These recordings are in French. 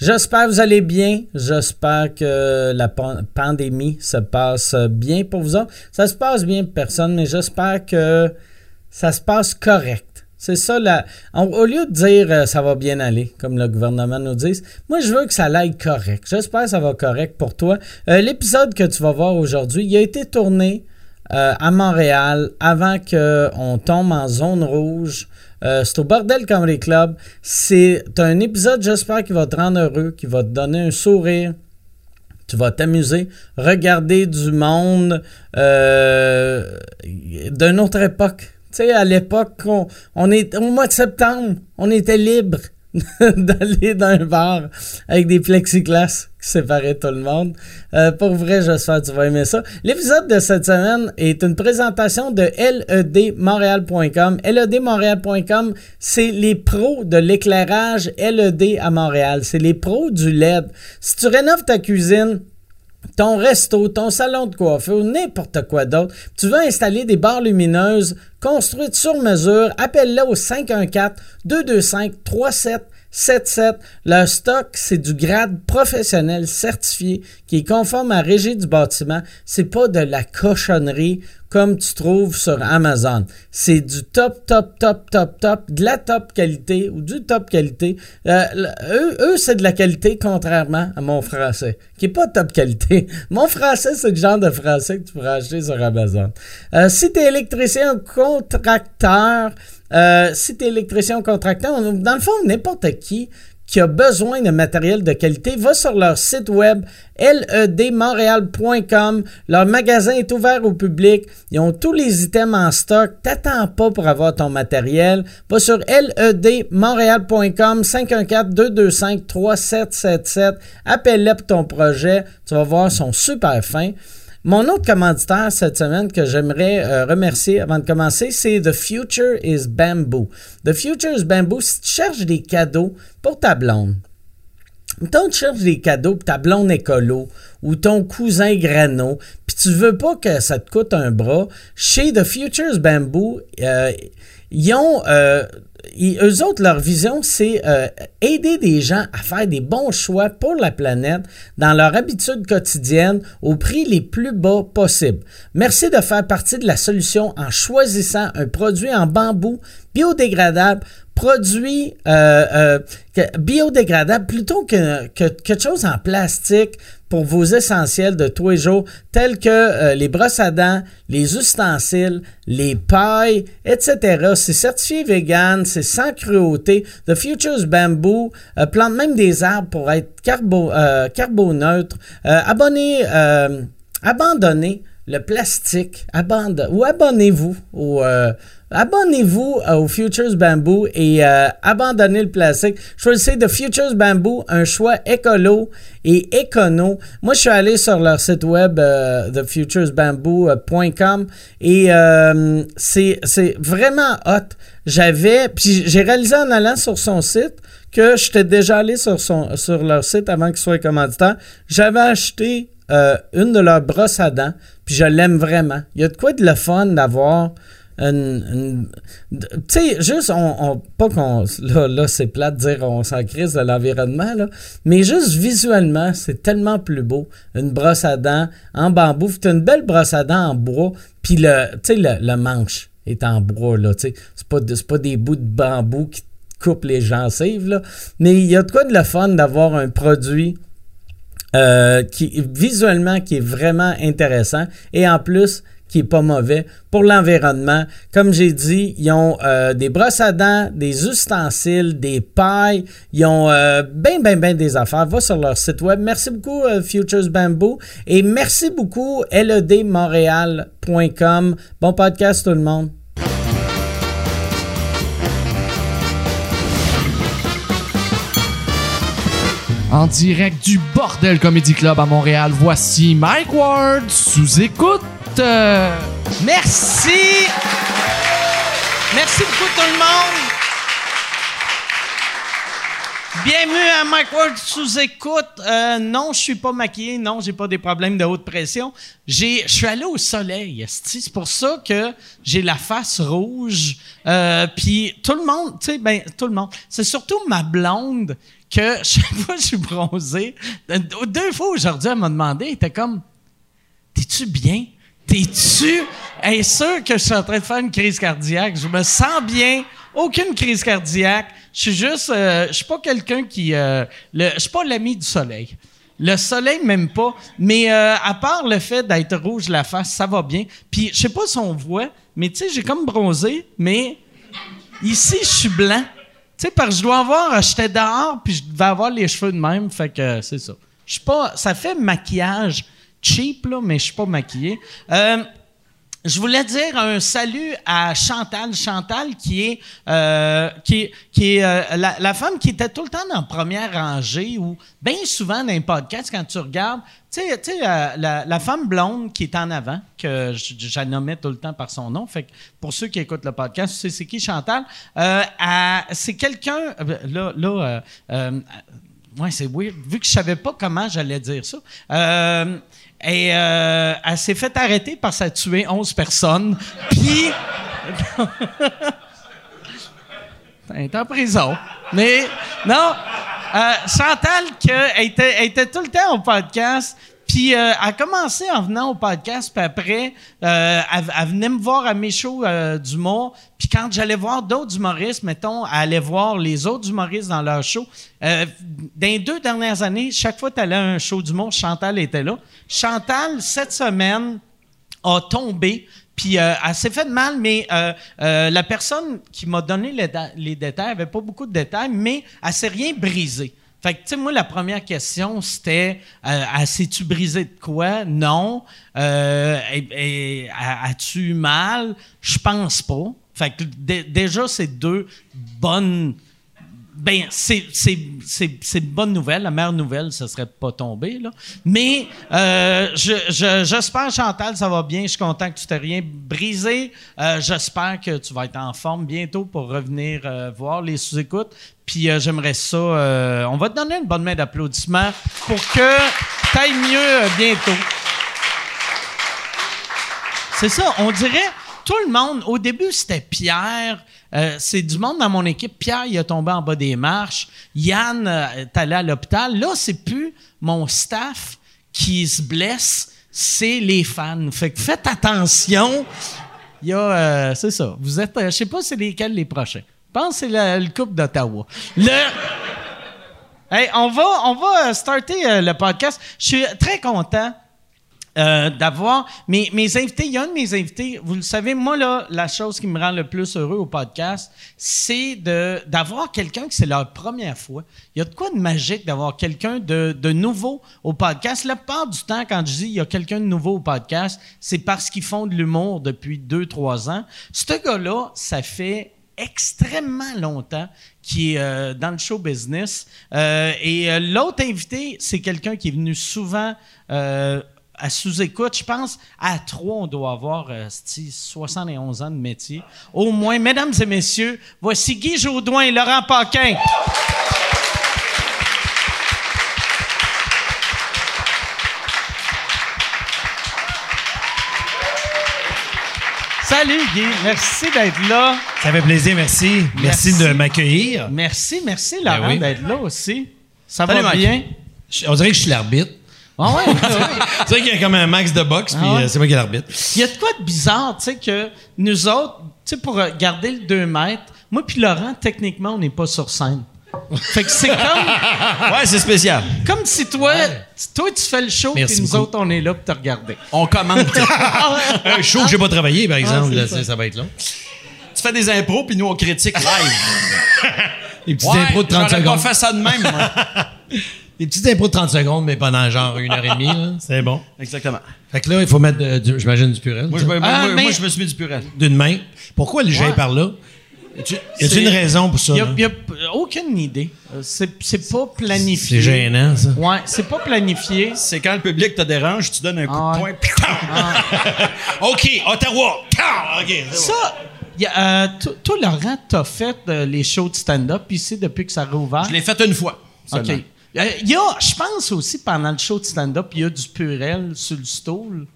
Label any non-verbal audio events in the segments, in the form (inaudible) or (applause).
J'espère que vous allez bien. J'espère que la pandémie se passe bien pour vous autres. Ça se passe bien pour personne, mais j'espère que ça se passe correct. C'est ça, la... au lieu de dire euh, ça va bien aller, comme le gouvernement nous dit, moi je veux que ça aille correct. J'espère que ça va correct pour toi. Euh, l'épisode que tu vas voir aujourd'hui, il a été tourné euh, à Montréal avant qu'on tombe en zone rouge. C'est au Bordel Comedy Club. C'est un épisode, j'espère, qui va te rendre heureux, qui va te donner un sourire. Tu vas t'amuser, regarder du monde d'une autre époque tu sais, à l'époque, on, est au mois de septembre, on était libre (laughs) d'aller dans un bar avec des plexiglas qui séparaient tout le monde. Euh, pour vrai, j'espère que tu vas aimer ça. L'épisode de cette semaine est une présentation de ledmontréal.com. ledmontréal.com, c'est les pros de l'éclairage LED à Montréal. C'est les pros du LED. Si tu rénoves ta cuisine, ton resto, ton salon de coiffure, n'importe quoi d'autre, tu veux installer des barres lumineuses construites sur mesure, appelle-le au 514 225 37 77. Le stock, c'est du grade professionnel certifié qui est conforme à Régie du bâtiment. C'est pas de la cochonnerie comme tu trouves sur Amazon. C'est du top, top, top, top, top, de la top qualité ou du top qualité. Euh, eux, eux c'est de la qualité contrairement à mon français, qui est pas top qualité. (laughs) Mon français, c'est le genre de français que tu pourras acheter sur Amazon. Euh, si tu es électricien ou contracteur, euh, si tu es électricien ou contracteur, dans le fond, n'importe qui qui a besoin de matériel de qualité, va sur leur site web ledmontréal.com. Leur magasin est ouvert au public. Ils ont tous les items en stock. T'attends pas pour avoir ton matériel. Va sur ledmontréal.com 514-225-3777. Appelle-les pour ton projet. Tu vas voir, ils sont super fins. Mon autre commanditaire cette semaine que j'aimerais euh, remercier avant de commencer, c'est The Future is Bamboo. The Future is Bamboo, si tu cherches des cadeaux pour ta blonde, Mettons, tu cherches des cadeaux pour ta blonde écolo ou ton cousin grano, puis tu veux pas que ça te coûte un bras, chez The Futures Bamboo, euh, ils ont euh, eux autres, leur vision, c'est euh, aider des gens à faire des bons choix pour la planète dans leur habitude quotidienne au prix les plus bas possibles. Merci de faire partie de la solution en choisissant un produit en bambou biodégradable produit euh, euh, biodégradable plutôt que, quelque chose en plastique pour vos essentiels de tous les jours, tels que euh, les brosses à dents, les ustensiles, les pailles, etc. C'est certifié vegan, c'est sans cruauté. The Futures Bamboo plante même des arbres pour être carbo, carboneutre. abonnez, abandonnez le plastique, ou abonnez-vous au Abonnez-vous euh, au Futures Bamboo et euh, abandonnez le plastique. Choisissez The Futures Bamboo, un choix écolo et écono. Moi, je suis allé sur leur site web euh, thefuturesbamboo.com et c'est vraiment hot. J'avais, puis j'ai réalisé en allant sur son site que j'étais déjà allé sur, sur leur site avant qu'ils soient commanditaires. J'avais acheté une de leurs brosses à dents, puis je l'aime vraiment. Il y a de quoi de le fun d'avoir tu sais, juste, on, pas qu'on. Là, là c'est plate de dire on s'en crise de l'environnement, là. Mais juste visuellement, c'est tellement plus beau. Une brosse à dents en bambou. C'est une belle brosse à dents en bois. Puis le, tu sais, le, manche est en bois, là. Tu sais, c'est pas, pas des bouts de bambou qui coupent les gencives, là. Mais il y a de quoi de le fun d'avoir un produit. Euh, qui visuellement qui est vraiment intéressant et en plus qui est pas mauvais pour l'environnement. Comme j'ai dit, ils ont euh, des brosses à dents, des ustensiles, des pailles. Ils ont euh, bien, bien, bien des affaires. Va sur leur site web. Merci beaucoup, euh, Futures Bamboo. Et merci beaucoup, ledmontréal.com. Bon podcast, tout le monde. En direct du Bordel Comedy Club à Montréal, voici Mike Ward sous écoute. Merci. Merci beaucoup tout le monde. Bienvenue à Mike Ward sous écoute. Euh, non, je suis pas maquillé. Non, j'ai pas des problèmes de haute pression. Je suis allé au soleil. C'est pour ça que j'ai la face rouge. Euh, Puis tout le monde, tu sais, ben tout le monde. C'est surtout ma blonde que (laughs) chaque fois je suis bronzé. Deux fois aujourd'hui, elle m'a demandé, elle était comme, t'es-tu bien? T'es-tu est sûr que je suis en train de faire une crise cardiaque? Je me sens bien. Aucune crise cardiaque. Je suis juste... euh, je suis pas quelqu'un qui... euh, le, je suis pas l'ami du soleil. Le soleil, même pas. Mais euh, à part le fait d'être rouge la face, ça va bien. Puis je sais pas si on voit, mais tu sais, j'ai comme bronzé, mais ici, je suis blanc. Tu sais, parce que je dois avoir... J'étais dehors, puis je devais avoir les cheveux de même. Fait que euh, c'est ça. Je suis pas... Ça fait maquillage cheap, là, mais je suis pas maquillé. Euh, je voulais dire un salut à Chantal. Chantal, qui est, euh, qui qui est euh, la, femme qui était tout le temps la première rangée ou bien souvent dans les podcasts, quand tu regardes, tu sais, la, femme blonde qui est en avant, que je, je nommais tout le temps par son nom. Fait que pour ceux qui écoutent le podcast, sais c'est qui Chantal? C'est quelqu'un, là, là, Ouais, c'est weird. Vu que je savais pas comment j'allais dire ça. Et euh, elle s'est fait arrêter parce qu'elle a tué 11 personnes. Puis. (laughs) elle est en prison. Mais, non. Euh, Chantal, elle était tout le temps au podcast. Puis euh, elle a commencé en venant au podcast, puis après, euh, elle, venait me voir à mes shows euh, d'humour. Puis quand j'allais voir d'autres humoristes, mettons, elle allait voir les autres humoristes dans leur show. Euh, dans les deux dernières années, chaque fois que tu allais à un show d'humour, Chantal était là. Chantal, cette semaine, a tombé. Puis elle s'est fait de mal, mais la personne qui m'a donné les, détails avait pas beaucoup de détails, mais elle s'est rien brisé. Fait que, tu sais, moi, la première question, c'était euh, s'est-tu brisé de quoi? Non. Euh, As-tu eu mal? Je pense pas. Fait que dé- déjà, c'est deux bonnes. Ben, c'est, une bonne nouvelle. La meilleure nouvelle, ce serait pas tomber, là. Mais euh, je, je- j'espère, Chantal, ça va bien. Je suis content que tu t'aies rien brisé. Euh, j'espère que tu vas être en forme bientôt pour revenir euh, voir les sous-écoutes. Puis j'aimerais ça. on va te donner une bonne main d'applaudissements pour que tu ailles mieux bientôt. C'est ça, on dirait tout le monde. Au début, c'était Pierre. Euh, c'est du monde dans mon équipe. Pierre, il a tombé en bas des marches. Yann euh, est allé à l'hôpital. Là, c'est plus mon staff qui se blesse, c'est les fans. Fait que faites attention. Il y a, euh, c'est ça. Vous êtes, euh, je sais pas c'est lesquels les prochains. Je pense que c'est le, le couple d'Ottawa. Le, Hey, on va, on va starter le podcast. Je suis très content euh, d'avoir mes, mes invités. Il y a un de mes invités, vous le savez, moi, là, la chose qui me rend le plus heureux au podcast, c'est d'avoir quelqu'un que c'est leur première fois. Il y a de quoi de magique d'avoir quelqu'un de, de nouveau au podcast. La plupart du temps, quand je dis il y a quelqu'un de nouveau au podcast, c'est parce qu'ils font de l'humour depuis deux, trois ans. Ce gars-là, ça fait extrêmement longtemps qui est euh, dans le show business. Euh, et l'autre invité, c'est quelqu'un qui est venu souvent à sous-écoute. Je pense à trois, on doit avoir euh, c'ti, 71 ans de métier. Au moins, mesdames et messieurs, voici Guy Jodoin et Laurent Paquin. Salut Guy, merci d'être là. Ça fait plaisir, merci. Merci, Merci. de m'accueillir. Merci, merci Laurent Ben oui. d'être là aussi. Ça Salut, va bien? Je- On dirait que je suis l'arbitre. Ah ouais, (laughs) C'est vrai qu'il y a comme un max de boxe, puis Ah ouais? euh, c'est moi qui l'arbitre. Il y a de quoi de bizarre, tu sais, que nous autres, tu sais, pour euh, garder le 2 mètres, moi puis Laurent, techniquement, on n'est pas sur scène. Fait que c'est comme, (laughs) Ouais, c'est spécial. comme si toi, toi, tu fais le show, puis nous beaucoup. autres, on est là pour te regarder. On commente. (laughs) Un show que j'ai pas travaillé, par exemple, c'est là, ça. va être long. tu fais des impros, puis nous, on critique live. Des petites Ouais, impros de 30 j'aurais secondes. pas fait ça de même, moi. Des petites impros de 30 secondes, mais pendant genre une heure et demie, là. (laughs) C'est bon. Exactement. Fait que là, il faut mettre, euh, du- j'imagine, du purel. Moi, je, me- Ah, moi, mais- moi, je me suis mis du purel. D'une main. Pourquoi le jet Ouais. par là? Y Y C'est- une raison pour ça? Il là? n'y a, aucune idée. Euh, C'est, c'est pas planifié. C'est gênant, ça. Ouais, c'est pas planifié. C'est quand le public te dérange, tu donnes un coup Ah de ouais. poing. puis- (laughs) OK, Ottawa! Ah, OK, c'est bon. Ça, y a, euh, to- toi, Laurent, t'as fait euh, les shows de stand-up ici depuis que ça a réouvert? Je l'ai fait une fois. OK. seulement. Euh, y a, je pense aussi, pendant le show de stand-up, il y a du purel sur le stool.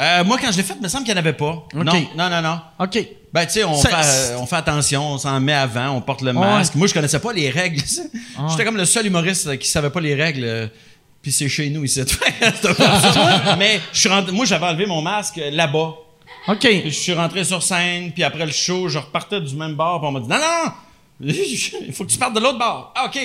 Euh, moi, quand je l'ai fait, il me semble qu'il n'y en avait pas. Non, non, non, non. OK. Ben, tu sais, on, fait, c'est- euh, on fait attention, on s'en met avant, on porte le Ouais. masque. Moi, je connaissais pas les règles. (laughs) J'étais comme le seul humoriste qui savait pas les règles. euh, Puis c'est chez nous ici. (laughs) (laughs) Mais je suis rentré- moi, j'avais enlevé mon masque là-bas. OK. Puis je suis rentré sur scène, puis après le show, je repartais du même bar, puis on m'a dit non, non, non, il faut que tu partes de l'autre bar. Ah, OK.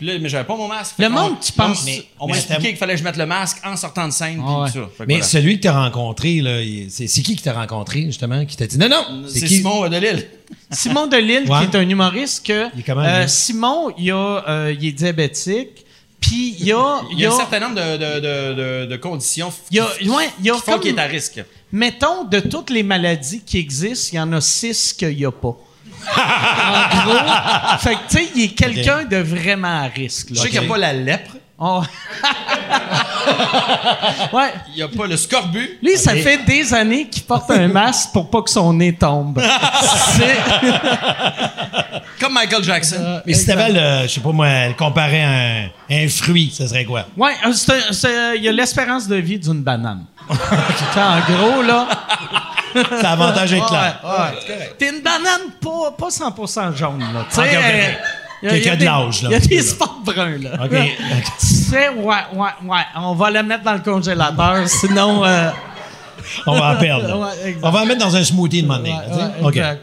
Puis là, mais j'avais pas mon masque. Le monde, tu penses- on- Mais- On m'a expliqué qu'il fallait que je mette le masque en sortant de scène, puis Ah ouais. tout ça. Mais voilà. celui que t'as rencontré, là, c'est c'est qui qui t'a rencontré, justement, qui t'a dit non, non, C'est qui? Simon de Lille. Simon Delille, Ouais. qui est un humoriste, que Il est comment, euh? Simon, il, a, euh, il est diabétique, puis il y a, Il y a un certain nombre de, de, de, de, de conditions il y a, ouais, il y a qui font comme- qu'il est à risque. mettons, de toutes les maladies qui existent, il y en a six qu'il n'y a pas. En gros, fait que, tu sais, il est quelqu'un de vraiment à risque. Je Là. sais qu'il n'y a pas la lèpre, Oh. (laughs) ouais. il n'y a pas le scorbut. Lui, ça fait des années qu'il porte un masque pour pas que son nez tombe. (laughs) C'est... Comme Michael Jackson. Mais si t'avais, le, je sais pas moi, le comparer à un, un fruit, ça serait quoi? Ouais, euh, c'est un- c'est- il y a l'espérance de vie d'une banane. (laughs) En gros, là. C'est avantage avec clair. Ouais, ouais. T'es une banane pas, pas 100% jaune, là. Tu sais, Ok, ok, ok. euh, y a- y a de des- l'âge, là, Il y a des spots bruns, là. OK. Tu sais, ouais, ouais, ouais. On va le mettre dans le congélateur, (laughs) sinon. euh, On va en perdre. Ouais. On va en mettre dans un smoothie de monnaie. ouais, ouais, OK.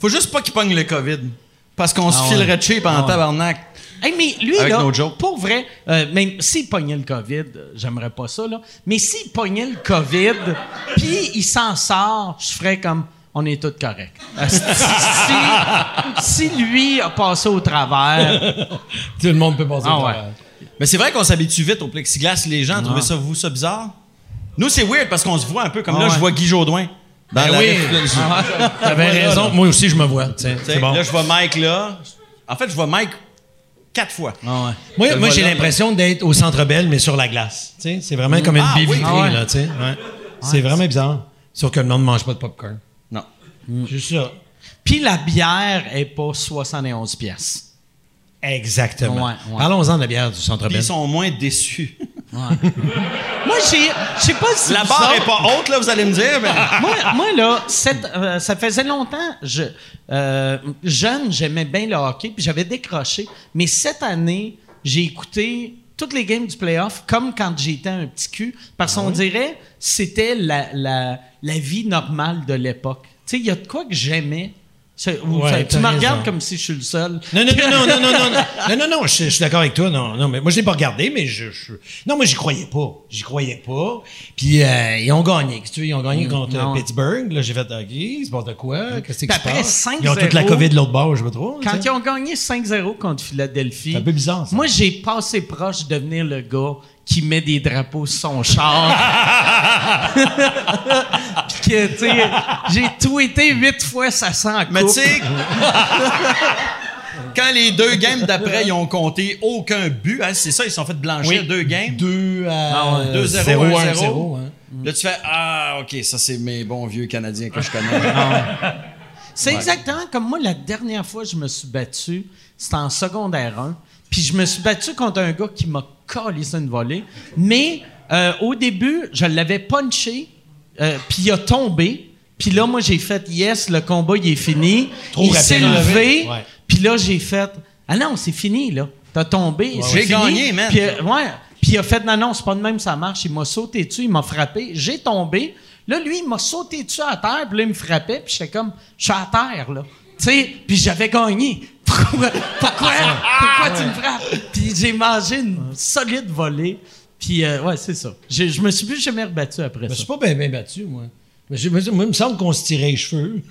Faut juste pas qu'il pogne le COVID. Parce qu'on se Ah ouais. filerait cheap en tabarnak. Hey, mais lui, Avec là, no joke. pour vrai, euh, même s'il pognait le COVID, euh, j'aimerais pas ça, là, mais s'il pognait le COVID, (laughs) puis il s'en sort, je ferais comme, on est tous corrects. Euh, si, si- si lui a passé au travers, (laughs) Tout le monde peut passer Ah au ouais. travers. Mais c'est vrai qu'on s'habitue vite au plexiglas. Les gens trouvaient ça, vous, ça bizarre? Nous, c'est weird parce qu'on se voit un peu comme Ah là, ouais. je vois Guy Jodoin. Dans Ben la oui. T'avais (laughs) raison. Moi aussi, je me vois. C'est bon. Là, je vois Mike là. En fait, je vois Mike quatre fois. Moi, le moi vois j'ai l'impression d'être au Centre Bell, mais sur la glace. Tu sais, C'est vraiment comme une Ah, baie oui. vitrée, Ah ouais. là, tu sais. Ouais. C'est vraiment bizarre. Sauf que le monde ne mange pas de popcorn. Non. Juste ça. puis la bière est pas 71 pièces. Exactement. Ouais, ouais. Parlons-en de la bière du Centre Puis Bell. ils sont moins déçus. (laughs) Moi, j'ai, je sais pas si La barre autres- est pas haute, là, vous allez me dire. mais- (laughs) moi, moi, là, cette- euh, ça faisait longtemps. Je, euh, jeune, j'aimais bien le hockey, puis j'avais décroché. Mais cette année, j'ai écouté toutes les games du playoff comme quand j'étais un petit cul, parce Ah qu'on dirait c'était la, la, la vie normale de l'époque. Tu sais, il y a de quoi que j'aimais. Ouais, tu me regardes comme si je suis le seul. Non, non, non, non, non, non, non, non, non, non, je, je suis d'accord avec toi, non, non, mais moi, je l'ai pas regardé, mais je, je- non, moi, j'y croyais pas, j'y croyais pas, puis euh, ils ont gagné, tu ils ont gagné contre euh, non. Pittsburgh, là, j'ai fait, ok, il se passe de quoi, qu'est-ce qui se passe? 5-0, Ils ont toute la COVID de l'autre bord, je me trouve. Quand ils ont gagné 5-0 contre Philadelphie, C'est un peu bizarre, ça. Moi, j'ai passé proche de devenir le gars qui met des drapeaux sur son char. (laughs) Puis que, tu sais, j'ai tweeté huit fois ça sent en Mais tu sais, quand les deux games d'après, ils ont compté aucun but, hein, c'est ça, ils se sont fait blanchir deux games. 2 Ah à ouais. 2-0, 0 1-0. 0 hein. Là, tu fais Ah, OK, ça, c'est mes bons vieux Canadiens que je connais. (laughs) C'est exactement comme moi, la dernière fois que je me suis battu, c'était en secondaire 1. Puis je me suis battu contre un gars qui m'a collé sur une volée. Mais euh, au début, je l'avais punché, euh, puis il a tombé. Puis là, moi, j'ai fait yes, le combat, il est fini. Trop il s'est levé. Puis là, j'ai fait ah non, c'est fini, là. T'as tombé. J'ai gagné, man. Puis, euh, ouais. Puis il a fait non, non, c'est pas de même, ça marche. Il m'a sauté dessus, il m'a frappé. J'ai tombé. Là, lui, il m'a sauté dessus à terre, puis là, il me frappait, puis j'étais comme, je suis à terre, là. Tu sais, puis j'avais gagné. Pourquoi, pourquoi, pourquoi tu me frappes? Puis j'ai mangé une solide volée. Puis, euh, ouais, c'est ça. Je me suis plus jamais rebattu après Je ça. suis pas bien battu, moi. Mais je- moi, il me semble qu'on se tirait les cheveux.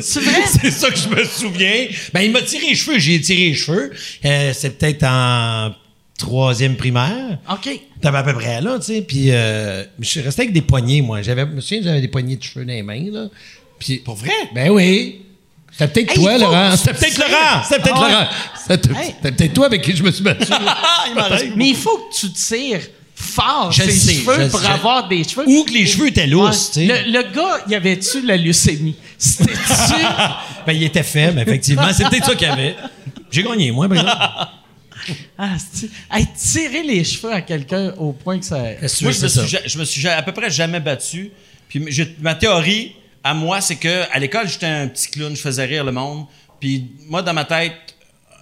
C'est (laughs) vrai? C'est ça que je me souviens. Ben, il m'a tiré les cheveux, j'ai tiré les cheveux. Euh, c'est peut-être en troisième primaire. OK. T'avais à peu près là, tu sais. Puis euh, je suis resté avec des poignées, moi. J'avais, je me souviens, j'avais des poignées de cheveux dans les mains, là. Puis, Pour vrai? Ben oui. C'était peut-être Hey, toi, Laurent. C'était peut-être tires. Laurent. C'était peut-être Ah. Laurent. C'était Hey. c'était peut-être toi avec qui je me suis battu. (laughs) Ah, Mais il faut que tu tires fort, Je ses sais, cheveux, je pour sais. avoir des cheveux. Ou que les cheveux étaient lousses, tu sais. Le, le gars, il avait-tu la leucémie? C'était-tu... (laughs) Ben, il était faible, effectivement. C'est peut-être ça qu'il y avait. J'ai gagné, moi, par exemple. (laughs) ah, hey, tirer les cheveux à quelqu'un au point que ça... Moi, je me, c'est suis, je me suis à peu près jamais battu. Puis j'ai- ma théorie, à moi, c'est que à l'école, j'étais un petit clown, je faisais rire le monde. Puis moi, dans ma tête,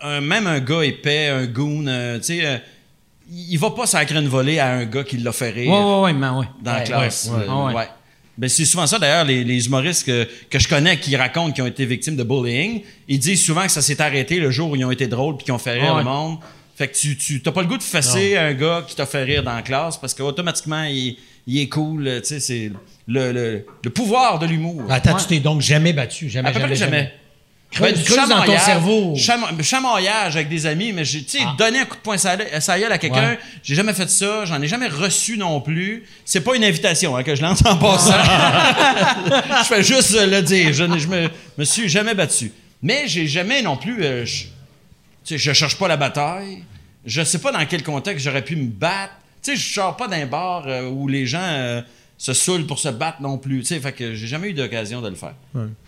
un- même un gars épais, un goon, euh, tu sais, euh, il va pas sacrer une volée à un gars qui l'a fait rire Ouais, ouais, ouais, mais ouais. dans la Ouais, classe. ouais, Euh, ouais. ouais. Ben, c'est souvent ça, d'ailleurs, les, les humoristes que, que je connais qui racontent qu'ils ont été victimes de bullying, ils disent souvent que ça s'est arrêté le jour où ils ont été drôles puis qu'ils ont fait rire Ouais. le monde. Fait que tu, tu t'as pas le goût de fesser un gars qui t'a fait rire dans la classe parce qu'automatiquement, il, il est cool. Tu sais, c'est le, le, le pouvoir de l'humour. Attends, tu t'es donc jamais battu. Jamais, à peu près jamais. Creuse- Ben, du creuse dans ton cerveau. chama- chamaillage avec des amis, mais j'ai, tu sais, donner un coup de poing la gueule à quelqu'un, Ouais. j'ai jamais fait ça, j'en ai jamais reçu non plus. C'est pas une invitation hein, que je lance en passant. (laughs) je fais juste le dire. Je, ne- je me, me suis jamais battu. Mais j'ai jamais non plus. euh, je, tu sais, je cherche pas la bataille. Je sais pas dans quel contexte j'aurais pu me battre. Tu sais, je sors pas d'un bar euh, où les gens euh, se saoulent pour se battre non plus. Tu sais, fait que j'ai jamais eu d'occasion de le faire.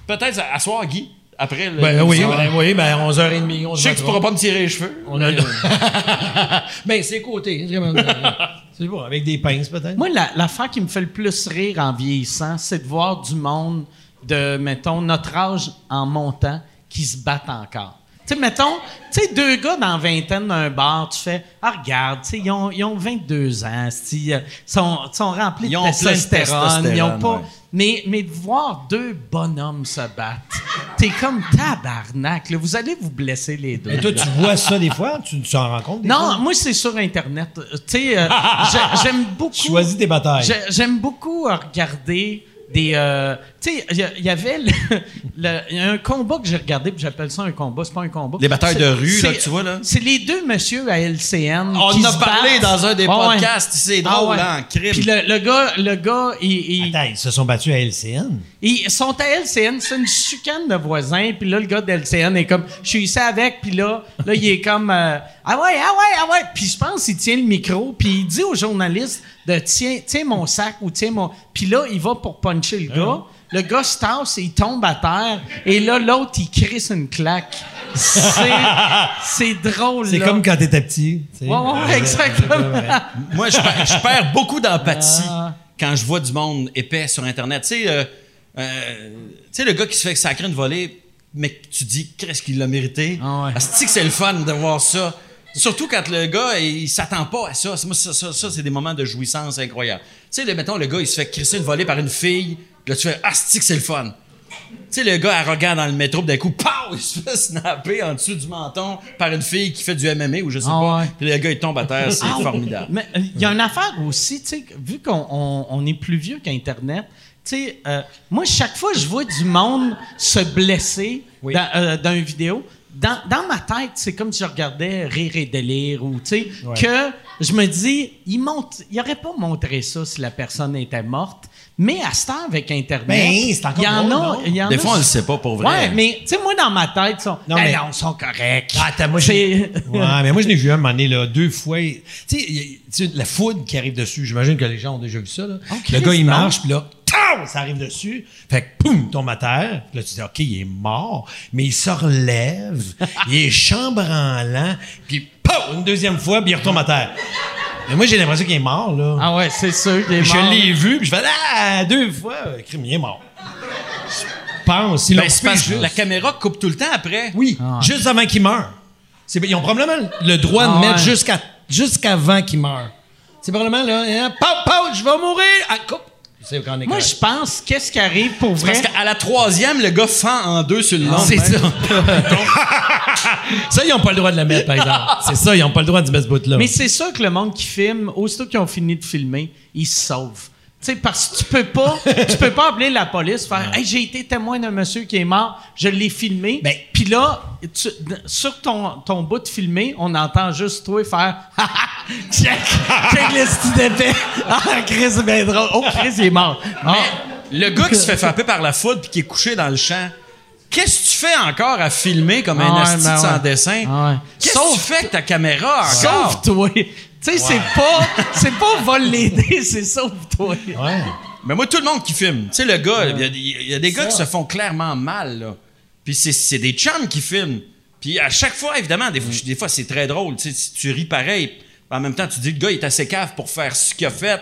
Peut-être à, à soir, Guy, après le. Ben oui, ben oui, ben 11h30, on Je sais que tu pourras pas me tirer les cheveux. On a le... (laughs) ben, c'est côté. c'est (laughs) bon, avec des pinces, peut-être. Moi, la- l'affaire qui me fait le plus rire en vieillissant, c'est de voir du monde de, mettons, notre âge en montant qui se battent encore. Tu sais, mettons, tu sais, deux gars dans la vingtaine d'un bar, tu fais, ah, regarde, tu sais, ils ont, ils ont 22 ans, ils sont, sont remplis Ils de ont de testostérone, ils ont pas... ouais. Mais, mais de voir deux bonhommes se battre, t'es comme tabarnak, là, vous allez vous blesser les deux. Et toi, tu vois ça des fois? Tu tu en rends compte des non, fois? moi, c'est sur Internet. Euh, Tu sais, euh, (laughs) j'ai- j'aime beaucoup... Choisis tes batailles. J'ai- J'aime beaucoup euh, regarder des. euh, tu sais, il y avait le- (laughs) le- il y a un combat que j'ai regardé, puis j'appelle ça un combat, c'est pas un combat. Les batailles de rue, là, tu vois, là. C'est les deux messieurs à LCN. On qui en a se parlé battent. dans un des Ah ouais. podcasts, c'est Ah drôle, ouais. hein, en crime. Puis le, le gars, le gars, il, il- Attends, ils se sont battus à LCN. Ils sont à LCN, c'est une chicane de voisins, puis là, le gars de LCN est comme, je suis ici avec, puis là, là, il est comme, euh, ah ouais, ah ouais, ah ouais, puis je pense qu'il tient le micro, puis il dit au journaliste de, tiens, tiens mon sac ou tiens mon, puis là, il va pour puncher le gars, le gars se tasse et il tombe à terre, et là, l'autre, il crisse une claque. C'est, c'est drôle, C'est comme quand t'étais petit. tu sais. Ouais, ouais, exactement. Moi, je perds, je perds beaucoup d'empathie Ah. quand je vois du monde épais sur Internet. Tu sais, euh, euh, tu sais, le gars qui se fait sacrer une volée, mais tu dis, qu'est-ce qu'il l'a mérité? Ah ouais. Que c'est le fun de voir ça. Surtout quand le gars, il s'attend pas à ça. Moi, ça, ça, ça, c'est des moments de jouissance incroyables. Tu sais, le- mettons, le gars, il se fait crisser une volée par une fille. Là, tu fais, asti que c'est le fun. Tu sais, le gars arrogant dans le métro, d'un coup, pow, il se fait snapper en dessous du menton par une fille qui fait du MMA ou je sais Ah pas. ouais. Puis le gars, il tombe à terre, c'est Ah, formidable. Mais euh, il y a une affaire aussi, tu sais, vu qu'on on- on est plus vieux qu'Internet, sais, euh, moi, chaque fois que je vois du monde se blesser Oui. dans, euh, dans une vidéo, dans, dans ma tête, c'est comme si je regardais Rire et délire ou, tu sais, Ouais. que je me dis, il montre, il aurait pas montré ça si la personne était morte. Mais à ce temps, avec Internet, Ben, c'est encore il y en a. y en Des a- fois, on le sait pas pour vrai. Ouais, mais tu sais, moi, dans ma tête, ils sont, Non, non, mais- ils sont corrects. Ah, attends, moi, j'ai. Ouais, (laughs) mais moi, je l'ai vu un moment donné, là, deux fois. Tu sais, la foudre qui arrive dessus, j'imagine que les gens ont déjà vu ça, là. Oh, le gars, il marche, puis là, ça arrive dessus. Fait que, poum, il tombe à terre. Puis là, tu dis, OK, il est mort, mais il se relève, (laughs) il est chambranlant, puis, poum, une deuxième fois, puis il retombe à terre. Mais moi, j'ai l'impression qu'il est mort, là. Ah ouais, c'est sûr qu'il est je mort. l'ai vu, puis je fais, ah, deux fois, crime, il est mort. Je pense, Ben, parce que la caméra coupe tout le temps après. oui, juste avant qu'il meure. Ils ont probablement le droit de Ah mettre ouais. jusqu'à jusqu'avant qu'il meure. C'est probablement là, hein, pow, pow, je vais mourir. Ah, coupe. Moi, je pense, qu'est-ce qui arrive pour vrai? Parce qu'à la troisième, le gars fend en deux sur le long. c'est ça. (laughs) ça, ils n'ont pas le droit de le mettre, par exemple. (laughs) C'est ça, ils n'ont pas le droit de mettre ce bout-là. Mais c'est sûr que le monde qui filme, aussitôt qu'ils ont fini de filmer, ils se sauvent. Tu sais, parce que tu peux pas, tu peux pas appeler la police, faire, hey, j'ai été témoin d'un monsieur qui est mort, je l'ai filmé. Ben- Puis là, tu- sur ton, ton bout de filmé, on entend juste toi faire, (laughs) Ha, ha, check, check le style d'épée. Ah, Chris, c'est bien drôle. Oh, Chris, il est mort. Ah. Le gars qui se fait frapper par la foudre puis qui est couché dans le champ, Qu'est-ce que tu fais encore à filmer comme un Ouais, asti ben ouais. sans dessin? Ah ouais. Qu'est-ce que Sauf- tu fais avec ta caméra encore? Sauve-toi. Tu sais, c'est pas, c'est pas vol l'aider, (laughs) c'est sauve-toi. Ouais. Mais moi, tout le monde qui filme. Tu sais, le gars, il y a, il y a des gars qui se font clairement mal, là. Puis c'est, c'est des chums qui filment. Puis à chaque fois, évidemment, des, fois- des fois, c'est très drôle. Tu sais, si tu ris pareil. En même temps, tu dis, le gars, il est assez cave pour faire ce qu'il a fait.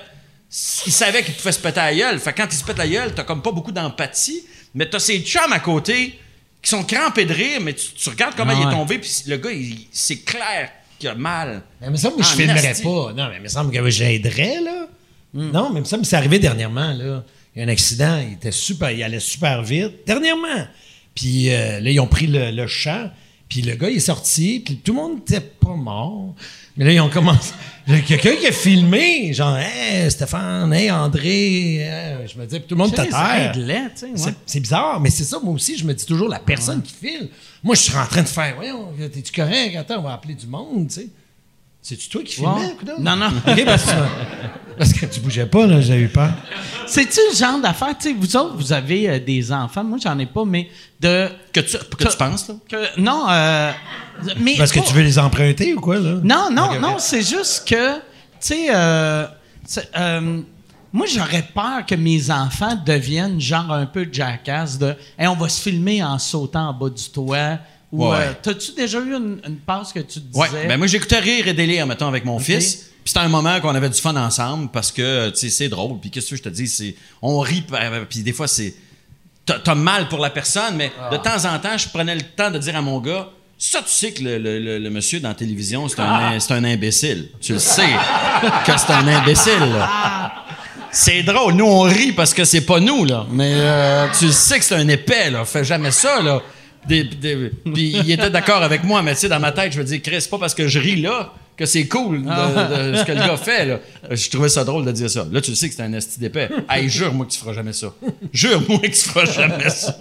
Il savait qu'il pouvait se péter la gueule. Fait que quand il se pète la gueule, t'as comme pas beaucoup d'empathie. Mais t'as ces chums à côté qui sont crampés de rire, mais tu, tu regardes comment Ah il est tombé, puis le gars, c'est clair qu'il a mal. Mais il me semble que je Ah, filmerais pas. Non, mais il me semble que j'aiderais, là. Non, mais il me semble que c'est arrivé dernièrement, là. Il y a un accident, il était super, il allait super vite. Dernièrement. Puis euh, là, ils ont pris le, le champ, puis le gars, il est sorti, puis tout le monde n'était pas mort. Mais là, ils ont commencé. (laughs) Quelqu'un qui a filmé, genre, hey, Stéphane, hey, André. hey. Je me dis, puis tout le monde sais, ouais. C'est- bizarre, mais c'est ça, moi aussi, je me dis toujours, la personne qui file. Moi, je suis en train de faire, voyons, t'es-tu correct? Attends, on va appeler du monde, tu sais. C'est-tu toi qui filmais, coudonc? Non, non. OK, parce que, (laughs) parce que tu bougeais pas, là, j'ai eu peur. C'est-tu le genre d'affaire, tu sais, vous autres, vous avez euh, des enfants, moi j'en ai pas, mais de... Que tu, que tu penses, là? que- non, euh, mais... Parce que tu veux les emprunter ou quoi, là? Non, non, non, c'est juste que, tu sais, euh, euh, moi, j'aurais peur que mes enfants deviennent genre un peu jackass de Hey, on va se filmer en sautant en bas du toit. Ou, Ouais. euh, T'as-tu déjà eu une, une passe que tu te Ouais, disais? ben moi j'écoutais rire et délire mettons avec mon fils. Puis c'était un moment qu'on avait du fun ensemble parce que tu sais c'est drôle. Puis qu'est-ce que je te dis, c'est on rit euh, puis des fois c'est t'as mal pour la personne, mais de temps en temps je prenais le temps de dire à mon gars. Ça, tu sais que le, le- le- le monsieur dans la télévision, c'est un, c'est un imbécile. Tu le sais que c'est un imbécile. C'est drôle. Nous, on rit parce que c'est pas nous, là. Mais euh, tu le sais que c'est un épais, là. Fais jamais ça, là. Des- des- Puis il était d'accord avec moi, mais tu sais, dans ma tête, je me dis, Chris, c'est pas parce que je ris là que c'est cool de, de ce que le gars fait, là. Euh, Je trouvais ça drôle de dire ça. Là, tu le sais que c'est un esti d'épais. Hey, jure-moi que tu feras jamais ça. Jure-moi que tu feras jamais ça.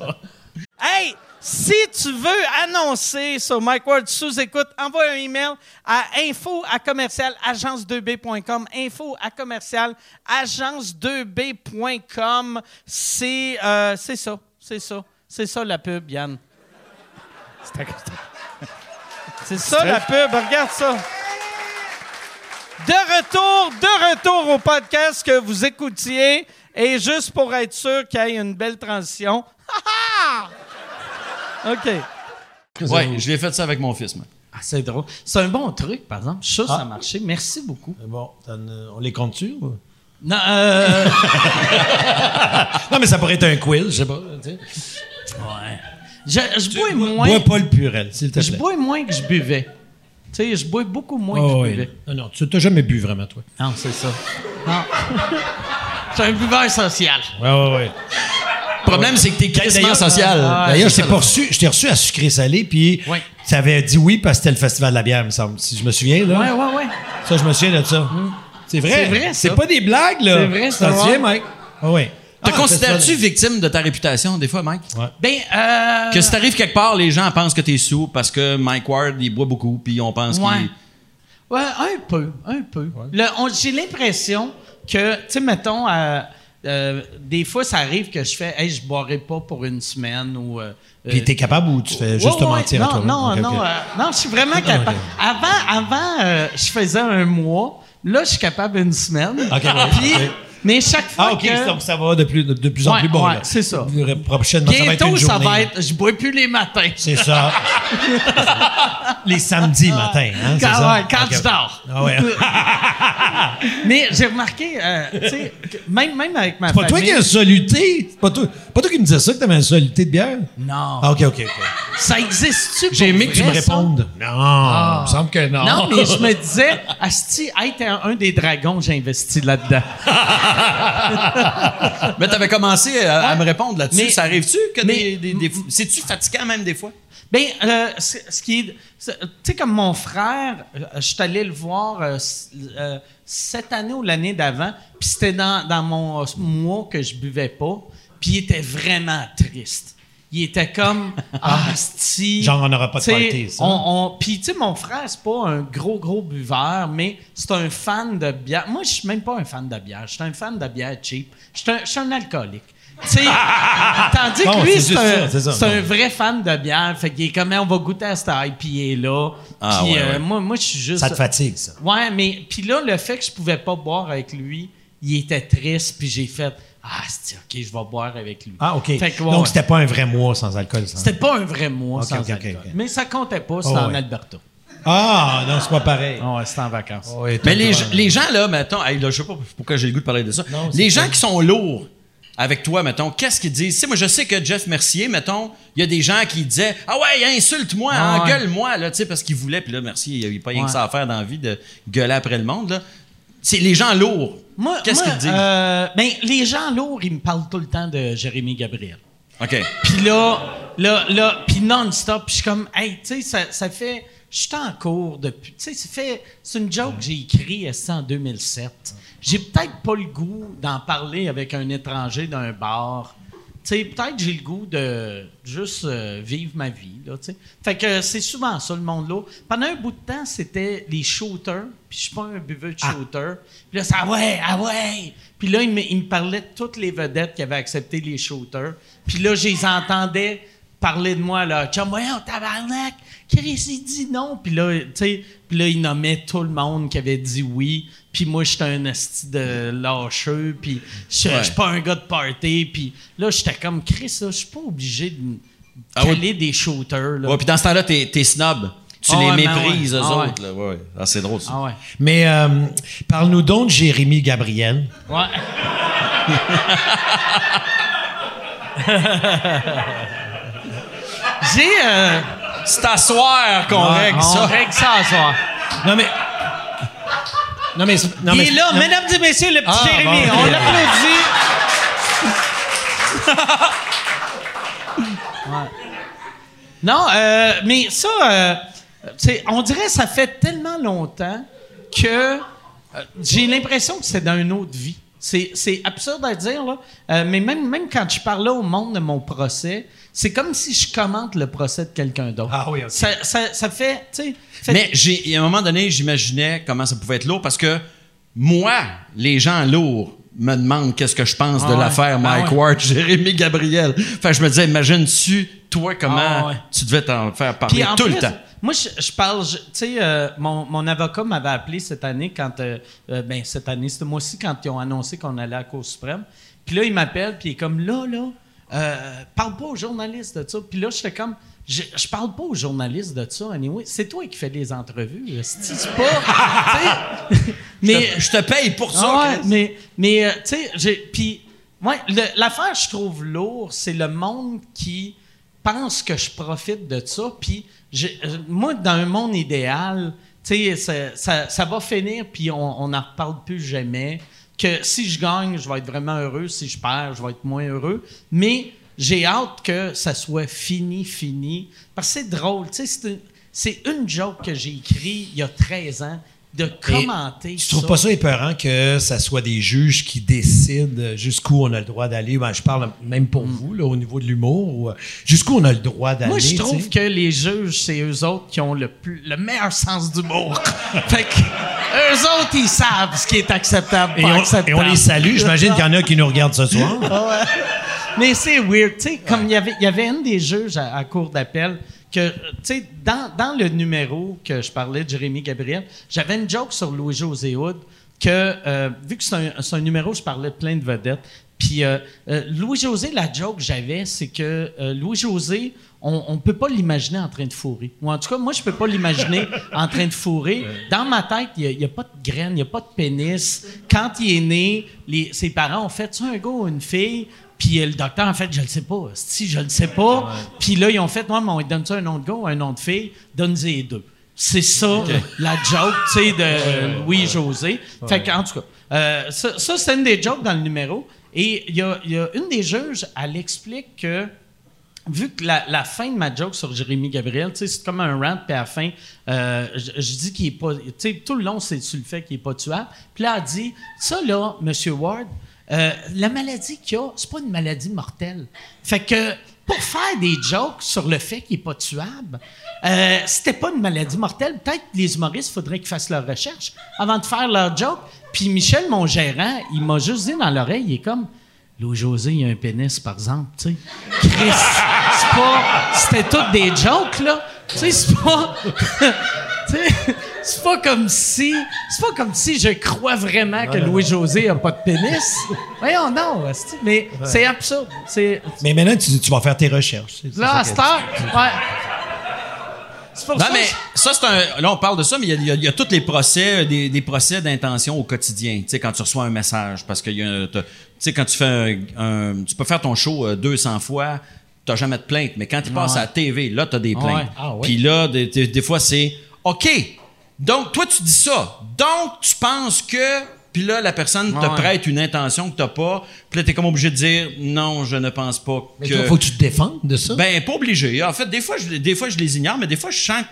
Hey, si tu veux annoncer sur Mike Ward sous écoute, envoie un email à info à commercial agence2b.com. Info à commercial agence2b.com. C'est euh, c'est ça, c'est ça, c'est ça la pub, Yann. C'est (laughs) ça la pub, regarde ça. De retour, de retour au podcast que vous écoutiez. Et juste pour être sûr qu'il y ait une belle transition. Ha, (laughs) ha! OK. Ouais, je l'ai fait ça avec mon fils, moi. Ah, c'est drôle. C'est un bon truc, par exemple. Je suis sûr que ça a marché. Merci beaucoup. Bon, t'en, euh, on les compte-tu? ou? Non, euh, (laughs) Non, mais ça pourrait être un quiz, je sais pas. tu sais. je, je bois moins. Bois pas le purel, s'il te plaît. Je bois moins que je buvais. Tu sais, je bois beaucoup moins que Oh, je oui. buvais. Non, non, tu t'as jamais bu vraiment, toi. Non, c'est ça. Non. (laughs) Suis un buveur social. Ouais, ouais, ouais. Le problème, c'est que t'es crissement social. Ah, D'ailleurs, je t'ai pas reçu, je t'ai reçu à sucré-salé, puis Ouais. ça avait dit oui parce que c'était le festival de la bière, il me semble. Si je me souviens, là. Ouais, ouais, ouais. Ça, je me souviens de ça. C'est vrai. C'est vrai, ça. C'est pas des blagues, là. C'est vrai, ça, souviens, Mike? Ah, oui. Te Ah, considères-tu victime de ta réputation, des fois, Mike? Ben, euh. Que si t'arrives quelque part, les gens pensent que t'es sous parce que Mike Ward, il boit beaucoup, puis on pense Ouais. qu'il... Ouais, un peu, un peu. J'ai l'impression que, tu sais, mettons, euh, euh, des fois, ça arrive que je fais, hey, je boirai pas pour une semaine ou. euh, Puis euh, t'es capable ou tu fais Ouais, juste te ouais, mentir non, à toi Non, non, euh, non, je suis vraiment capable. Avant, avant euh, je faisais un mois. Là, je suis capable une semaine. Ok, ouais, Puis, ok. Mais chaque fois Ah, OK, que... donc ça va de plus, de, de plus en Ouais, plus bon. ouais, c'est ça. Prochainement, ça va être Bientôt, une ça journée. va être... Je bois plus les matins. C'est ça. (laughs) Les samedis matin, hein, Quand, ça? ouais, quand Ok. je dors. Ah ouais. (laughs) Mais j'ai remarqué, euh, tu sais, même, même avec ma C'est pas toi qui as un soluté? C'est pas toi, pas toi qui me disais ça que t'avais un soluté de bière? Non. Ah, OK, OK, OK. Ça existe-tu J'ai aimé que tu me ça? répondes. Non, il me semble que non. Non, mais je me (laughs) disais, Asti, être un, un des dragons, j'ai investi là-dedans. (laughs) Mais t'avais commencé à, à me répondre là-dessus. Mais- ça arrive-tu que mais- des, des- des- C'est-tu fatigant même des fois? Ben, euh, ce qui est. Tu sais, comme mon frère, euh, je suis allé le voir euh, cette année ou l'année d'avant, puis c'était dans, dans mon mois que je buvais pas, puis il était vraiment triste. Il était comme (laughs) ah sti. Genre, on n'aura pas de party, ça. on- on- Puis tu sais, mon frère c'est pas un gros gros buveur, mais c'est un fan de bière. Moi, je suis même pas un fan de bière. Je suis un fan de bière cheap. Je suis un, je suis un alcoolique. Tu sais, (laughs) tandis que lui, c'est un, ça, ça. vrai fan de bière. Fait qu'il est comme, on va goûter à cette IPA-là. Ah, Puis ouais, euh, ouais. moi, moi je suis juste... Ça te fatigue, ça. Ouais, mais puis là, le fait que je pouvais pas boire avec lui, il était triste, puis j'ai fait Ah, c'est ok, je vais boire avec lui. Ah, OK. Fait que, ouais, Donc, c'était pas un vrai mois sans alcool, ça. C'était pas un vrai mois sans alcool. Mais ça comptait pas, c'était Oh, en ouais. Alberta. Ah, non, c'est pas pareil. Ouais, c'était en vacances. Ouais, Mais les, le gens- droit. les gens, là, mettons, hey, là, je sais pas pourquoi j'ai le goût de parler de ça. Non, les gens qui sont lourds avec toi, mettons, qu'est-ce qu'ils disent? Tu sais, moi, je sais que Jeff Mercier, mettons, il y a des gens qui disaient Ah ouais, insulte-moi, Ah engueule-moi, là, tu sais, parce qu'il voulait, puis là, Mercier, il n'y avait pas rien que ça à faire dans la vie de gueuler après le monde, là. C'est les gens lourds. Moi, Qu'est-ce moi, qu'ils disent? euh, ben, les gens lourds, ils me parlent tout le temps de Jérémy Gabriel. OK. Puis là, là, là, puis non-stop, je suis comme, hey, tu sais, ça, ça fait, je suis en cours depuis, tu sais, c'est une joke que j'ai écrit ça en 2007. J'ai peut-être pas le goût d'en parler avec un étranger d'un bar. Sais, peut-être j'ai le goût de juste euh, vivre ma vie, là. Fait que c'est souvent ça, le monde là. Pendant un bout de temps, c'était les shooters, puis je suis pas un buveur de shooter. Puis là, c'est ah ouais, ah ouais. Puis là, il me, il me parlait de toutes les vedettes qui avaient accepté les shooters. Puis là, je les entendais parler de moi, là. Chum, voyons, tabarnak, Chris, il dit non. Puis là, tu sais, puis là, il nommait tout le monde qui avait dit oui. Puis moi, j'étais un esti de lâcheux. Puis je je Ouais. suis pas un gars de party. Puis là, j'étais comme, Chris, là, je suis pas obligé de Ah des shooters, là. Ouais, puis dans ce temps-là, t'es, t'es snob. Tu Ah les ouais, ben méprises, ouais. eux Ah autres. Ouais, ouais. Ah, c'est drôle, ça. Ah ouais. Mais euh, parle-nous donc de Jérémy Gabriel. Ouais. (laughs) J'ai. Euh, C'est à soir qu'on règle on ça. règle ça à soir. (laughs) Non, mais. Non, mais. Non, Il mais est là, non, mesdames et messieurs, le petit Ah, Jérémy. bon, on ok. l'applaudit. Ouais. Non, euh, mais ça, euh, on dirait que ça fait tellement longtemps que euh, j'ai l'impression que c'est dans une autre vie. C'est, absurde à dire, là. Euh, mais même, même quand je parlais au monde de mon procès, c'est comme si je commente le procès de quelqu'un d'autre. Ah oui, ok. ça, ça, ça fait, tu sais... fait- Mais j'ai, à un moment donné, j'imaginais comment ça pouvait être lourd parce que moi, les gens lourds me demandent qu'est-ce que je pense de Ah ouais. l'affaire Ah Mike ouais. Ward, (laughs) Jérémy Gabriel. Enfin, je me disais, imagine-tu, toi, comment Ah ouais. tu devais t'en faire parler tout plus, le temps. Moi, je, je parle, je- tu sais, euh, mon, mon avocat m'avait appelé cette année quand, euh, euh, ben cette année, c'était moi aussi quand ils ont annoncé qu'on allait à la Cour suprême. Puis là, il m'appelle, puis il est comme là, là, euh, parle pas aux journalistes de ça. Puis là, j'étais comme, je, je parle pas aux journalistes de ça, anyway. C'est toi qui fais des entrevues. C'est pas. (laughs) tu sais. mais je te paye pour ça. ah ouais, mais, mais tu sais, puis, ouais, l'affaire, je trouve lourd, c'est le monde qui pense que je profite de ça. Puis, moi, dans un monde idéal, ça, ça, ça va finir, puis on n'en reparle plus jamais. Que si je gagne, je vais être vraiment heureux. Si je perds, je vais être moins heureux. Mais j'ai hâte que ça soit fini, fini. Parce que c'est drôle. C'est une joke que j'ai écrite il y a 13 ans de commenter Tu trouves pas ça épeurant que ça soit des juges qui décident jusqu'où on a le droit d'aller? Ben, je parle même pour vous, là, au niveau de l'humour. ou, euh, Jusqu'où on a le droit d'aller? Moi, je trouve que les juges, c'est eux autres qui ont le, plus, le meilleur sens d'humour. (laughs) fait que eux autres, ils savent ce qui est acceptable, Et pas on, acceptable. et on les salue. J'imagine qu'il y en a qui nous regardent ce soir. (laughs) Mais c'est weird. Tu sais, comme il y avait, il y avait une des juges à, à cour d'appel que, euh, tu sais, dans, dans le numéro que je parlais de Jérémy Gabriel, j'avais une joke sur Louis-José Hood que, euh, vu que c'est un, numéro, je parlais de plein de vedettes. Puis euh, euh, Louis-José, la joke que j'avais, c'est que Louis-José, on ne peut pas l'imaginer en train de fourrer. Ou en tout cas, moi, je peux pas l'imaginer (laughs) en train de fourrer. Dans ma tête, il n'y a, pas de graines, il n'y a pas de pénis. Quand il est né, les, ses parents ont fait « Tu un gars ou une fille? » Puis euh, le docteur, en fait, je le sais pas. Si, je le sais pas. Puis là, ils ont fait, moi, mais on donne ça un nom de gars ou un nom de fille? Donne-y les deux. C'est ça, la joke, tu sais, de Louis-José. Fait qu'en tout cas, euh, ça, ça, c'est une des jokes dans le numéro. Et il y a, il y a une des juges, elle explique que vu que la, la fin de ma joke sur Jérémy Gabriel, c'est comme un rant, puis à la fin, euh, je, je dis qu'il est pas. Tout le long, c'est sur le fait qu'il est pas tuable. Puis là, elle dit Ça, là, M. Ward, euh, la maladie qu'il a, c'est pas une maladie mortelle. Fait que pour faire des jokes sur le fait qu'il est pas tuable, euh, c'était pas une maladie mortelle, peut-être que les humoristes, faudrait qu'ils fassent leur recherche avant de faire leur joke. Puis Michel, mon gérant, il m'a juste dit dans l'oreille, il est comme Louis-José, il a un pénis, par exemple, tu. Chris, c'est pas... C'était toutes des jokes, là. C'est pas... (laughs) c'est pas comme si... C'est pas comme si je crois vraiment que Louis-José a pas de pénis. Voyons, non, mais c'est absurde. C'est... Mais maintenant, tu, tu vas faire tes recherches. C'est- c'est Là, à ça ouais. C'est pour Non, ça mais ça, c'est un. Là, on parle de ça, mais il y a- y, y tous les procès, euh, des, des procès d'intention au quotidien. Tu sais, quand tu reçois un message, parce que tu sais, quand tu fais un, un- Tu peux faire ton show euh, 200 fois, t'as jamais de plainte. Mais quand tu passes à la TV, là, t'as des plaintes. Ah. Puis là, des, des- des fois, c'est OK. Donc, toi, tu dis ça. Donc, tu penses que. Puis là, la personne te Ouais. prête une intention que t'as pas. Puis là, t'es comme obligé de dire non, je ne pense pas Mais que. toi, faut que tu te défendes de ça. Ben, pas obligé. En fait, des fois, je, des fois, je les ignore, mais des fois, je sens.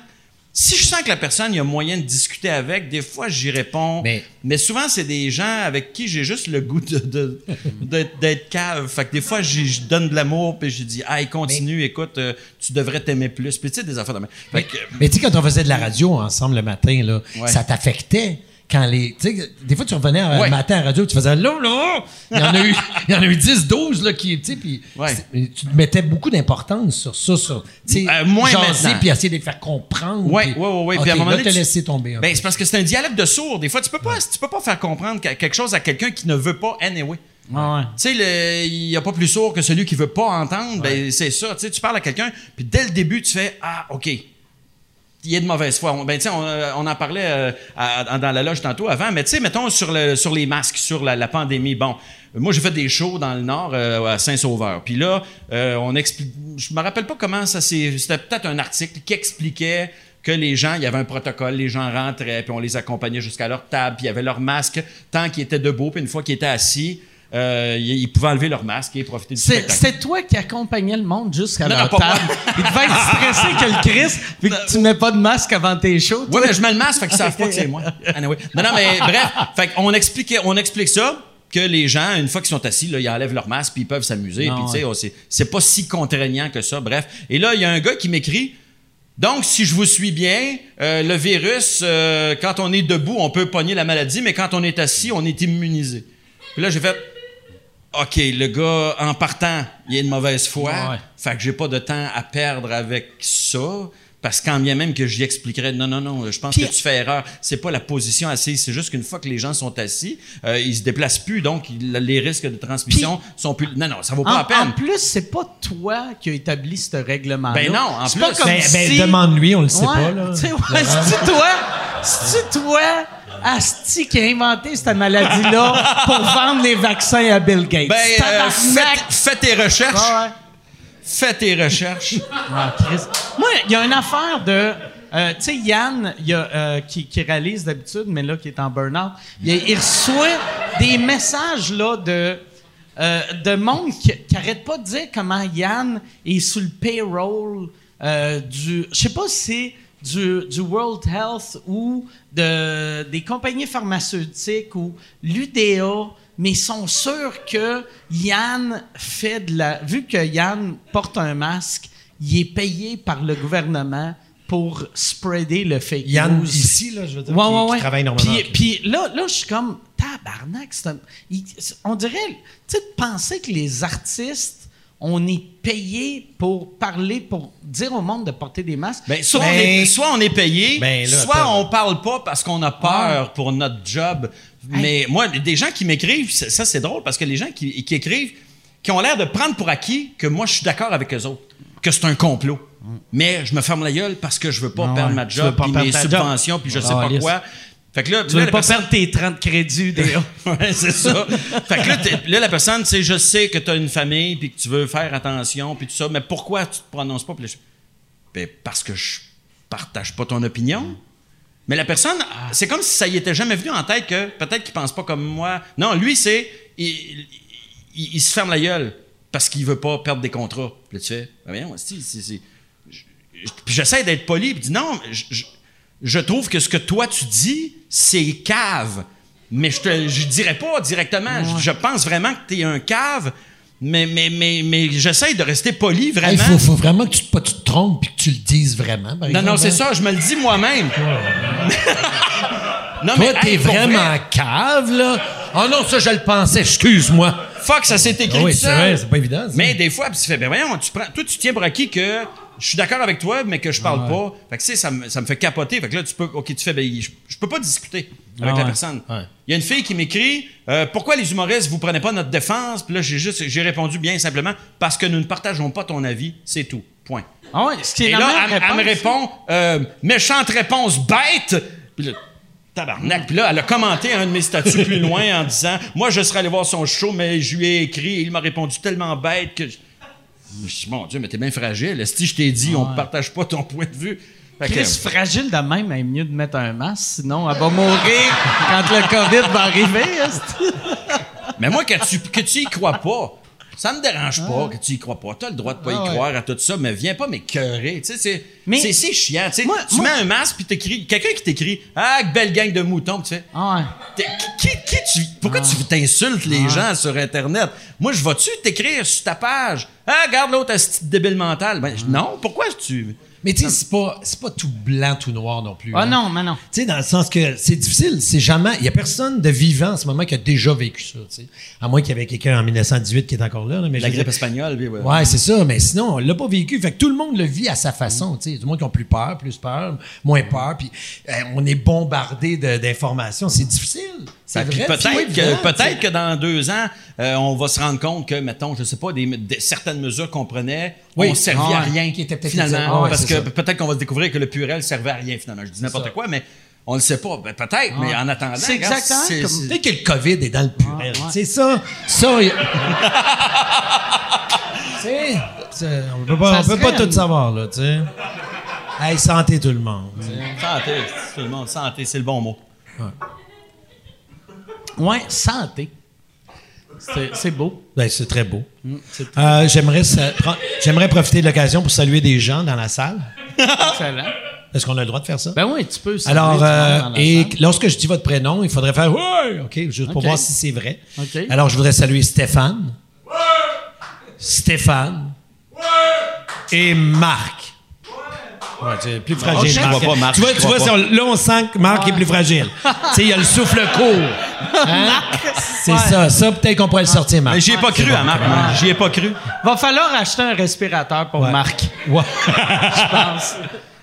Si je sens que la personne, il y a moyen de discuter avec, des fois, j'y réponds. Mais- Mais, souvent, c'est des gens avec qui j'ai juste le goût de, de- d'être, d'être cave. Fait que des fois, je donne de l'amour, puis je dis, hey, continue, écoute, euh, tu devrais t'aimer plus. Puis tu sais, des affaires de même. Que, Mais tu sais, quand on faisait de la radio ensemble le matin, là, Ouais. ça t'affectait? Quand les, tu sais, des fois, tu revenais Ouais. le matin à la radio, tu faisais là, là, il y en a eu, (laughs) il y en a eu 10, 12, là, qui, tu sais, puis Ouais. tu mettais beaucoup d'importance sur ça, sur, tu sais, Euh, moins jaser, maintenant. puis essayer de les faire comprendre. Ouais, ouais. OK, Puis à un moment donné, tu- tomber. ben, c'est parce que c'est un dialogue de sourds. Des fois, tu peux pas, tu peux pas faire comprendre que- quelque chose à quelqu'un qui ne veut pas anyway. Ouais. Tu sais, il n'y a pas plus sourd que celui qui veut pas entendre. Ben, c'est ça. Tu sais, tu parles à quelqu'un, puis dès le début, tu fais Ah, OK. Il a de mauvaise foi. On, ben, on, euh, on en parlait euh, dans la loge tantôt avant, mais tu mettons sur, le, sur les masques, sur la, la pandémie. Bon, moi, j'ai fait des shows dans le Nord, euh, à Saint-Sauveur. Puis là, euh, on explique. Je me rappelle pas comment ça s'est. C'était peut-être un article qui expliquait que les gens, il y avait un protocole, les gens rentraient, puis on les accompagnait jusqu'à leur table, puis il y avait leur masque tant qu'ils étaient debout, puis une fois qu'ils étaient assis, euh, ils, ils pouvaient enlever leur masque et profiter du C'est- spectacle. C'était toi qui accompagnais le monde jusqu'à pas table. Il devait être stressé que le Christ, vu que tu mets pas de masque avant tes shows. Oui, mais je mets le masque, fait qu'ils savent pas que c'est moi. Anyway. Non, non, mais bref, fait expliquait, on explique ça que les gens, une fois qu'ils sont assis, là, ils enlèvent leur masque puis ils peuvent s'amuser. Puis, tu sais, oh, c'est, c'est pas si contraignant que ça. Bref. Et là, il y a un gars qui m'écrit. Donc, si je vous suis bien, euh, le virus, euh, quand on est debout, on peut pogner la maladie, mais quand on est assis, on est immunisé. Puis là, j'ai fait. OK, le gars, en partant, il a une mauvaise foi. Ouais. Fait que j'ai pas de temps à perdre avec ça. Parce qu'en bien même que j'y expliquerais, non, non, non, je pense que tu fais erreur. C'est pas la position assise. C'est juste qu'une fois que les gens sont assis, euh, ils se déplacent plus. Donc, il- les risques de transmission sont plus. Non, non, ça vaut pas En, la peine. en plus, c'est pas toi qui as établi ce règlement Ben non, en c'est plus. pas comme Ben, ben, si... demande-lui, on le sait Ouais, pas, là. tu sais, ouais, c'est-tu toi? C'est-tu toi, Asti, qui a inventé cette maladie-là pour vendre les vaccins à Bill Gates? Ben, euh, fais, fais tes recherches. Ouais, ouais. Fais tes recherches. Ah. Moi, il y a une affaire de. euh, tu sais, Yann, il y a, euh, qui, qui réalise d'habitude, mais là, qui est en burn-out, il, reçoit des messages là, de, euh, de monde qui n'arrête pas de dire comment Yann est sous le payroll du. Je sais pas si c'est du, du World Health ou de, des compagnies pharmaceutiques ou l'UDA, mais ils sont sûrs que Yann fait de la. Vu que Yann porte un masque, il est payé par le gouvernement pour spreader le fake Yann, news. ici, là, je veux dire, Ouais, qui, ouais, qui ouais. travaille normalement. Puis, puis là, là je suis comme, tabarnak, un- il- on dirait, tu sais, de penser que les artistes, on est payés pour parler, pour dire au monde de porter des masques. Ben, soit, Ben- on est, soit on est payé, Ben, là, soit on parle pas parce qu'on a peur pour notre job. Mais moi, des gens qui m'écrivent, ça, c'est drôle parce que les gens qui, qui écrivent, qui ont l'air de prendre pour acquis que moi je suis d'accord avec eux autres, que c'est un complot. Mais je me ferme la gueule parce que je veux pas Ah perdre ma job, puis mes subventions, puis je sais pas quoi. Fait que là, tu là, veux pas personne- perdre tes 30 crédits, Déo. (laughs) ouais, c'est ça. fait que là, là, la personne, tu sais, je sais que tu as une famille puis que tu veux faire attention puis tout ça, mais pourquoi tu te prononces pas? Puis là, je- Ben, parce que je partage pas ton opinion. Mais la personne, c'est comme si ça y était jamais venu en tête que peut-être qu'il pense pas comme moi. Non, lui, c'est. Il, il- il se ferme la gueule parce qu'il veut pas perdre des contrats. Puis là, tu fais, ben, voyons, si, Puis j'essaie d'être poli, puis dis non, je, je- trouve que ce que toi tu dis, c'est cave. Mais je te je dirais pas directement. Je, je pense vraiment que tu es un cave, mais, mais, mais, mais j'essaie de rester poli vraiment. Il faut, faut vraiment que tu, pas tu te trompes puis que tu le dises vraiment. par non, non, c'est hein. ça, je me le dis moi-même. (laughs) non, Toi, t'es vraiment vrai, cave, là. Oh non, ça, je le pensais, excuse-moi. fuck ça s'est écrit Ah oui, c'est vrai, c'est pas évident, ça. Mais des fois, tu fais, ben voyons, tu prends, toi, tu tiens pour acquis que je suis d'accord avec toi, mais que je parle pas. Fait que, tu sais, ça me, ça me fait capoter. Fait que là, tu peux, OK, tu fais, ben, je, je peux pas discuter avec la personne. Ouais. Il y a une fille qui m'écrit, euh, pourquoi les humoristes, vous prenez pas notre défense? Puis là, j'ai juste, j'ai répondu bien simplement, parce que nous ne partageons pas ton avis, c'est tout. Point. Ah ouais, ce qui est Et là, elle, elle me répond, euh, méchante réponse bête. Puis là, tabarnak. Puis là, elle a commenté un de mes statuts plus loin en disant, moi, je serais allé voir son show, mais je lui ai écrit et il m'a répondu tellement bête que. Je... Je dis, mon Dieu, mais t'es bien fragile. Si je t'ai dit, on ne partage pas ton point de vue? Fait que- Chris, fragile de même, elle est mieux de mettre un masque, sinon elle va mourir quand le COVID va arriver. Mais moi, que tu, que tu y crois pas, ça me dérange pas que tu y crois pas. Tu as le droit de pas y Ah ouais. croire à tout ça, mais viens pas m'écœurer. Tu sais, c'est, Mais- c'est, chiant. Tu sais, Moi- tu moi- mets un masque puis t'écris, quelqu'un qui t'écrit, ah, belle gang de moutons, tu fais, Ah ouais. Qui, qui tu, pourquoi tu t'insultes les gens sur Internet? Moi, je vais-tu t'écrire sur ta page? Ah, regarde l'autre, ce petit débile mental. Ben, non, pourquoi tu. Mais tu sais, c'est pas, c'est pas tout blanc, tout noir non plus. Ah hein. non, mais non. Tu sais, dans le sens que c'est difficile, c'est jamais. Il y a personne de vivant en ce moment qui a déjà vécu ça, tu sais. À moins qu'il y avait quelqu'un en 1918 qui est encore là, là, mais je La grippe dire- espagnole, puis ouais. Ouais, c'est ça, mais sinon, on l'a pas vécu. Fait que tout le monde le vit à sa façon, tu sais. Tout le monde qui ont plus peur, plus peur, moins peur, puis euh, on est bombardé d'informations. C'est difficile. C'est Fait que vrai. peut-être que, peut-être que dans deux ans, euh, on va se rendre compte que, mettons, je sais pas, des, des- certaines mesures qu'on prenait Oui. ont servi Ah à ouais. rien Qui étaient peut-être finalement. Ah ouais, parce que ça. peut-être qu'on va découvrir que le purel servait à rien finalement. Je dis n'importe ça. quoi, mais on le sait pas. Ben, peut-être, mais en attendant, C'est regarde, exactement c'est- comme- c'est- Peut-être que le COVID est dans le purel. Ouais, ouais. C'est ça. Ça. (laughs) on peut pas, Ça on peut pas tout savoir, là, tu sais. Hey, santé tout le monde. Santé, tout le monde, santé, c'est le bon mot. Ouais, santé. C'est beau. Ben, c'est très beau. Mm, Euh, j'aimerais, profiter de l'occasion pour saluer des gens dans la salle. excellent. Est-ce qu'on a le droit de faire ça? Ben oui, tu peux. saluer Alors, euh, et salle. lorsque je dis votre prénom, il faudrait faire ouais, ok, juste pour voir si c'est vrai. Alors, je voudrais saluer Stéphane, Stéphane et Marc. Ouais, c'est plus fragile. Marc. pas Marc, Tu vois, je tu vois là, on sent que Marc est plus fragile. (laughs) tu sais, il y a le souffle court. Hein? C'est ça. Ça, peut-être qu'on pourrait le sortir, Marc. Mais j'y ai pas cru à Marc, moi. J'y ai pas cru. Va falloir acheter un respirateur pour Ouais. Marc, Ouais. (laughs) je pense.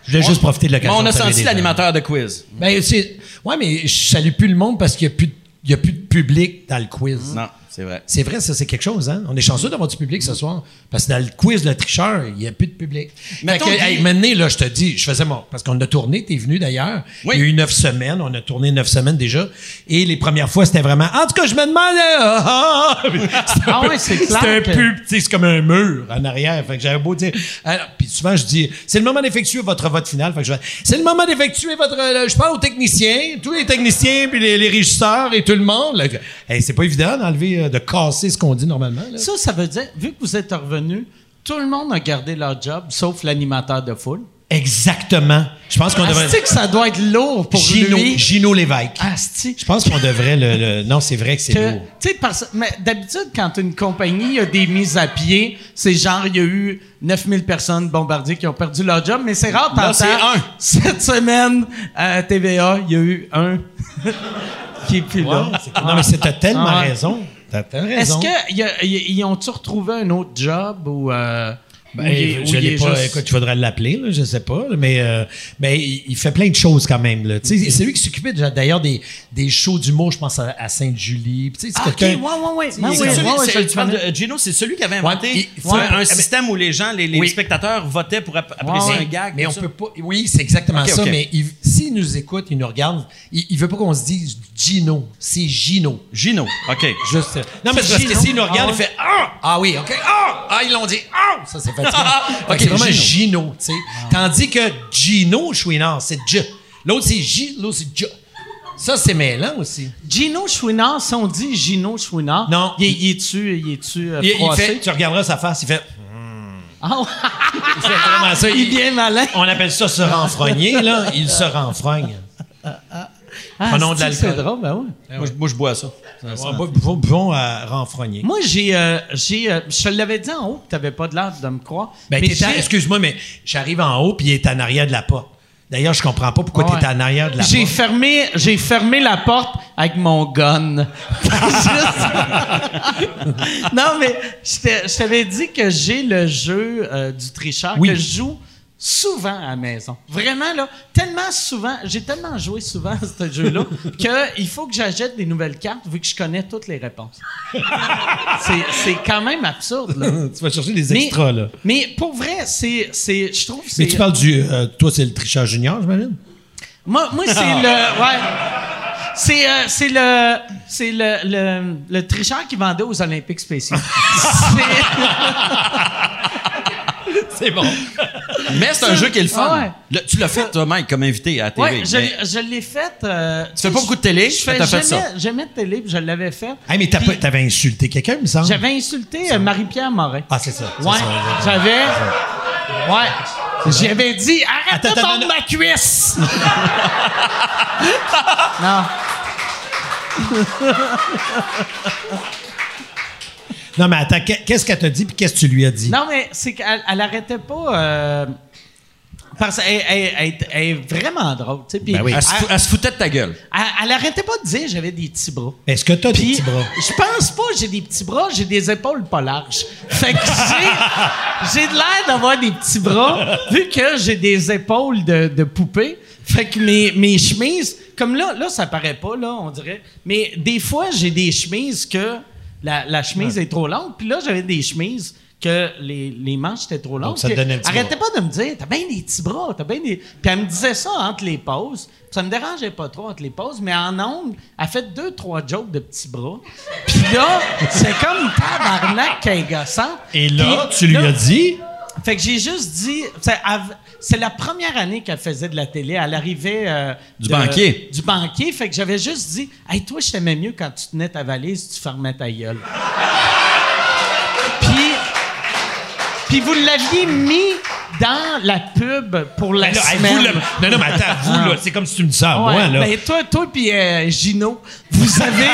Je voulais juste profiter de l'occasion. on a senti l'animateur de quiz. Ben, c'est. Ouais, mais je salue plus le monde parce qu'il n'y a, plus a plus de public dans le quiz. Non, c'est vrai. C'est vrai, ça, c'est quelque chose, hein? On est chanceux d'avoir du public ce soir. Parce que dans le quiz, le tricheur, il n'y a plus de public. Que, qu'il- hey, maintenant, là, je te dis, je faisais mon. Parce qu'on a tourné, t'es venu d'ailleurs. Oui. Il y a eu neuf semaines, on a tourné neuf semaines déjà. Et les premières fois, c'était vraiment. En tout cas, je me demandais. ah, ah, ah. (laughs) C'était un Ah ouais, c'est clair C'était un sais, c'est comme un mur en arrière. Fait que j'avais beau dire. Alors, puis souvent, je dis, c'est le moment d'effectuer votre vote final. Fait que je c'est le moment d'effectuer votre. euh, je parle aux techniciens, tous les techniciens, puis les, les régisseurs et tout le monde. Hey, c'est pas évident d'enlever, euh, de casser ce qu'on dit normalement. Là. Ça, ça veut dire, vu que vous êtes revenu, tout le monde a gardé leur job, sauf l'animateur de foule. Exactement. Je pense qu'on devrait. Que ça doit être lourd pour Gino, lui. Gino Lévesque. Asti. Je pense qu'on devrait le, le- Non, c'est vrai que c'est lourd. Tu sais, parce- mais d'habitude, quand une compagnie a des mises à pied, c'est genre, il y a eu 9000 personnes bombardiers qui ont perdu leur job, mais c'est rare, Là, c'est un. Cette semaine, à TVA, il y a eu un (laughs) qui est plus là. Non, mais t'as tellement Ah raison. Est-ce qu'ils ont-tu retrouvé un autre job ou. euh, Ben, il est- je il l'ai pas. juste- Écoute, tu voudrais l'appeler, je sais pas. Mais, euh, mais il, il fait plein de choses quand même. là. Sais, C'est lui qui s'occupait déjà, d'ailleurs des, des shows d'humour, je pense, à, à Sainte-Julie. Ah, ok, quelqu'un- ouais, ouais, ouais. De- Gino, c'est celui qui avait inventé Ouais, il un, système où les gens, les, les Oui. spectateurs votaient pour ap- apprécier Ouais, un gag. Mais on ça. peut pas. Oui, c'est exactement ça. Mais il- s'il nous écoute, il nous regarde, il, il veut pas qu'on se dise Gino. C'est Gino. Gino, OK. Juste. Non, mais parce que s'il nous regarde, Ah il fait Ah! Ah oui, OK. Ah! Ah, ils l'ont dit. Ah! Ça, c'est. Fait Ok, c'est vraiment Gino. Tu sais. Tandis que Gino Chouinard, c'est J. L'autre, c'est J, l'autre, c'est J. Ça, c'est mêlant aussi. Gino Chouinard, si on dit Gino Chouinard, Non. il, il est-tu il est-tu, euh, Il, il froissé? fait, tu regarderas sa face, il fait. Ah, ouais. Il fait vraiment ça. il est bien malin. On appelle ça se renfrogner, là. Il se renfrogne. Ah, Prenons de l'alcool. C'est drôle, ben ouais. Moi, je- moi, je bois ça. Ça, ça- On va- Buvons buvons à renfrogner. Moi, j'ai. euh, j'ai euh, je te l'avais dit en haut que t'avais pas de l'air de me croire. Ben, excuse-moi, mais j'arrive en haut, puis il est en arrière de la porte. D'ailleurs, je comprends pas pourquoi Ouais. t'es en arrière de la J'ai porte. fermé, j'ai fermé la porte avec mon gun. (laughs) (laughs) Non, mais je te- je t'avais dit que j'ai le jeu euh, du tricheur Oui. que je joue souvent à la maison. Vraiment, là, tellement souvent, j'ai tellement joué souvent à ce jeu-là (laughs) qu'il faut que j'achète des nouvelles cartes vu que je connais toutes les réponses. C'est c'est quand même absurde, là. (laughs) tu vas chercher des Mais- extras, là. Mais pour vrai, c'est, c'est, je trouve. Mais tu parles du. euh, toi, c'est le tricheur junior, j'imagine? Moi, moi c'est le. Ouais. C'est, euh, c'est le. C'est le, le, le tricheur qui vendait aux Olympiques spéciaux. (laughs) c'est. Bon. Mais c'est un jeu qui est le fun. Ah ouais. Le- tu l'as fait, toi, Mike, comme invité à la TV. Ouais, je, mais je l'ai fait. euh, Tu fais pas beaucoup de télé, Je mais fais t'as fait jamais, ça. jamais de télé, puis je l'avais fait. Hey, mais t'as Puis pas- t'avais insulté quelqu'un, il me semble? J'avais insulté euh, Marie-Pierre Morin. Ah, c'est ça. c'est Ouais, ça. j'avais. Ouais. J'avais dit arrête de Attends, attends, mordre non, ma cuisse. (laughs) non. Non, mais attends, qu'est- qu'est-ce qu'elle t'a dit puis qu'est-ce que tu lui as dit? Non, mais c'est qu'elle elle arrêtait pas. euh, parce qu'elle elle- elle- elle est vraiment drôle. tu sais, puis Ben oui. Elle se, fou- elle se foutait de ta gueule. Elle, arrêtait pas de dire j'avais des petits bras. Est-ce que t'as des petits bras? je pense pas que j'ai des petits bras, j'ai des épaules pas larges. Fait que j'ai, j'ai de l'air d'avoir des petits bras, vu que j'ai des épaules de, de poupée. Fait que mes, mes chemises, comme là, là, ça paraît pas, là, on dirait. Mais des fois, j'ai des chemises que la, la chemise est trop longue. Puis là, j'avais des chemises que les, les manches étaient trop longues. ça donnait Arrêtez pas de me dire, t'as bien des petits bras, t'as bien des. Puis elle me disait ça entre les pauses. Ça me dérangeait pas trop entre les pauses, mais en ondes, elle fait deux, trois jokes de petits bras. Puis là, (laughs) c'est comme tabarnak qu'elle est gossante. Et là, Puis tu lui là, as dit? Fait que j'ai juste dit. av- C'est la première année qu'elle faisait de la télé. Elle arrivait. euh, Du de- banquier. Du banquier. Fait que j'avais juste dit Hey, toi, je t'aimais mieux quand tu tenais ta valise, tu fermais ta gueule. (laughs) Puis. Puis vous l'aviez mis dans la pub pour la Ben là, semaine. vous, là- non, non, mais attends, vous, là, c'est comme si tu me dis ça à Ouais, moi, là. ben, toi, toi puis euh, Gino, vous avez.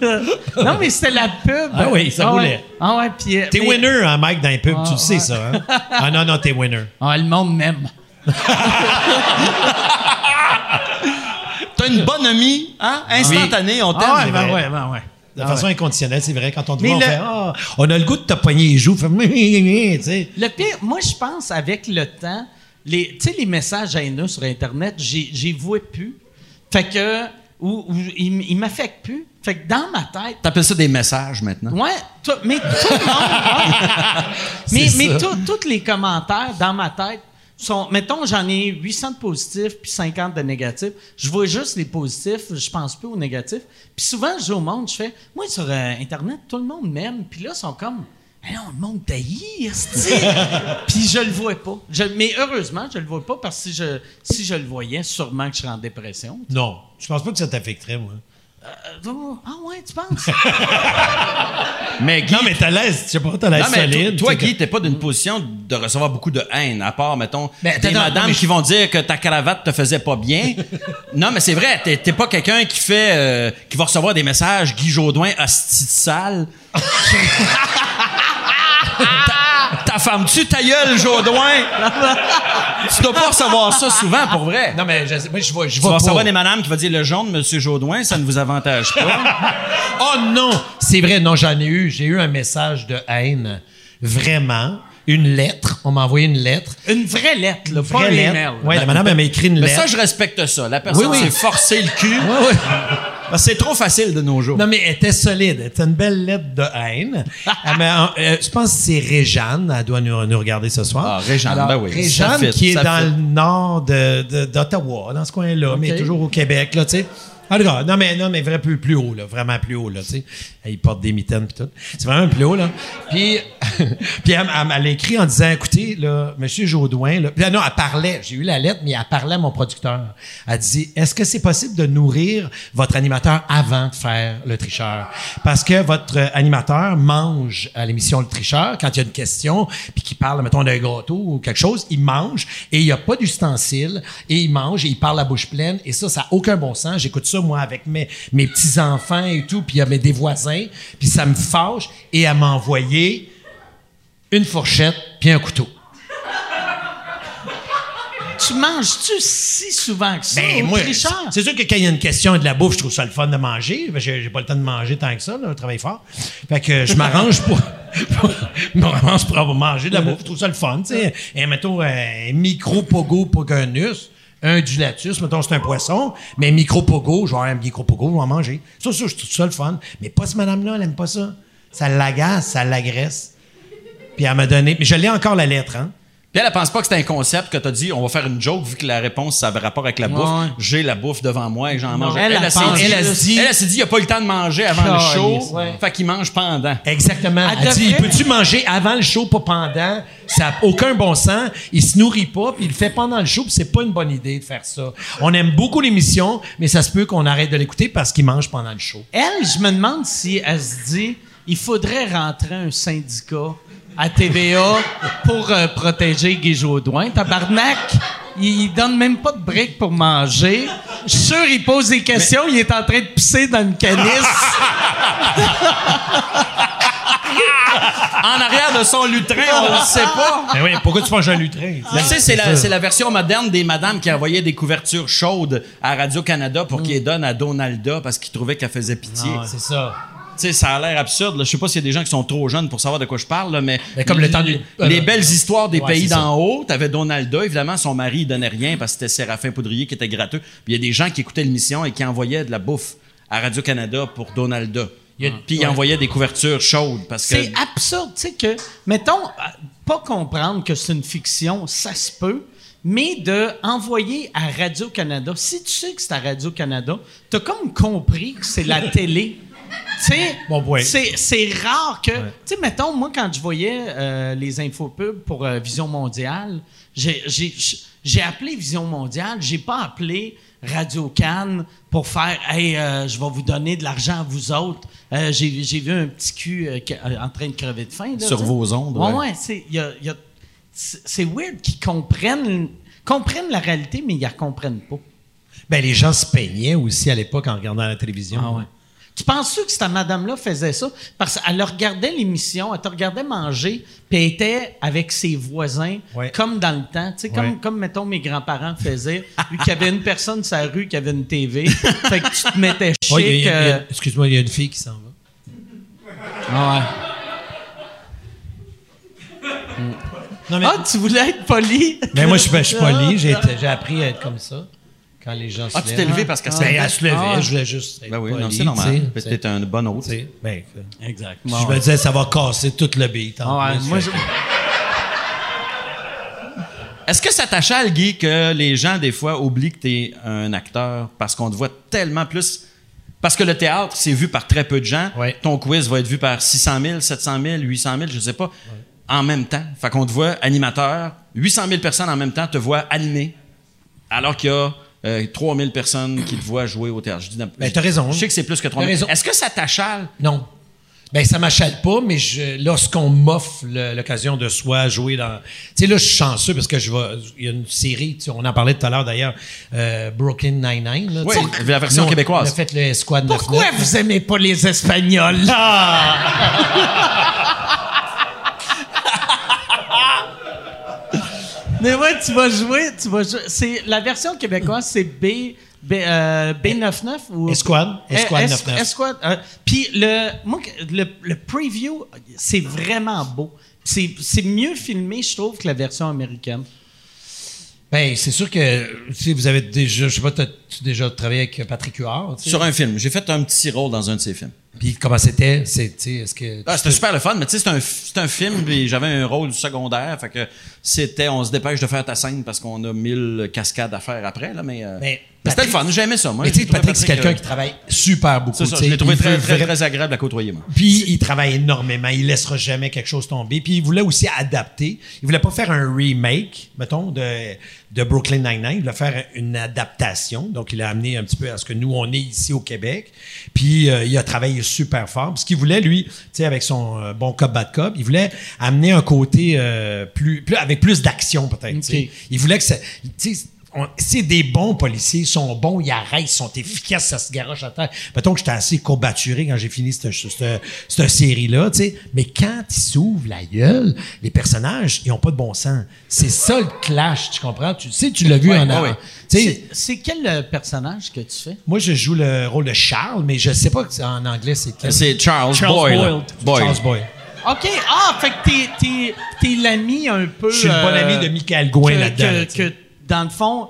(laughs) non, mais c'était la pub. Ah oui, ça ouais. roulait. Ah ouais, puis. euh, T'es mais- winner, hein, Mike, dans les pubs, Ah, tu le sais, ouais. ça, hein? Ah non, non, t'es winner. Ah, le monde m'aime. (laughs) T'as une bonne amie, hein? Instantanée, on t'aime. Ah ouais, ben ouais, ben ouais. De Ah façon ouais. inconditionnelle, c'est vrai, quand on te voit, on le- fait Ah, on a le goût de te pogner les joues. (laughs) Le pire, moi, je pense, avec le temps, les, tu sais, les messages haineux sur Internet, j'ai- j'y vois plus. Fait que, ou, ou ils ils m'affectent plus. Fait que dans ma tête, T'appelles ça des messages maintenant. Ouais, mais tout le monde. (laughs) mais mais tous les commentaires dans ma tête sont. Mettons, j'en ai 800 de positifs puis 50 de négatifs. Je vois juste les positifs, je pense plus aux négatifs. Puis souvent, je dis au monde, je fais. Moi, sur euh, Internet, tout le monde m'aime. Puis là, ils sont comme. Eh non, le monde taillit, (laughs) Puis je le vois pas. Je- mais heureusement, je le vois pas parce que si je, si je le voyais, sûrement que je serais en dépression. Non, je pense pas que ça t'affecterait, moi. Euh, ah ouais, tu penses? (laughs) Mais Guy, Non, mais t'as l'aise, je sais pas, t'as l'aise solide. toi, toi, tu Guy, t'es pas d'une position de recevoir beaucoup de haine, à part, mettons, Ben, des madames mais qui vont dire que ta cravate te faisait pas bien. (laughs) non, mais c'est vrai, t'es, t'es pas quelqu'un qui fait, euh, qui va recevoir des messages, Guy Jodoin, hostie de sale. (laughs) ta, femme, tu ta gueule, Jodoin. tu dois pas recevoir ça souvent, pour vrai. Non, mais je, moi, je vois, je tu vois vas pas. recevoir des madames qui vont dire le jaune, Monsieur Jodoin, ça ne vous avantage pas. (laughs) Oh non! C'est vrai, non, j'en ai eu. J'ai eu un message de haine. Vraiment. Une lettre. On m'a envoyé une lettre. Une vraie lettre, là, pas Vraie un lettre. email. Ouais, la madame, elle m'a écrit une Mais lettre. ça, je respecte ça. La personne Oui, oui. s'est forcé le cul. Ouais, ouais. Parce que c'est trop facile de nos jours. Non, mais elle était solide. Elle était une belle lettre de haine. (laughs) Elle m'a- euh, je pense que c'est Réjeanne. Elle doit nous, nous regarder ce soir. Ah, Réjeanne, Alors, ben oui, Réjeanne, fit, qui est dans fit. le nord de- de- d'Ottawa, dans ce coin-là, mais toujours au Québec, là, tu sais. Non, mais, non, mais vrai, plus, haut, là, vraiment plus haut, là, tu sais. Il porte des mitaines pis tout. C'est vraiment plus haut, là. Puis, (laughs) puis elle, elle- elle écrit en disant, écoutez, là, Monsieur Jaudoin, là, puis là, non, elle parlait, j'ai eu la lettre, mais elle parlait à mon producteur. Elle dit, est-ce que c'est possible de nourrir votre animateur avant de faire le tricheur? Parce que votre animateur mange à l'émission Le Tricheur, quand il y a une question, puis qu'il parle, mettons, d'un gâteau ou quelque chose, il mange, et il n'y a pas d'ustensile, et il mange, et il parle la bouche pleine, et ça, ça n'a aucun bon sens. J'écoute ça, moi, avec mes, mes petits-enfants et tout, puis il y a mes des voisins, puis ça me fâche, et elle m'a envoyé une fourchette puis un couteau. tu manges-tu si souvent que ça? Ben, moi, tricheur? c'est sûr que quand il y a une question de la bouffe, je trouve ça le fun de manger. J'ai pas le temps de manger tant que ça, là, je travaille fort. Fait que je m'arrange pour, (laughs) pour, pour avoir mangé de la bouffe. Je trouve ça le fun, tu sais. Et mettons, un micro-pogo pogonus, un dulatus, mettons, c'est un poisson, mais micro-pogo, genre un micro-pogo, je vais en manger. Ça, ça, je trouve ça le fun. Mais pas ce madame-là, elle aime pas ça. Ça l'agace, ça l'agresse. Puis elle m'a donné, mais je l'ai encore la lettre, hein. Puis elle, elle pense pas que c'est un concept que t'as dit, on va faire une joke vu que la réponse, ça avait rapport avec la bouffe. Ouais. J'ai la bouffe devant moi et j'en mange. elle, elle dit- elle, s'est dit, elle, elle s'est dit, il a pas eu le temps de manger avant le show. Ouais. Fait qu'il mange pendant. Exactement. Elle Elle dit, peux-tu manger avant le show, pas pendant? Ça n'a aucun bon sens. Il se nourrit pas, puis il le fait pendant le show, puis c'est pas une bonne idée de faire ça. On aime beaucoup l'émission, mais ça se peut qu'on arrête de l'écouter parce qu'il mange pendant le show. Elle, je me demande si elle se dit il faudrait rentrer un syndicat à TVA pour euh, protéger Guy Jodoin. Tabarnak, il, il donne même pas de briques pour manger. Je suis sûr, il pose des questions, il est en train de pisser dans une canisse. (laughs) En arrière de son lutrin, on le sait pas. Mais oui, pourquoi tu manges un lutrin? Tu sais, c'est la, c'est la version moderne des madames qui envoyaient des couvertures chaudes à Radio-Canada pour qu'ils les donnent à Donalda parce qu'ils trouvaient qu'elle faisait pitié. C'est ça. Sais, ça a l'air absurde. Je sais pas s'il y a des gens qui sont trop jeunes pour savoir de quoi je parle, là, mais, Mais comme le temps du- les euh, belles histoires des ouais, pays d'en haut. T'avais Donalda, évidemment, son mari il donnait rien parce que c'était Séraphin Poudrier qui était gratteux. Puis il y a des gens qui écoutaient l'émission et qui envoyaient de la bouffe à Radio Canada pour Donalda. Il Puis ils ouais. envoyaient des couvertures chaudes parce que C'est absurde, tu sais, que, mettons, pas comprendre que c'est une fiction, ça se peut, mais de envoyer à Radio-Canada, si tu sais que c'est à Radio-Canada, t'as comme compris que c'est la (laughs) télé. Bon c'est, rare que. Tu sais, mettons, moi, quand je voyais euh, les infopubs pour euh, Vision Mondiale, j'ai, appelé Vision Mondiale, j'ai pas appelé Radio Cannes pour faire Hey, euh, je vais vous donner de l'argent à vous autres. Euh, j'ai, vu un petit cul en train de crever de faim. là, Sur vos ondes, Ouais, ouais. ouais, c'est, il y a- il y a- c'est, c'est weird qu'ils comprennent, comprennent la réalité, mais ils la comprennent pas. Ben, les gens se peignaient aussi à l'époque en regardant la télévision. Ah Tu penses-tu que cette madame-là faisait ça? Parce qu'elle regardait l'émission, elle te regardait manger, puis elle était avec ses voisins, Ouais. comme dans le temps. Tu sais, comme, Ouais. comme, mettons, mes grands-parents faisaient, vu qu'il y avait une personne sur la rue qui avait une TV. fait que tu te mettais chic. (laughs) Ouais, euh, Excuse-moi, il y a une fille qui s'en va. ah ouais. Non, mais, Ah, tu voulais être poli? mais moi, je suis je suis (laughs) poli. J'ai appris à être comme ça quand les gens se Ah, tu t'es levé parce qu'elle se Ben, elle se levait, Ah. je voulais juste être Ben oui, non, c'est normal. Peut-être un bon hôte. tu sais. Ben, Exact. je me disais, ça va casser tout le beat. en Ah ouais, plus. moi, je- que- Est-ce que ça t'achale, Guy, que les gens, des fois, oublient que tu es un acteur parce qu'on te voit tellement plus? Parce que le théâtre, c'est vu par très peu de gens. Ouais. Ton quiz va être vu par 600 000, 700 000, 800 000, je sais pas, en même temps. Fait qu'on te voit animateur. 800 000 personnes en même temps te voient animer, alors qu'il y a euh, 3 000 personnes qui te voient jouer au théâtre. Je dis, Ben, t'as raison. Je sais que c'est plus que 3 T'as 000. raison. Est-ce que ça t'achale? Non. Ben, ça m'achale pas, mais lorsqu'on m'offre l'occasion de soit jouer dans. Tu sais, là, je suis chanceux parce que je vais. Il y a une série, on en parlait tout à l'heure d'ailleurs, euh, Brooklyn Nine-Nine. là, Oui, la version québécoise. On a fait le Squad Pourquoi 99. vous aimez pas les Espagnols? (laughs) Mais ouais, tu vas jouer, tu vas jouer. C'est la version québécoise, c'est B B euh, B99 ou Esquad. Esquad Es- 99. Esquad. euh, Puis le moi le, le preview, c'est vraiment beau. C'est c'est mieux filmé, je trouve, que la version américaine. Ben, c'est sûr que si vous avez déjà, je sais pas, t'as-tu déjà travaillé avec Patrick Huard? tu? Sur un film. J'ai fait un petit rôle dans un de ses films. Puis comment c'était? C'est, tu sais, est-ce que. Ah, c'était super le fun, mais tu sais, c'est un, un film, puis j'avais un rôle secondaire, fait que c'était, on se dépêche de faire ta scène parce qu'on a mille cascades à faire après, là, mais, euh, Mais mais c'était le fun, j'aimais ça, moi. Mais tu sais, Patrick, c'est quelqu'un euh, qui travaille super beaucoup. Ça, tu je l'ai trouvé très, très, très agréable à côtoyer, moi. Puis il travaille énormément. Il laissera jamais quelque chose tomber. Puis il voulait aussi adapter. Il voulait pas faire un remake, mettons, de, de Brooklyn Nine-Nine. Il voulait faire une adaptation. Donc il a amené un petit peu à ce que nous, on est ici au Québec. Puis euh, il a travaillé super fort. Puis ce qu'il voulait, lui, tu sais, avec son euh, bon cop, bad cop, il voulait amener un côté euh, plus, plus, avec plus d'action, peut-être. Il voulait que ça. tu sais, on- c'est des bons policiers, ils sont bons, ils arrêtent, ils sont efficaces, ça se garoche à terre. Mettons que j'étais assez courbaturé quand j'ai fini cette, cette, cette série-là, tu sais. Mais quand ils s'ouvrent la gueule, les personnages, ils ont pas de bon sens. C'est ça le clash, tu comprends? Tu sais, tu l'as vu Ouais, en avant. ouais. C'est- quel euh, personnage que tu fais? moi, je joue le rôle de Charles, mais je sais pas que en anglais c'est quel. C'est Charles, Charles Boyle. Boyle. Boyle. Charles Boyle. OK. Ah, fait que t'es, l'ami un peu. Je suis le bon euh, ami de Michael Gouin là-dedans. Dans le fond,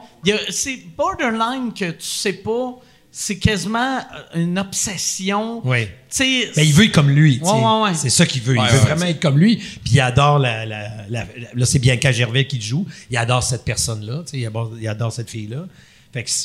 c'est borderline que tu sais pas. C'est quasiment euh, une obsession. Oui. Tu sais. Mais il veut être comme lui. Ouais, ouais, ouais. C'est ça qu'il veut. Ouais, il veut ouais, vraiment être comme lui. Puis il adore la. la, la- là, c'est Bianca Gervais qui le joue. Il adore cette personne-là. tu sais, Il adore, il adore cette fille-là.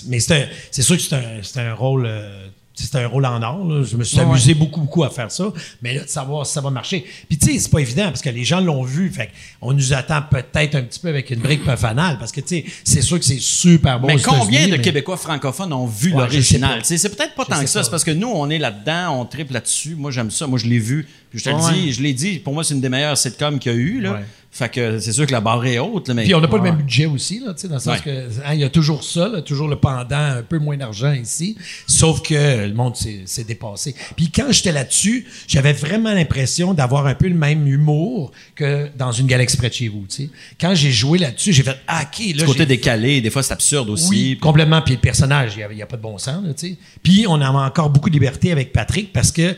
Mais c'est un- c'est sûr que c'est un, c'est un rôle. euh, c'est un rôle en or. là. Je me suis Ouais, amusé beaucoup, beaucoup à faire ça. Mais là, de savoir si ça va marcher. Puis, tu sais, c'est pas évident parce que les gens l'ont vu. Fait on nous attend peut-être un petit peu avec une brique pas fanale parce que, tu sais, c'est sûr que c'est super beau. Mais combien de mais- Québécois francophones ont vu Ouais, l'original? C'est peut-être pas Je tant que ça. C'est parce que nous, on est là-dedans, on triple là-dessus. Moi, j'aime ça. Moi, je l'ai vu. Puis je te le dis, je l'ai dit. Pour moi, c'est une des meilleures sitcoms qu'il y a eu. Là. Fait que c'est sûr que la barre est haute. là, mais Puis on n'a pas le même budget aussi, là, tu sais, dans le sens Ouais. que hein, il y a toujours ça, là, toujours le pendant, un peu moins d'argent ici. Sauf que le monde s'est dépassé. Puis quand j'étais là-dessus, j'avais vraiment l'impression d'avoir un peu le même humour que dans une galaxie près de chez vous. Tu sais. Quand j'ai joué là-dessus, j'ai fait ah, ok, là. Du côté décalé, des fois, c'est absurde aussi. oui, complètement. Puis le personnage, il n'y a, pas de bon sens. Là, tu sais. Puis on avait encore beaucoup de liberté avec Patrick parce que,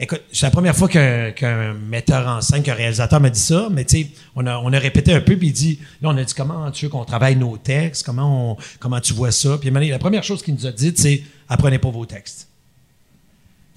écoute, c'est la première fois qu'un qu'un metteur en scène, qu'un réalisateur m'a dit ça, mais tu sais, on a, on a répété un peu, puis il dit, là, on a dit comment tu veux qu'on travaille nos textes, comment, on- comment tu vois ça? Puis la première chose qu'il nous a dit, c'est apprenez pas vos textes.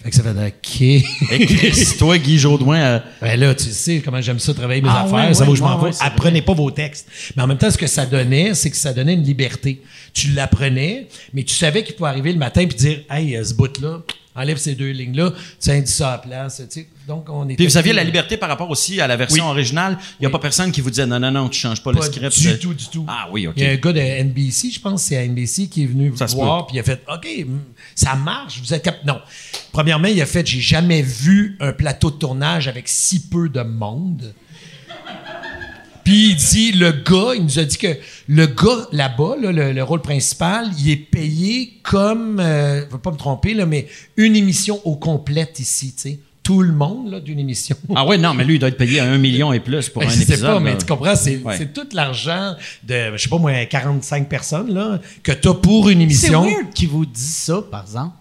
Fait que ça fait OK. Et Chris, (laughs) toi, Guy Jodoin, euh, Ben là, tu sais comment j'aime ça travailler mes Ah affaires, ouais, ça va ouais, où je m'en ouais, vais. Apprenez pas vos textes. Mais en même temps, ce que ça donnait, c'est que ça donnait une liberté. Tu l'apprenais, mais tu savais qu'il pouvait arriver le matin puis dire Hey, euh, ce bout-là, enlève ces deux lignes-là, tiens, dis ça à la place. Tu sais. Donc, on était. Puis vous aviez la liberté par rapport aussi à la version Oui. originale. Il n'y a pas personne qui vous disait non, non, non, tu changes pas, le Pas script. du tout, du tout. Ah oui, OK. Il y a un gars de NBC, je pense, c'est à NBC qui est venu Ça se voir, puis il a fait OK, mm, ça marche, vous êtes cap. Non. Premièrement, il a fait J'ai jamais vu un plateau de tournage avec si peu de monde. Puis il dit, le gars, il nous a dit que le gars là-bas, là, le, le rôle principal, il est payé comme, euh, je veux pas me tromper, là, mais une émission au complète ici, tu sais. Tout le monde, là, d'une émission. Ah ouais, non, mais lui, il doit être payé à un million et plus pour (laughs) Ben, un je sais épisode. pas, mais tu comprends, c'est Ouais. c'est tout l'argent de, je sais pas moi, 45 personnes, là, que t'as pour une C'est émission. weird qu'il vous dise ça, par exemple.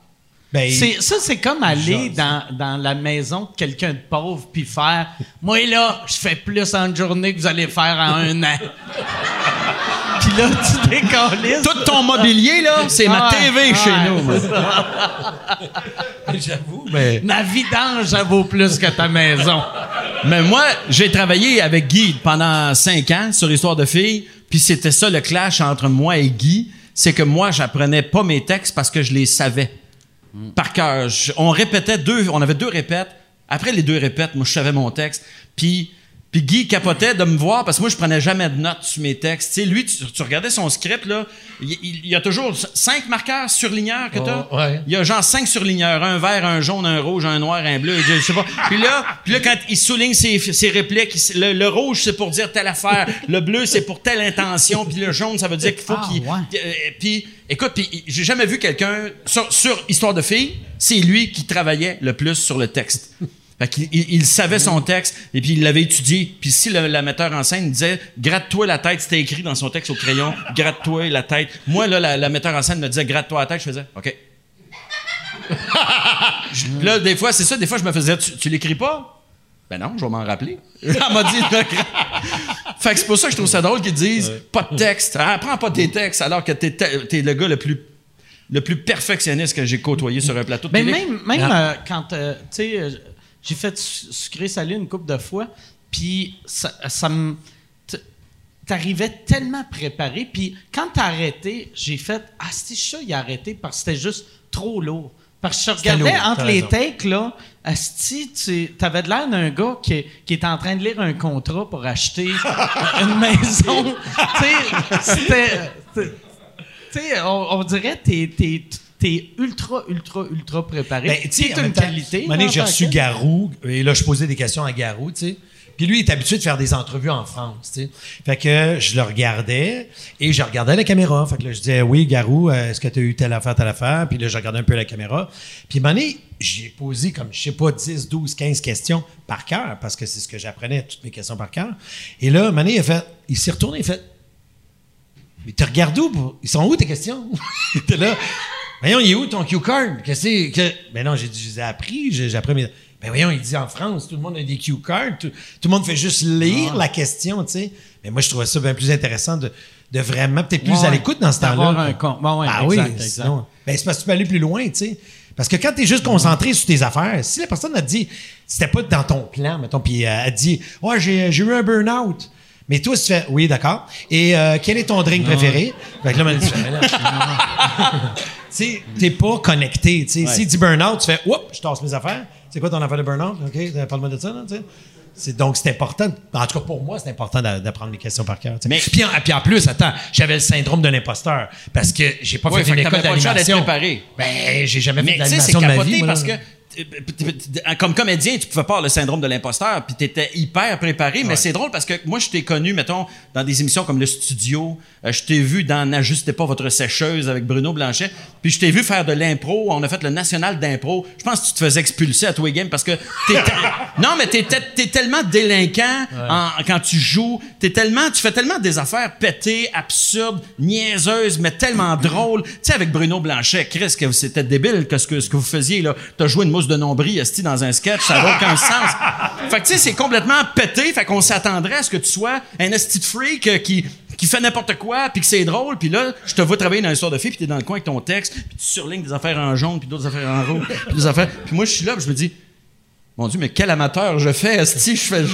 Ben, C'est, ça, c'est comme aller dans, dans la maison de quelqu'un de pauvre puis faire Moi, là, je fais plus en une journée que vous allez faire en un an. (laughs) puis là, tu décolles. Tout ton mobilier, là, c'est ma Ouais, TV ouais, chez nous. j'avoue, mais. Ma vidange, ça vaut plus que ta maison. Mais moi, j'ai travaillé avec Guy pendant cinq ans sur Histoire de filles, puis c'était ça le clash entre moi et Guy, c'est que moi, j'apprenais pas mes textes parce que je les savais. Par cœur. On répétait deux, on avait deux répètes. Après les deux répètes, moi, je savais mon texte. Puis, puis Guy capotait de me voir parce que moi, je prenais jamais de notes sur mes textes. Tu sais, lui, tu, tu regardais son script, là, il, il- il y a toujours cinq marqueurs surligneurs que t'as. Oh, ouais. Il y a genre cinq surligneurs, un vert, un jaune, un rouge, un noir, un bleu, je sais pas. Puis là, puis là quand il souligne ses, ses répliques, il- le, le rouge c'est pour dire telle affaire, le bleu c'est pour telle intention, puis le jaune ça veut dire qu'il faut Ah, qu'il ouais. euh, puis écoute, puis j'ai jamais vu quelqu'un sur, sur Histoire de filles, c'est lui qui travaillait le plus sur le texte. Fait qu'il il, il savait son texte et puis il l'avait étudié. Puis si le, la metteur en scène disait gratte-toi la tête, c'était écrit dans son texte au crayon, (laughs) gratte-toi la tête. Moi là, la, la metteur en scène me disait gratte-toi la tête, je faisais OK. (laughs) Je- là, des fois, c'est ça, des fois, je me faisais, tu, tu l'écris pas? Ben non, je vais m'en rappeler. (laughs) Elle m'a dit, fait que c'est pour ça que je trouve ça drôle qu'ils disent, pas de texte. Ah, prends pas tes textes, alors que t'es, te- t'es le gars le plus, le plus perfectionniste que j'ai côtoyé sur un plateau de Ben télé. même, même Ah. euh, quand, euh, tu sais, euh, j'ai fait su- sucré salé une couple de fois, puis ça, ça me... T'arrivais tellement préparé, puis quand t'as arrêté, j'ai fait « Ah, c'est ça, il a arrêté parce que c'était juste trop lourd. » Parce que je regardais lourd, entre les takes, là, Asti, tu avais de l'air d'un gars qui, qui est en train de lire un contrat pour acheter (laughs) une maison. tu sais, c'était... Tu sais, on, on dirait que t'es, t'es, ultra, ultra, ultra préparé. Ben, tu sais, une qualité. j'ai reçu Garou, et là, je posais des questions à Garou, tu sais. Puis lui, il est habitué de faire des entrevues en France, tu sais. Fait que je le regardais et je regardais la caméra. Fait que là, je disais, oui, Garou, euh, est-ce que tu as eu telle affaire, telle affaire? Puis là, je regardais un peu la caméra. Puis à un moment donné, j'ai posé comme, je sais pas, 10, 12, 15 questions par cœur, parce que c'est ce que j'apprenais, toutes mes questions par cœur. Et là, donné, il a fait, il s'est retourné, il a fait, mais tu regardes où? Ils sont où tes questions? (laughs) il était là. Voyons, il est où ton cue card? Qu'est-ce que. Ben non, j'ai dit, je les ai appris, j'ai appris mes. Ben voyons, il dit en France, tout le monde a des cue cards, tout, tout le monde fait juste lire la question, tu sais. Mais moi, je trouvais ça bien plus intéressant de, de vraiment, peut-être plus Ouais, à l'écoute dans ce temps-là. un ouais, ah exact, oui, exact. sinon- ben c'est parce que tu peux aller plus loin, tu sais. Parce que quand tu es juste concentré sur tes affaires, si la personne a dit, c'était pas dans ton plan, mettons, puis euh, elle dit, ouais, j'ai j'ai eu un burn-out. Mais toi, si tu fais, oui, d'accord. Et euh, quel est ton drink préféré? Fait que là, tu fais, Mais là, (laughs) tu sais, t'es pas connecté. Tu sais, s'il dit burn-out, tu fais, oups, je tasse mes affaires. C'est quoi ton affaire de burn-out? OK, parle-moi de ça, là, tu sais. C'est- donc, c'est important. En tout cas, pour moi, c'est important d'a- d'apprendre les questions par cœur. tu. Mais- puis, en, puis en plus, attends, j'avais le syndrome de l'imposteur parce que j'ai pas Ouais, fait une école t'avais pas le choix d'être d'animation. préparé. Ben, j'ai jamais Mais fait tu sais, c'est d'animation de ma vie. parce là. que comme comédien, tu pouvais pas avoir le syndrome de l'imposteur, puis tu étais hyper préparé. Mais c'est drôle parce que moi, je t'ai connu, mettons, dans des émissions comme Le Studio. Euh, je t'ai vu dans N'ajustez pas votre sécheuse avec Bruno Blanchet. Puis je t'ai vu faire de l'impro. On a fait le national d'impro. Je pense que tu te faisais expulser à tous les games parce que (laughs) non, mais t'es, t'es tellement délinquant en- quand tu joues. T'es tellement, tu fais tellement des affaires pétées, absurdes, niaiseuses, mais tellement drôles. Tu sais, avec Bruno Blanchet, Chris, que c'était débile que ce que, ce que vous faisiez, là. T'as joué une de nombril, esti, dans un sketch, ça n'a aucun sens. Fait que, tu sais, c'est complètement pété, fait qu'on s'attendrait à ce que tu sois un esti de freak euh, qui, qui fait n'importe quoi, puis que c'est drôle, puis là, je te vois travailler dans une histoire de fille, puis t'es dans le coin avec ton texte, puis tu surlignes des affaires en jaune, puis d'autres affaires en rouge, puis des affaires... Puis moi, je suis là, puis je me dis... Mon Dieu, mais quel amateur je fais, esti, je fais...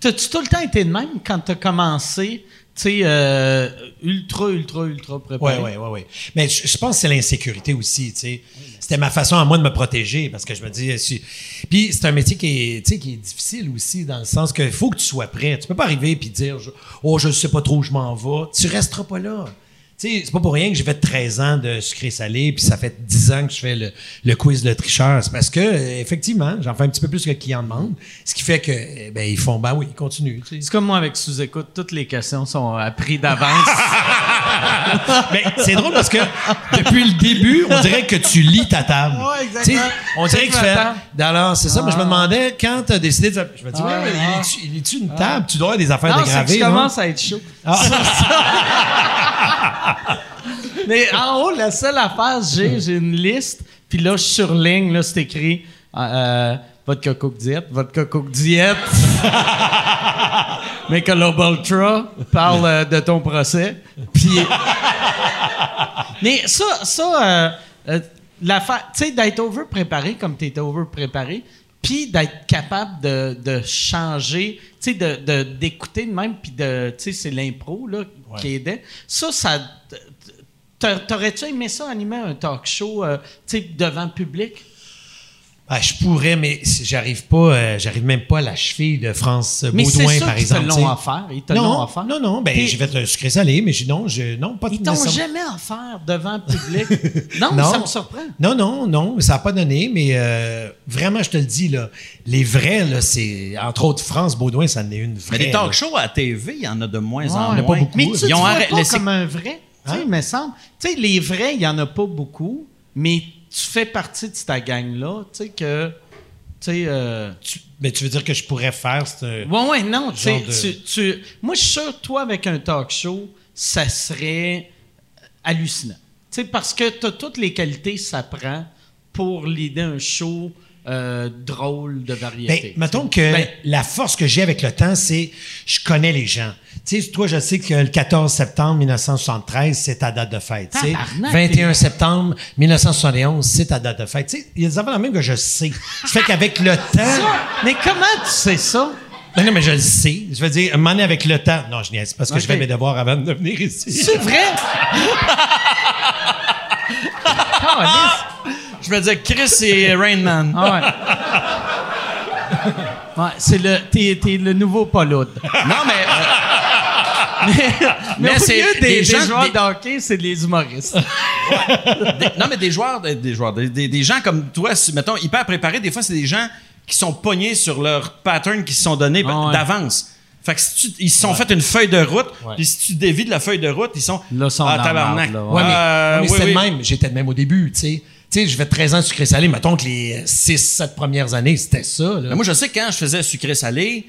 T'as-tu tout le temps été de même quand t'as commencé, tu sais, euh, ultra, ultra, ultra préparé? Oui, oui, oui, oui. Mais je, je pense que c'est l'insécurité aussi, tu sais. C'était ma façon à moi de me protéger parce que je me dis... si- Puis c'est un métier qui est, qui est difficile aussi dans le sens qu'il faut que tu sois prêt. Tu peux pas arriver puis dire je- « Oh, je sais pas trop où je m'en vais ». Tu resteras pas là. C'est pas pour rien que j'ai fait 13 ans de sucré-salé puis ça fait 10 ans que je fais le, le quiz de tricheur. C'est parce que, euh, effectivement, j'en fais un petit peu plus que le client demande. Ce qui fait que, eh ben, ils font « Ben oui, continue. » tu sais. C'est comme moi avec sous-écoute, toutes les questions sont apprises d'avance. (laughs) Mais c'est drôle parce que depuis le début, on dirait que tu lis ta table. Ouais, exactement. Tu sais, On dirait que tu C'est fais. table. Alors, c'est ça, mais je me demandais quand tu as décidé de. Je me dis, ouais, Ah, mais il ah. est-tu- il est-tu une table? Tu dois avoir des affaires non, dégravées. je non? commence à être chaud. (laughs) Mais en haut, la seule affaire, j'ai, j'ai une liste, puis là, je surligne, là, c'est écrit euh, Vodka Coke Diet, Vodka Coke Diet. (laughs) Michelob Ultra parle euh, de ton procès. Puis. (laughs) Mais ça, ça euh, euh, l'affaire, tu sais, d'être over-préparé comme tu étais over-préparé, puis d'être capable de, de changer, tu sais, de, d'écouter de même, puis de, tu sais, c'est l'impro, là, qui aidait. Ça, ça. t'a- T'aurais-tu aimé ça, animer un talk show, tu sais, devant le public? Ah, je pourrais, mais j'arrive pas, euh, j'arrive même pas à la cheville de France Mais c'est Baudouin, ça par qu'ils te exemple. l'ont offert. Ils te l'ont Non, offert. non, non, ben, j'ai fait le sucré salé, mais j'ai, non, je, non, pas Ils t'ont jamais offert devant le public. (laughs) non, Non. ça me surprend. Non, non, non, ça n'a pas donné, mais euh, vraiment, je te le dis, là, les vrais, là, c'est, entre autres, France Baudouin, ça en est une vraie. Mais des là. talk shows à TV, il y en a de moins en Ouais, moins. pas beaucoup. Mais tu, Ils tu ont vois arrêt- pas comme un vrai. Tu sais, Hein? il me semble. Tu sais, les vrais, il y en a pas beaucoup, mais tu fais partie de ta gang-là. Tu sais que. Euh, Tu- mais tu veux dire que je pourrais faire ce. Ouais, ouais, non. de- tu, tu- moi, je suis sûr, toi, avec un talk show, ça serait hallucinant. Tu sais, parce que tu as toutes les qualités, ça prend pour l'idée un show euh, drôle de Ben, variété. mettons que Ben, la force que j'ai avec le temps, c'est je connais les gens. Tu sais, toi, je sais que le 14 septembre 1973, c'est ta date de fête. tu sais. Tabarnak, 21 septembre 1971, c'est ta date de fête. Tu sais, il y a des affaires même que je sais. Ça fait qu'avec le (laughs) temps. mais comment tu sais ça? Non, non, mais je le sais. Je veux dire, donné, avec le temps. Non, je niaise parce que je fais mes devoirs avant de venir ici. C'est vrai? (laughs) Je me disais, Chris et Rain Man. Ah ouais. Ouais, c'est le, t'es, t'es le nouveau Paul Hood. Non, mais. euh, Mais, Mais c'est des, des des gens- joueurs des- de hockey, c'est des humoristes. des- non, mais des joueurs, des, des joueurs, des, des- des gens comme toi, mettons, hyper préparés, des fois, c'est des gens qui sont pognés sur leur pattern qui se sont donnés Ah ouais. d'avance. Fait que si tu- ils se sont fait une feuille de route, puis si tu dévis de la feuille de route, ils sont Là, sont ah tabarnak. là, Ouais, mais, Euh, mais oui, c'était oui. le même. J'étais de même au début, tu sais. Tu sais, je fais 13 ans sucré salé. Mettons que les 6-7 premières années, c'était ça. Là. Mais moi, je sais que quand je faisais sucré-salé,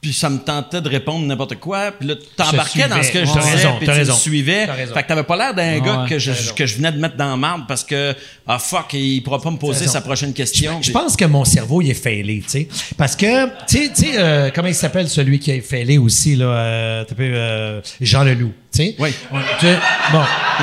puis ça me tentait de répondre n'importe quoi, puis là, tu t'embarquais dans ce que je disais, raison, puis tu me raison. suivais. T'as raison. Fait que t'avais pas l'air d'un gars ouais, que, je, que je venais de mettre dans la marde parce que, ah fuck, il pourra pas me poser sa prochaine question. Je pense que mon cerveau, il est failé, tu sais. Parce que, tu sais, euh, comment il s'appelle celui qui est failé aussi, là, euh, euh, Jean Leloup, tu sais. Oui. Bon.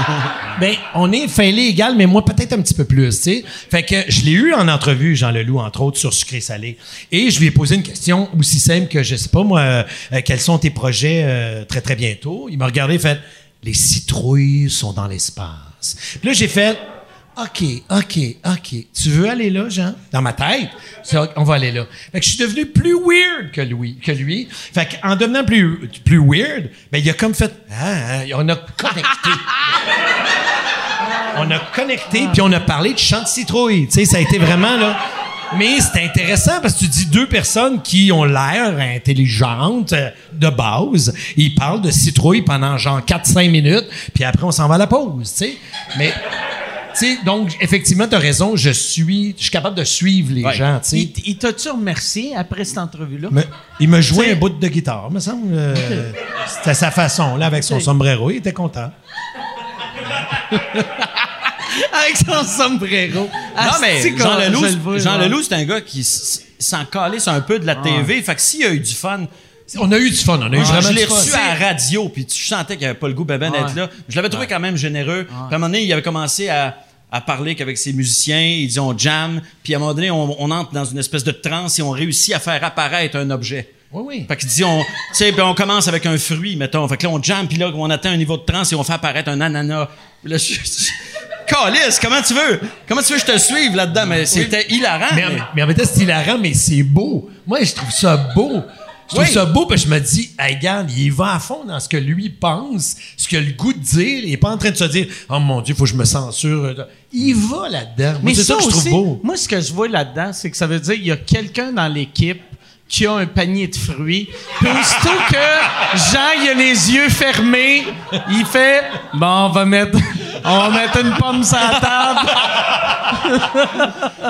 (laughs) ben, on est failé égal, mais moi, peut-être un petit peu plus, tu sais. Fait que je l'ai eu en entrevue, Jean Leloup, entre autres, sur Sucré Salé. Et je lui ai posé une question aussi simple que, je sais pas, moi, euh, quels sont tes projets euh, très, très bientôt? Il m'a regardé et fait, les citrouilles sont dans l'espace. Puis là, j'ai fait, OK, OK, OK. Tu veux aller là, Jean? Dans ma tête, on va aller là. Fait que je suis devenu plus weird que lui. Que lui. Fait qu'en devenant plus, plus weird, ben, il a comme fait, ah, ah, on a connecté. (laughs) on a connecté, puis on a parlé de chant de citrouille. Tu sais, ça a été vraiment, là. Mais c'est intéressant parce que tu dis deux personnes qui ont l'air intelligentes euh, de base. Ils parlent de citrouille pendant genre 4-5 minutes, puis après on s'en va à la pause, tu sais. Mais, donc effectivement, tu as raison, je suis, je suis capable de suivre les Ouais. gens, tu sais. Il, il t'a-tu remercié après cette entrevue-là? Mais il m'a joué T'sais- un bout de guitare, me semble. euh, C'était sa façon, là, avec son T'sais- sombrero. Il était content. (laughs) Avec son sombrero. Non, mais Jean Leloup, Jean. Leloup, c'est un gars qui s'en calisse un peu de la TV. Fait que s'il y a eu du fun, On a eu du fun, on a eu Ah, vraiment je l'ai fun. reçu à la radio, puis tu sentais qu'il avait pas le goût ben ben d'être Ouais. là. Je l'avais trouvé quand même généreux. Puis à un moment donné, il avait commencé à, à parler qu'avec ses musiciens, il dit on jam, puis à un moment donné, on, on entre dans une espèce de transe et on réussit à faire apparaître un objet. Oui, oui. Fait qu'il dit, on, puis on commence avec un fruit, mettons. Fait que là, on jam, puis là, on atteint un niveau de transe et on fait apparaître un ananas. Là, je, je- Calice, comment tu veux? Comment tu veux que je te suive là-dedans? Mais c'était hilarant. Mais, mais en même temps, c'est hilarant, mais c'est beau. Moi, je trouve ça beau. Je trouve Oui. ça beau parce que je me dis, hey, regarde, il va à fond dans ce que lui pense, ce qu'il a le goût de dire. Il est pas en train de se dire, oh mon Dieu, il faut que je me censure. Il va là-dedans. Mais c'est ça, ça, que je trouve aussi, beau. moi, ce que je vois là-dedans, c'est que ça veut dire qu'il y a quelqu'un dans l'équipe qui a un panier de fruits. Puis aussitôt que Jean, il a les yeux fermés, il fait « Bon, on va mettre, on va mettre une pomme sur la table.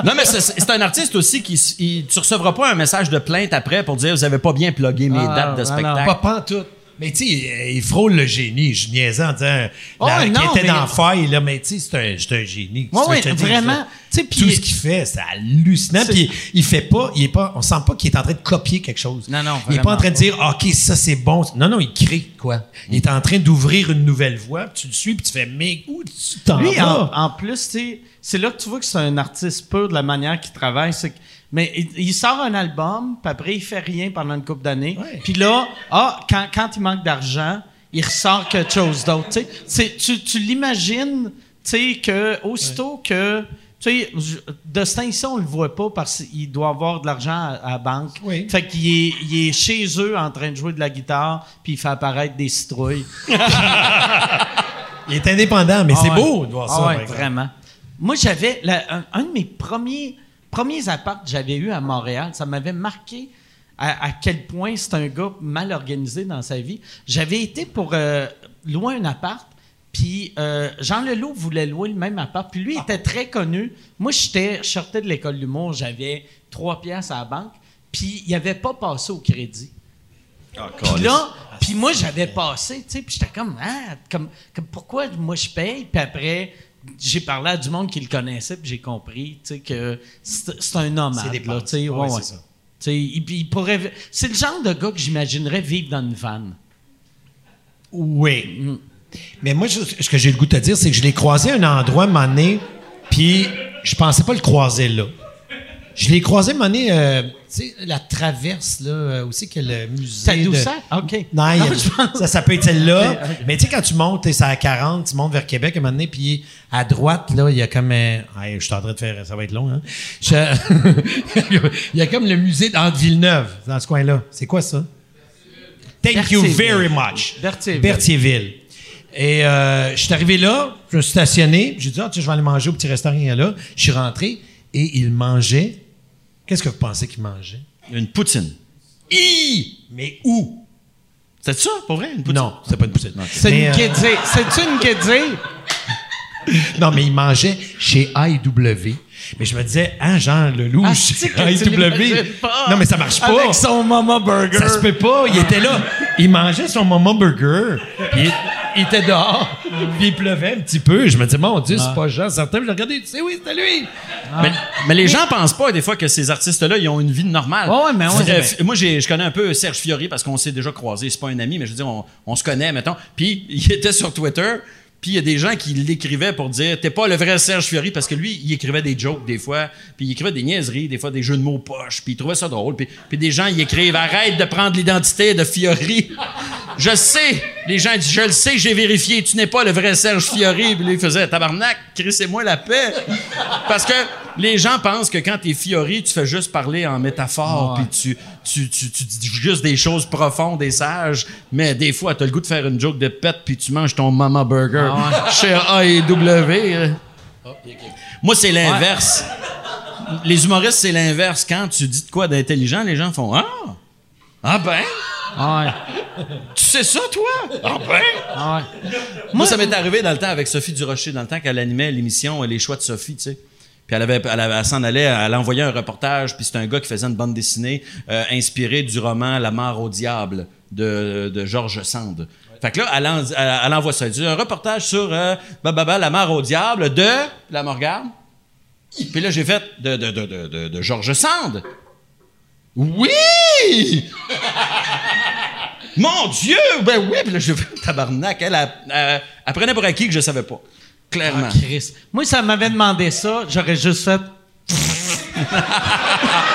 Non, mais c'est- un artiste aussi qui. il- tu recevras pas un message de plainte après pour dire vous avez pas bien plugué mes Ah, dates de ah, spectacle. Pas pantoute. Mais tu sais, euh, il frôle le génie. Je niaisais en disant Oh, la- non, qu'il était dans faille, là, mais tu sais, c'est un, un génie. Ouais, ouais, vraiment. Tout ce qu'il fait, c'est hallucinant. Puis il fait pas, il est pas, on sent pas qu'il est en train de copier quelque chose. Non, non, Il est pas en train de dire, OK, ça c'est bon. Non, non, il crée quoi. Il est en train d'ouvrir une nouvelle voie, puis tu le suis, puis tu fais, mais où tu t'en Lui, en, vas? en plus, tu sais, c'est là que tu vois que c'est un artiste pur de la manière qu'il travaille. c'est mais il, il sort un album, puis après, il fait rien pendant une couple d'années. Ouais. Puis là, ah, quand, quand il manque d'argent, il ressort quelque chose d'autre. tu Tu, l'imagines, tu sais, que aussitôt que. Tu sais, de ce temps-ci, on le voit pas parce qu'il doit avoir de l'argent à, à la banque. Oui. Fait qu'il est, il est chez eux en train de jouer de la guitare, puis il fait apparaître des citrouilles. (laughs) Il est indépendant, mais Ah c'est beau de voir Ah ça. vraiment. Moi, j'avais un de mes premiers premiers apparts que j'avais eu à Montréal. Ça m'avait marqué à, à quel point c'est un gars mal organisé dans sa vie. J'avais été pour euh, louer un appart. Puis euh, Jean Leloup voulait louer le même appart. Puis lui il était très connu. Moi, j'étais, je sortais de l'école d'humour, j'avais trois pièces à la banque. Puis il n'avait pas passé au crédit. Puis là, puis moi, j'avais passé, tu sais, puis j'étais comme, ah, comme, comme, pourquoi moi je paye? Puis après, j'ai parlé à du monde qui le connaissait, puis j'ai compris, que c'est un nomade, C'est des là, Ouais, ouais, c'est ouais. ça. Il, il pourrait, c'est le genre de gars que j'imaginerais vivre dans une vanne. Oui. Mm. Mais moi, je- ce que j'ai le goût de te dire, c'est que je l'ai croisé à un endroit, un moment donné, puis je pensais pas le croiser là. Je l'ai croisé, un moment donné, euh, tu sais, la traverse, là, euh, aussi, que le musée. de- Tadoussac? OK. Non, pense- ça, ça peut être celle-là. Mais tu sais, quand tu montes, c'est à 40, tu montes vers Québec, à un moment donné, puis à droite, là, il y a comme un... Hey, je suis en train de faire... Ça va être long, hein? Je- (laughs) il y a comme le musée d'Anne Villeneuve, dans ce coin-là. C'est quoi ça? Thank you Berthierville. very much. Berthierville. Berthierville. Et euh, je suis arrivé là, je me suis stationné, j'ai dit, ah, tu sais, je vais aller manger au petit restaurant là. Je suis rentré et il mangeait Qu'est-ce que vous pensez qu'il mangeait? Une poutine. Hi! Mais où? C'est ça, pour vrai? Une poutine? Non, c'est pas une poutine. C'est une euh. C'est-tu une guédille? (laughs) Non, mais il mangeait chez IW. Mais je me disais, hein, Jean Leloup, Ah, IW. pas. Non, mais ça marche pas. Avec son Mama Burger. Ça se peut pas. Il était là. Il mangeait son Mama Burger. Puis il, il était dehors. Puis il pleuvait un petit peu. Je me disais, mon Dieu, c'est pas Jean. Certain. Je regardais. Tu sais, oui, c'était lui. Mais, mais les gens pensent pas des fois que ces artistes-là, ils ont une vie normale. Ouais, ouais, mais ouais, Euh, Moi, je connais un peu Serge Fiori parce qu'on s'est déjà croisés. C'est pas un ami, mais je veux dire, on, on se connaît, mettons. Puis (laughs) il était sur Twitter. Puis il y a des gens qui l'écrivaient pour dire T'es pas le vrai Serge Fiori parce que lui, il écrivait des jokes des fois, puis il écrivait des niaiseries, des fois des jeux de mots poches, puis il trouvait ça drôle. Puis, puis des gens, ils écrivent Arrête de prendre l'identité de Fiori. je sais. Les gens disent Je le sais, j'ai vérifié, tu n'es pas le vrai Serge Fiori. Puis lui, il faisait Tabarnak, crissez-moi la paix. Parce que les gens pensent que quand t'es Fiori, tu fais juste parler en métaphore, puis tu, tu, tu, tu dis juste des choses profondes et sages, mais des fois, t'as le goût de faire une joke de pète, puis tu manges ton Mama Burger chez A&W. euh. Moi, c'est l'inverse. Les humoristes, c'est l'inverse. Quand tu dis de quoi d'intelligent, les gens font Ah! Ah ben? Ouais. (laughs) Tu sais ça, toi? Ah ben? Ouais. Moi, ça m'est arrivé dans le temps avec Sophie Durocher, dans le temps qu'elle animait l'émission Les Choix de Sophie, tu sais. Puis elle, avait, elle, avait- elle s'en allait, elle envoyait un reportage, puis c'était un gars qui faisait une bande dessinée euh, inspirée du roman La mort au diable de, de Georges Sand. Fait que là, elle, en- elle- elle envoie ça. Elle dit un reportage sur euh, bah, bah, bah, La mort au diable de. La me regarde. Puis là, j'ai fait de, de, de, de, de, de Georges Sand. Oui! (laughs) Mon Dieu! Ben oui! Puis là, j'ai fait tabarnak. Elle, elle, elle- elle prenait pour acquis que je savais pas. Clairement. Ah. Moi, ça m'avait demandé ça, j'aurais juste fait. (laughs)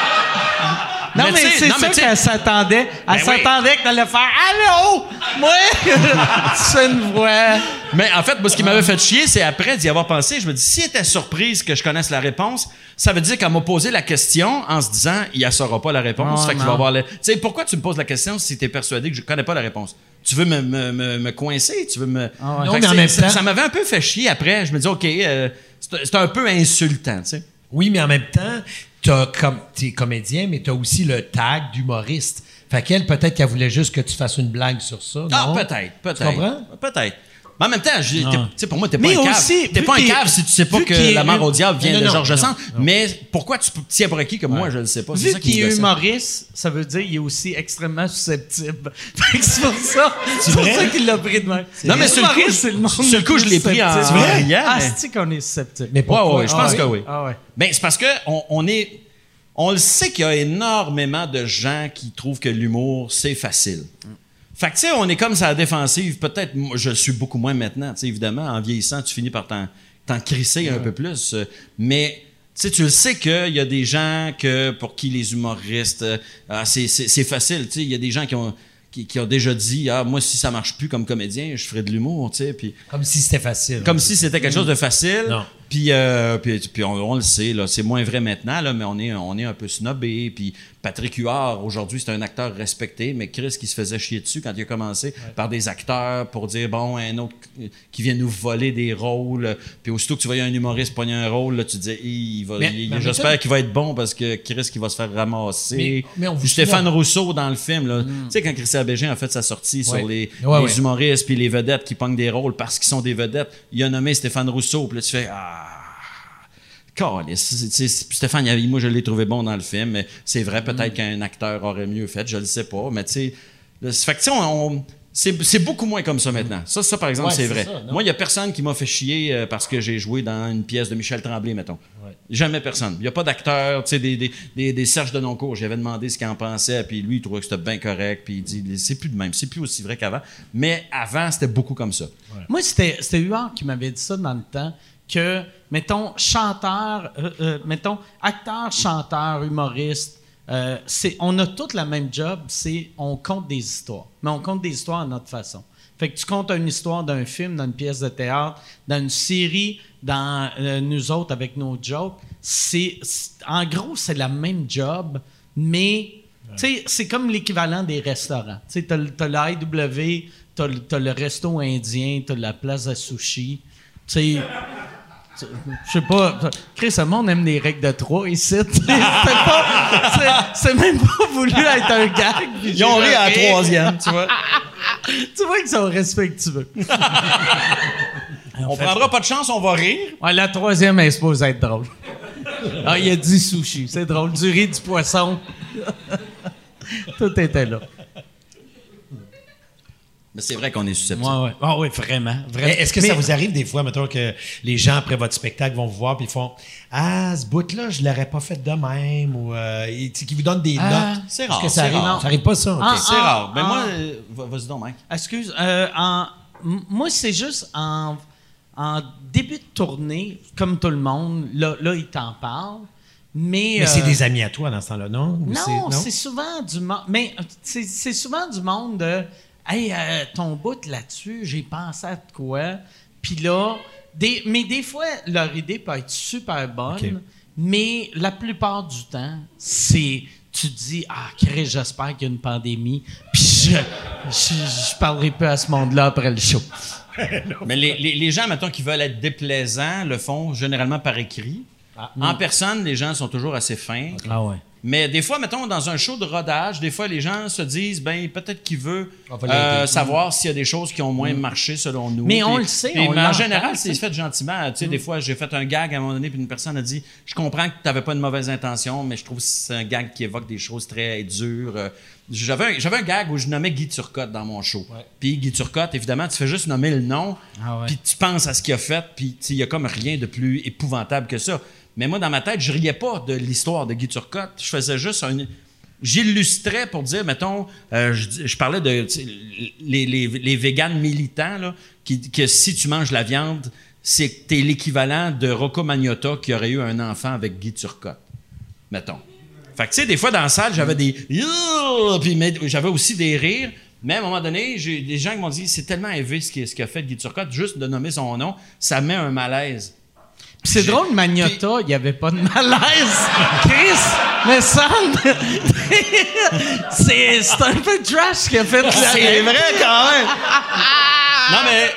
non, Mais c'est ça qu'elle s'attendait. Elle Ben oui. s'attendait que t'allais faire Allô? Moi? (laughs) fais une voix. Mais en fait, moi, ce qui m'avait fait chier, c'est après d'y avoir pensé, je me dis, si elle était surprise que je connaisse la réponse, ça veut dire qu'elle m'a posé la question en se disant, il ne saura pas la réponse. Ouais, fait va non. avoir le- Tu sais, pourquoi tu me poses la question si tu es persuadé que je connais pas la réponse? Tu veux me, me, me, me coincer? Tu veux me. Ah ouais. Non, que mais en c'est- même ça, temps- ça m'avait un peu fait chier après. Je me dis, OK, euh, c'est c'est un peu insultant, tu sais. Oui, mais en même temps, t'as comme, t'es comédien, mais t'as aussi le tag d'humoriste. Fait qu'elle, peut-être qu'elle voulait juste que tu fasses une blague sur ça. Ah, non? peut-être, peut-être. Tu comprends? Peut-être. Mais en même temps, tu sais, pour moi, t'es pas Mais un cave. aussi, T'es pas un cave si tu sais pas que la mort au diable vient Non, de Georges Sand. Mais pourquoi tu peux- tiens pour acquis que moi, je le sais pas? Vu qu'il est humoriste, ça veut dire qu'il est aussi extrêmement susceptible. (laughs) C'est pour ça. C'est pour vrai? ça qu'il l'a pris de même. Non, mais sur le coup, humoristes, c'est le monde sur le coup, plus je l'ai pris en- riant, Ah, c'est qu'on est susceptible? Mais pourquoi? je pense Ah que oui? Ah. Ben, c'est parce que on, on est. On le sait qu'il y a énormément de gens qui trouvent que l'humour, c'est facile. Fait que, tu sais, on est comme ça à la défensive. Peut-être, je le suis beaucoup moins maintenant. Tu sais, évidemment, en vieillissant, tu finis par t'en, t'en crisser un peu plus. Mais, tu sais, tu le sais qu'il y a des gens que, pour qui les humoristes, euh, ah, c'est, facile. Tu sais, il y a des gens qui ont, qui, qui ont déjà dit, ah, moi, si ça marche plus comme comédien, je ferai de l'humour, tu sais. Puis, Comme si c'était facile. comme si c'était quelque chose de facile. Non. Puis, euh, puis, puis on, on le sait, là, c'est moins vrai maintenant, là, mais on est, on est un peu snobé. Puis Patrick Huard, aujourd'hui, c'est un acteur respecté, mais Chris qui se faisait chier dessus quand il a commencé par des acteurs pour dire, bon, un autre qui vient nous voler des rôles. Puis aussitôt que tu voyais un humoriste pogner un rôle, là, tu disais, Hi, il va, j'espère qu'il va être bon parce que Chris qui va se faire ramasser. Mais- mais on vous Puis Stéphane souvient- Rousseau dans le film, là, tu sais, quand Christian Bégin a fait sa sortie Ouais. sur les, Ouais, les ouais. humoristes puis les vedettes qui pognent des rôles parce qu'ils sont des vedettes. Il a nommé Stéphane Rousseau. Puis là, tu fais Ah. Calisse. C'est- c'est- c'est- Stéphane, moi, je l'ai trouvé bon dans le film. Mais c'est vrai, Mm. peut-être qu'un acteur aurait mieux fait. Je le sais pas. Mais tu sais, le- fait que, tu sais, on- on- c'est beaucoup moins comme ça maintenant. Ça, ça par exemple, Ouais, c'est vrai. ça, moi, il y a personne qui m'a fait chier euh, parce que j'ai joué dans une pièce de Michel Tremblay, mettons. Jamais personne. Il n'y a pas d'acteur, tu sais, des, des, des, des Serge Denoncourt. J'avais demandé ce qu'il en pensait, puis lui, il trouvait que c'était bien correct, puis il dit, c'est plus de même, c'est plus aussi vrai qu'avant. Mais avant, c'était beaucoup comme ça. Moi, c'était Huard qui m'avait dit ça dans le temps, que, mettons, chanteur, euh, euh, mettons, acteur, chanteur, humoriste, euh, c'est, on a tous la même job, c'est on compte des histoires. Mais on compte des histoires à notre façon. Fait que tu comptes une histoire d'un film, dans une pièce de théâtre, dans une série, dans nous autres avec nos jokes. C'est, en gros, c'est la même job, mais tu sais, c'est comme l'équivalent des restaurants. Tu le- t'as l'IW, t'as, le- resto indien, t'as la place à sushi. Tu sais, tu- je sais pas. Chris, le monde aime les règles de trois ici. C'est même pas voulu être un gag. Ils ont ri à la troisième, tu vois. (laughs) Tu vois qu'ils sont respectueux. On prendra pas de chance, on va rire. Ouais, la troisième est supposée être drôle. Ah, il a dit sushi. C'est drôle. Du riz, du poisson. Tout était là. Mais c'est vrai qu'on est susceptible. Ouais, ouais. Ah oui, vraiment. vraiment. Mais Est-ce que Mais- ça vous arrive des fois, mettons, que les gens, après votre spectacle, vont vous voir puis ils font Ah, ce bout-là, je l'aurais pas fait de même ou euh, qui vous donnent des Ah, notes. c'est Est-ce rare, que ça c'est arrive? rare. Ça arrive pas, ça? Ah, C'est rare. Ben ah. moi, euh, va- vas-y donc, Mike. Excuse, euh, en- moi, c'est juste en, en début de tournée, comme tout le monde, là, là ils t'en parlent. Mais, Mais c'est euh, des amis à toi dans ce temps-là, non? Ou Non, c'est souvent du monde. Mais euh, c'est c'est souvent du monde de Hey, euh, ton bout là-dessus, j'ai pensé à de quoi. Puis là, des, mais des fois, leur idée peut être super bonne, mais la plupart du temps, c'est. Tu te dis, ah, Chris, j'espère qu'il y a une pandémie, puis je, je, je parlerai peu à ce monde-là après le show. (laughs) Mais les, les- les gens, mettons, qui veulent être déplaisants, le font généralement par écrit. En personne, les gens sont toujours assez fins. Ah ouais. Mais des fois, mettons, dans un show de rodage, des fois, les gens se disent, ben peut-être qu'il veut va euh, savoir s'il y a des choses qui ont moins marché selon nous. Mais on le sait, puis, on mais en général, c'est fait gentiment. Tu sais, des fois, j'ai fait un gag à un moment donné, puis une personne a dit, je comprends que tu n'avais pas une mauvaise intention, mais je trouve que c'est un gag qui évoque des choses très dures. Euh, J'avais un, gag où je nommais Guy Turcotte dans mon show. Puis Guy Turcotte, évidemment, tu fais juste nommer le nom, Ah ouais. puis tu penses à ce qu'il a fait, puis il y a comme rien de plus épouvantable que ça. Mais moi, dans ma tête, je riais pas de l'histoire de Guy Turcotte. Je faisais juste un. J'illustrais pour dire, mettons, euh, je, parlais de les, véganes militants, que si tu manges la viande, c'est l'équivalent de Rocco Magnotta qui aurait eu un enfant avec Guy Turcotte. Mettons. Fait que, tu sais, des fois, dans la salle, j'avais des. Puis j'avais aussi des rires. Mais à un moment donné, j'ai des gens qui m'ont dit c'est tellement élevé ce qu'il ce qu'il a fait Guy Turcotte, juste de nommer son nom, ça met un malaise. C'est drôle, Magnota, il n'y avait pas de malaise. (laughs) Chris, mais ça, (laughs) c'est c'est un peu trash qu'il a fait. C'est vrai quand même! (laughs) non, mais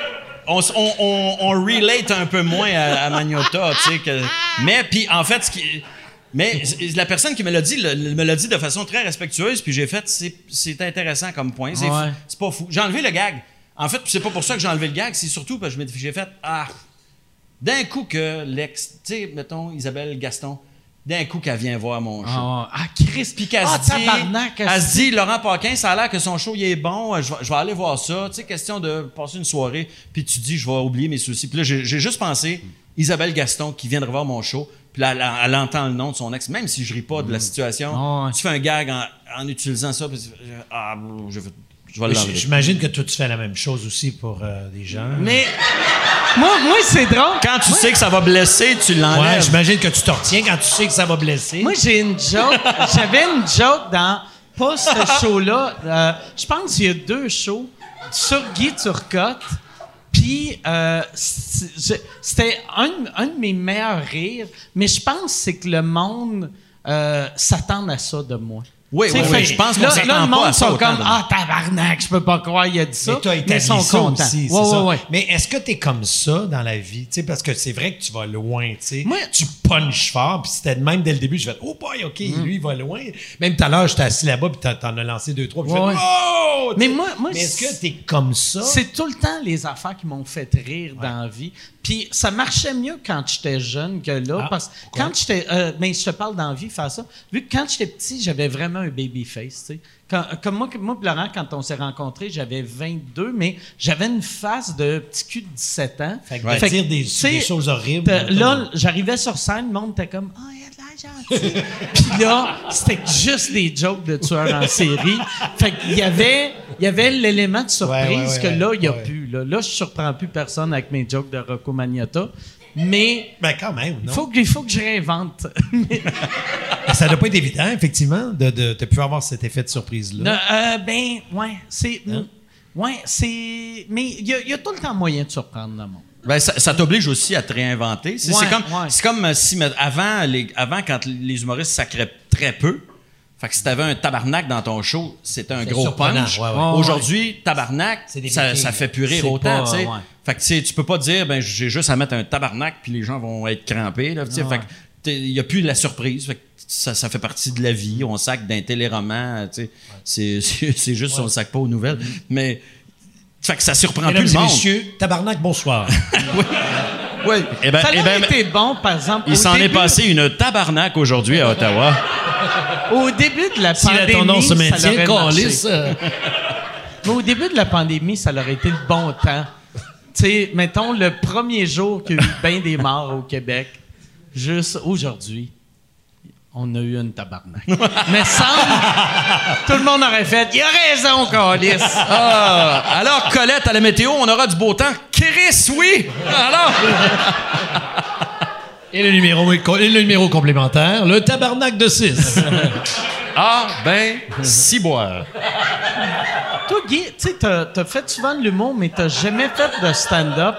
on, on, on, on relate un peu moins à, à Magnota, tu sais. que- Mais, puis en fait, ce qui. Mais la personne qui me l'a dit le- me l'a dit de façon très respectueuse, puis j'ai fait, c'est- c'est intéressant comme point. C'est Ouais. c'est pas fou. J'ai enlevé le gag. En fait, c'est pas pour ça que j'ai enlevé le gag, c'est surtout parce que j'ai fait, ah, d'un coup que l'ex, tu sais, mettons, Isabelle Gaston, d'un coup qu'elle vient voir mon show. Ah, ah, Chris, Puis qu'elle ah, se dit, tabarnak, elle se dit, Laurent Paquin, ça a l'air que son show il est bon, je vais, je vais aller voir ça. Tu sais, question de passer une soirée, puis tu dis, je vais oublier mes soucis. Puis là, j'ai juste pensé, Isabelle Gaston qui viendrait voir mon show, puis là, elle, elle entend le nom de son ex, même si je ris pas de la situation, Ah tu fais un gag en, en utilisant ça, puis tu fais, ah, je, vais- je vais Mais l'enlever. J'imagine que toi, tu fais la même chose aussi pour euh, des gens. Mais moi, moi c'est drôle. Quand tu sais que ça va blesser, tu Ouais, l'enlèves. j'imagine que tu te retiens quand tu sais que ça va blesser. Moi, j'ai une joke. J'avais une joke dans pas ce show-là. euh, je pense qu'il y a deux shows sur Guy Turcotte. Puis euh, c'était un, un de mes meilleurs rires, mais je pense que c'est que le monde euh, s'attend à ça de moi. Oui, oui, oui, je pense qu'on là, s'attend là, le pas monde à ça sont comme Ah, tabarnak, je peux pas croire, il a dit ça. Mais ils sont ça contents. aussi, c'est Ouais, ça. ouais, ouais. Mais est-ce que tu es comme ça dans la vie? Tu sais, parce que c'est vrai que tu vas loin, tu sais. Moi- Tu punches fort, puis c'était de même dès le début. Je fais, oh boy, OK, lui, il va loin. Même tout à l'heure, j'étais assis là-bas, puis t'en- as lancé deux, trois, puis je Ouais, fais, ouais. oh! Mais moi- moi, est-ce c'est- que tu es comme ça? C'est tout le temps les affaires qui m'ont fait rire dans la vie. Puis ça marchait mieux quand j'étais jeune que là. Ah, parce que quand j'étais. euh, ben, je te parle dans la vie, faire ça. Vu que quand j'étais petit, j'avais vraiment un baby face. tu sais. Quand- comme moi, moi et Laurent, quand on s'est rencontrés, j'avais 22, mais j'avais une face de petit cul de 17 ans. Fait que de dire des- choses horribles. Là, j'arrivais sur scène, le monde était comme Ah, gentil. Puis là, c'était juste des jokes de tueurs en série. Fait qu'il y avait, il y avait l'élément de surprise Ouais, ouais, ouais, que là, il n'y a plus. Là. là, je surprends plus personne avec mes jokes de Rocco Magnotta. Mais Ben, quand même, il non? faut, que- il faut que je réinvente. (laughs) Ça doit pas être évident, effectivement, de, de, de pouvoir avoir cet effet de surprise-là. euh, ben, ouais, c'est. Ouais, c'est. Mais il y, y a tout le temps moyen de surprendre le monde. Ben, ça, ça t'oblige aussi à te réinventer. C'est Ouais, comme, ouais. comme euh, si avant, les, avant, quand les humoristes sacraient très peu, Fait que si t'avais un tabarnak dans ton show, c'était un gros punch. ouais, ouais. Aujourd'hui, tabarnak, ça, fait plus rire autant, tu sais. ouais. Fait que tu peux pas dire, ben j'ai juste à mettre un tabarnak puis les gens vont être crampés, là. Fait que il y a plus la surprise. Fait que ça, ça fait partie de la vie. On sac d'un téléroman, tu sais. (laughs) C'est- juste on sac pas aux nouvelles. Mais, fait que ça surprend Mesdames plus le monde. messieurs, tabarnak, bonsoir. (laughs) Oui. Eh ben, Ça eh aurait ben, été bon, par exemple. il au s'en est passé une tabarnak aujourd'hui à Ottawa. Au début de la si la pandémie, tendance se ça maintient, l'aurait marché. calisse, euh, Mais au début de la pandémie, ça aurait été le bon temps. Tu sais, mettons le premier jour qu'il y a eu bien des morts au Québec, juste aujourd'hui, on a eu une tabarnak. (laughs) Mais semble, tout le monde aurait fait, il a raison, Calis. Ah, alors, Colette, à la météo, on aura du beau temps. Chris, oui! Alors, Et le numéro, et le numéro complémentaire, le tabarnak de 6. (laughs) ah, ben, si boire. Toi, Guy, tu sais, t'as fait souvent de l'humour, mais t'as jamais fait de stand-up.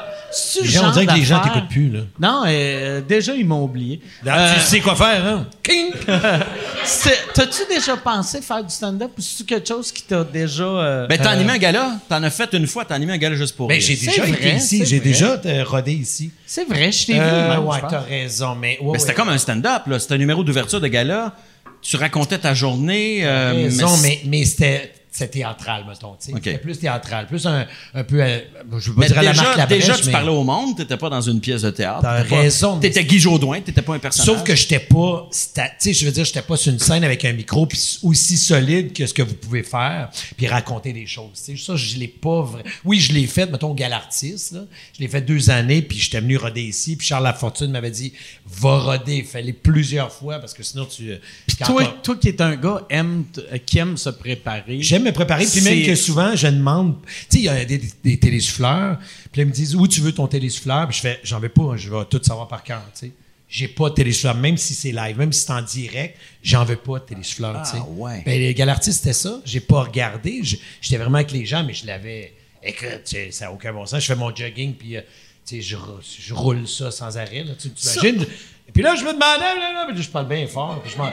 Les gens, on dirait que les gens t'écoutent plus, là. Non, euh, déjà, ils m'ont oublié. Ah, Euh, tu sais quoi faire, hein? King! (laughs) c'est- T'as-tu déjà pensé faire du stand-up ou c'est-tu quelque chose qui t'a déjà. euh, Ben, t'as animé un gala? T'en as fait une fois, t'as animé un gala juste pour Ben, j'ai C'est déjà vrai, été ici, c'est j'ai déjà euh, rodé ici. C'est vrai, je t'ai vu. Euh, même, ouais, t'as raison, mais. ouais, Ben, c'était ouais. comme un stand-up, là. C'était un numéro d'ouverture de gala. Tu racontais ta journée. euh, raison, mais- mais, mais c'était. C'était théâtral, mettons. tu sais. Ok. C'était plus théâtral. Plus un, un peu. euh, je veux pas Mais dire à la marque la déjà tu parlais au monde, t'étais pas dans une pièce de théâtre. T'as T'étais raison, mais T'étais Guy Jodoin, t'étais pas un personnage. Sauf que j'étais pas, tu sais, je veux dire, j'étais pas sur une scène avec un micro puis aussi solide que ce que vous pouvez faire, puis raconter des choses. Tu sais, ça, je l'ai pas vrai. Oui, je l'ai fait, mettons, Galartiste, là. Je l'ai fait deux années, puis j'étais venu roder ici, puis Charles Lafortune m'avait dit, va roder. Il fallait plusieurs fois parce que sinon tu. quand Toi, toi qui es un gars aime, qui aime se préparer. J'aime me préparer, puis même que souvent, je demande, tu sais, il y a des, des, télésouffleurs, puis ils me disent, où tu veux ton télésouffleur? Puis je fais, j'en veux pas, je vais tout savoir par cœur, tu sais. J'ai pas de télésouffleur, même si c'est live, même si c'est en direct, j'en veux pas de télésouffleur, tu sais. Ah, ouais. Ben, les Galartistes, c'était ça. J'ai pas regardé. J'étais vraiment avec les gens, mais je l'avais. Écoute, tu sais, ça n'a aucun bon sens. Je fais mon jogging, puis, euh, tu sais, je, je roule ça sans arrêt, là, tu tu imagines? Et puis là, je me demandais, là, là, mais je parle bien fort, puis je, m'en-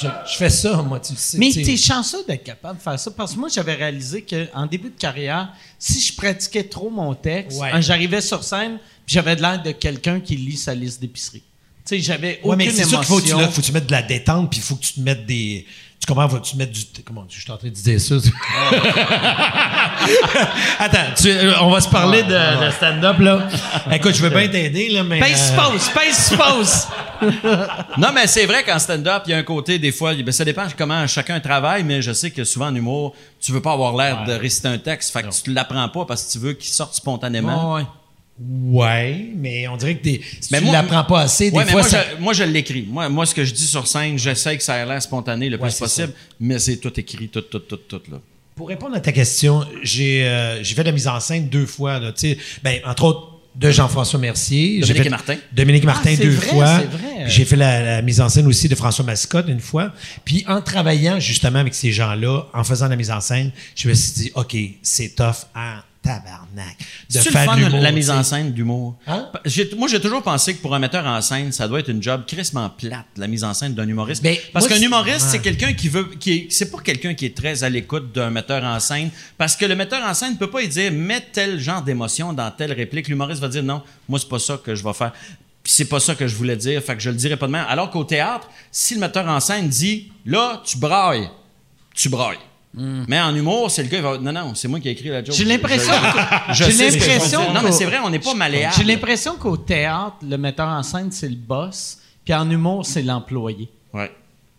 je, je fais ça, moi, tu sais. Mais t'es chanceux d'être capable de faire ça parce que moi, j'avais réalisé qu'en début de carrière, si je pratiquais trop mon texte, Ouais. hein, j'arrivais sur scène puis j'avais de l'air de quelqu'un qui lit sa liste d'épicerie. Tu sais, j'avais aucune Ouais, mais c'est sûr qu'il faut que tu, émotion. là, faut que tu mettes de la détente, puis il faut que tu te mettes des. Tu comprends? Faut que tu te mettes du. Comment? Je suis en train de dire ça. (laughs) Attends, tu- euh, on va se parler de, de stand-up, là. Écoute, je veux bien t'aider, là, mais. Euh, pause, pèse pause. (laughs) Non, mais c'est vrai qu'en stand-up, il y a un côté, des fois, ben, ça dépend comment chacun travaille, mais je sais que souvent en humour, tu veux pas avoir l'air de réciter un texte, fait que tu l'apprends pas parce que tu veux qu'il sorte spontanément. Ouais, ouais. Mais on dirait que si Mais tu moi- l'apprends pas assez. Des Ouais, mais fois, moi, ça. je, moi, je l'écris. Moi, moi, ce que je dis sur scène, j'essaie que ça ait l'air spontané le Ouais, plus possible, mais c'est tout écrit, tout, tout, tout, tout, là. Pour répondre à ta question, j'ai euh, j'ai fait de la mise en scène deux fois. Là, tu sais. ben, entre autres, de Jean-François Mercier. Dominique fait- et Martin. Dominique Martin Ah, deux vrai, fois. c'est vrai. J'ai fait la, la mise en scène aussi de François Mascotte une fois. Puis en travaillant justement avec ces gens-là, en faisant la mise en scène, je me suis dit, OK, c'est tough tabarnak. De C'est le fun, la mise en scène d'humour? Hein? Moi, j'ai toujours pensé que pour un metteur en scène, ça doit être une job crissement plate, la mise en scène d'un humoriste. Ben, parce qu'un humoriste, c'est quelqu'un qui veut, qui est, c'est pas quelqu'un qui est très à l'écoute d'un metteur en scène, parce que le metteur en scène peut pas lui dire, mets tel genre d'émotion dans telle réplique. L'humoriste va dire, non, moi, c'est pas ça que je vais faire. Puis c'est pas ça que je voulais dire, fait que je le dirai pas de même. Alors qu'au théâtre, si le metteur en scène dit, là, tu brailles, tu brailles. Mais en humour, c'est le gars qui va non non, c'est moi qui ai écrit la joke. J'ai l'impression j'ai l'impression. Non, qu'au- mais c'est vrai, on n'est pas malléable. J'ai l'impression qu'au théâtre, le metteur en scène, c'est le boss, puis en humour, c'est l'employé. Ouais.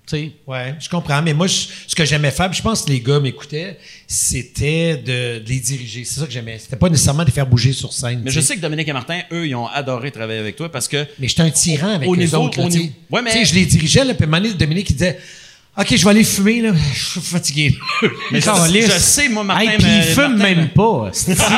Tu sais, Ouais, je comprends. Mais moi, je- ce que j'aimais faire, puis je pense que les gars m'écoutaient, c'était de, de les diriger. C'est ça que j'aimais. C'était pas nécessairement de les faire bouger sur scène. Mais je sais. que Dominique et Martin, eux, ils ont adoré travailler avec toi parce que Mais j'étais un tyran avec Au les niveau- autres. au niveau- Ouais, mais- Tu sais, je les dirigeais, là, puis à un moment donné, Dominique, il disait OK, je vais aller fumer, là. Je suis fatigué. Mais je, Calisse. je sais, moi, Martin. Hey, puis il me- fume Martin même me- pas. c'est- très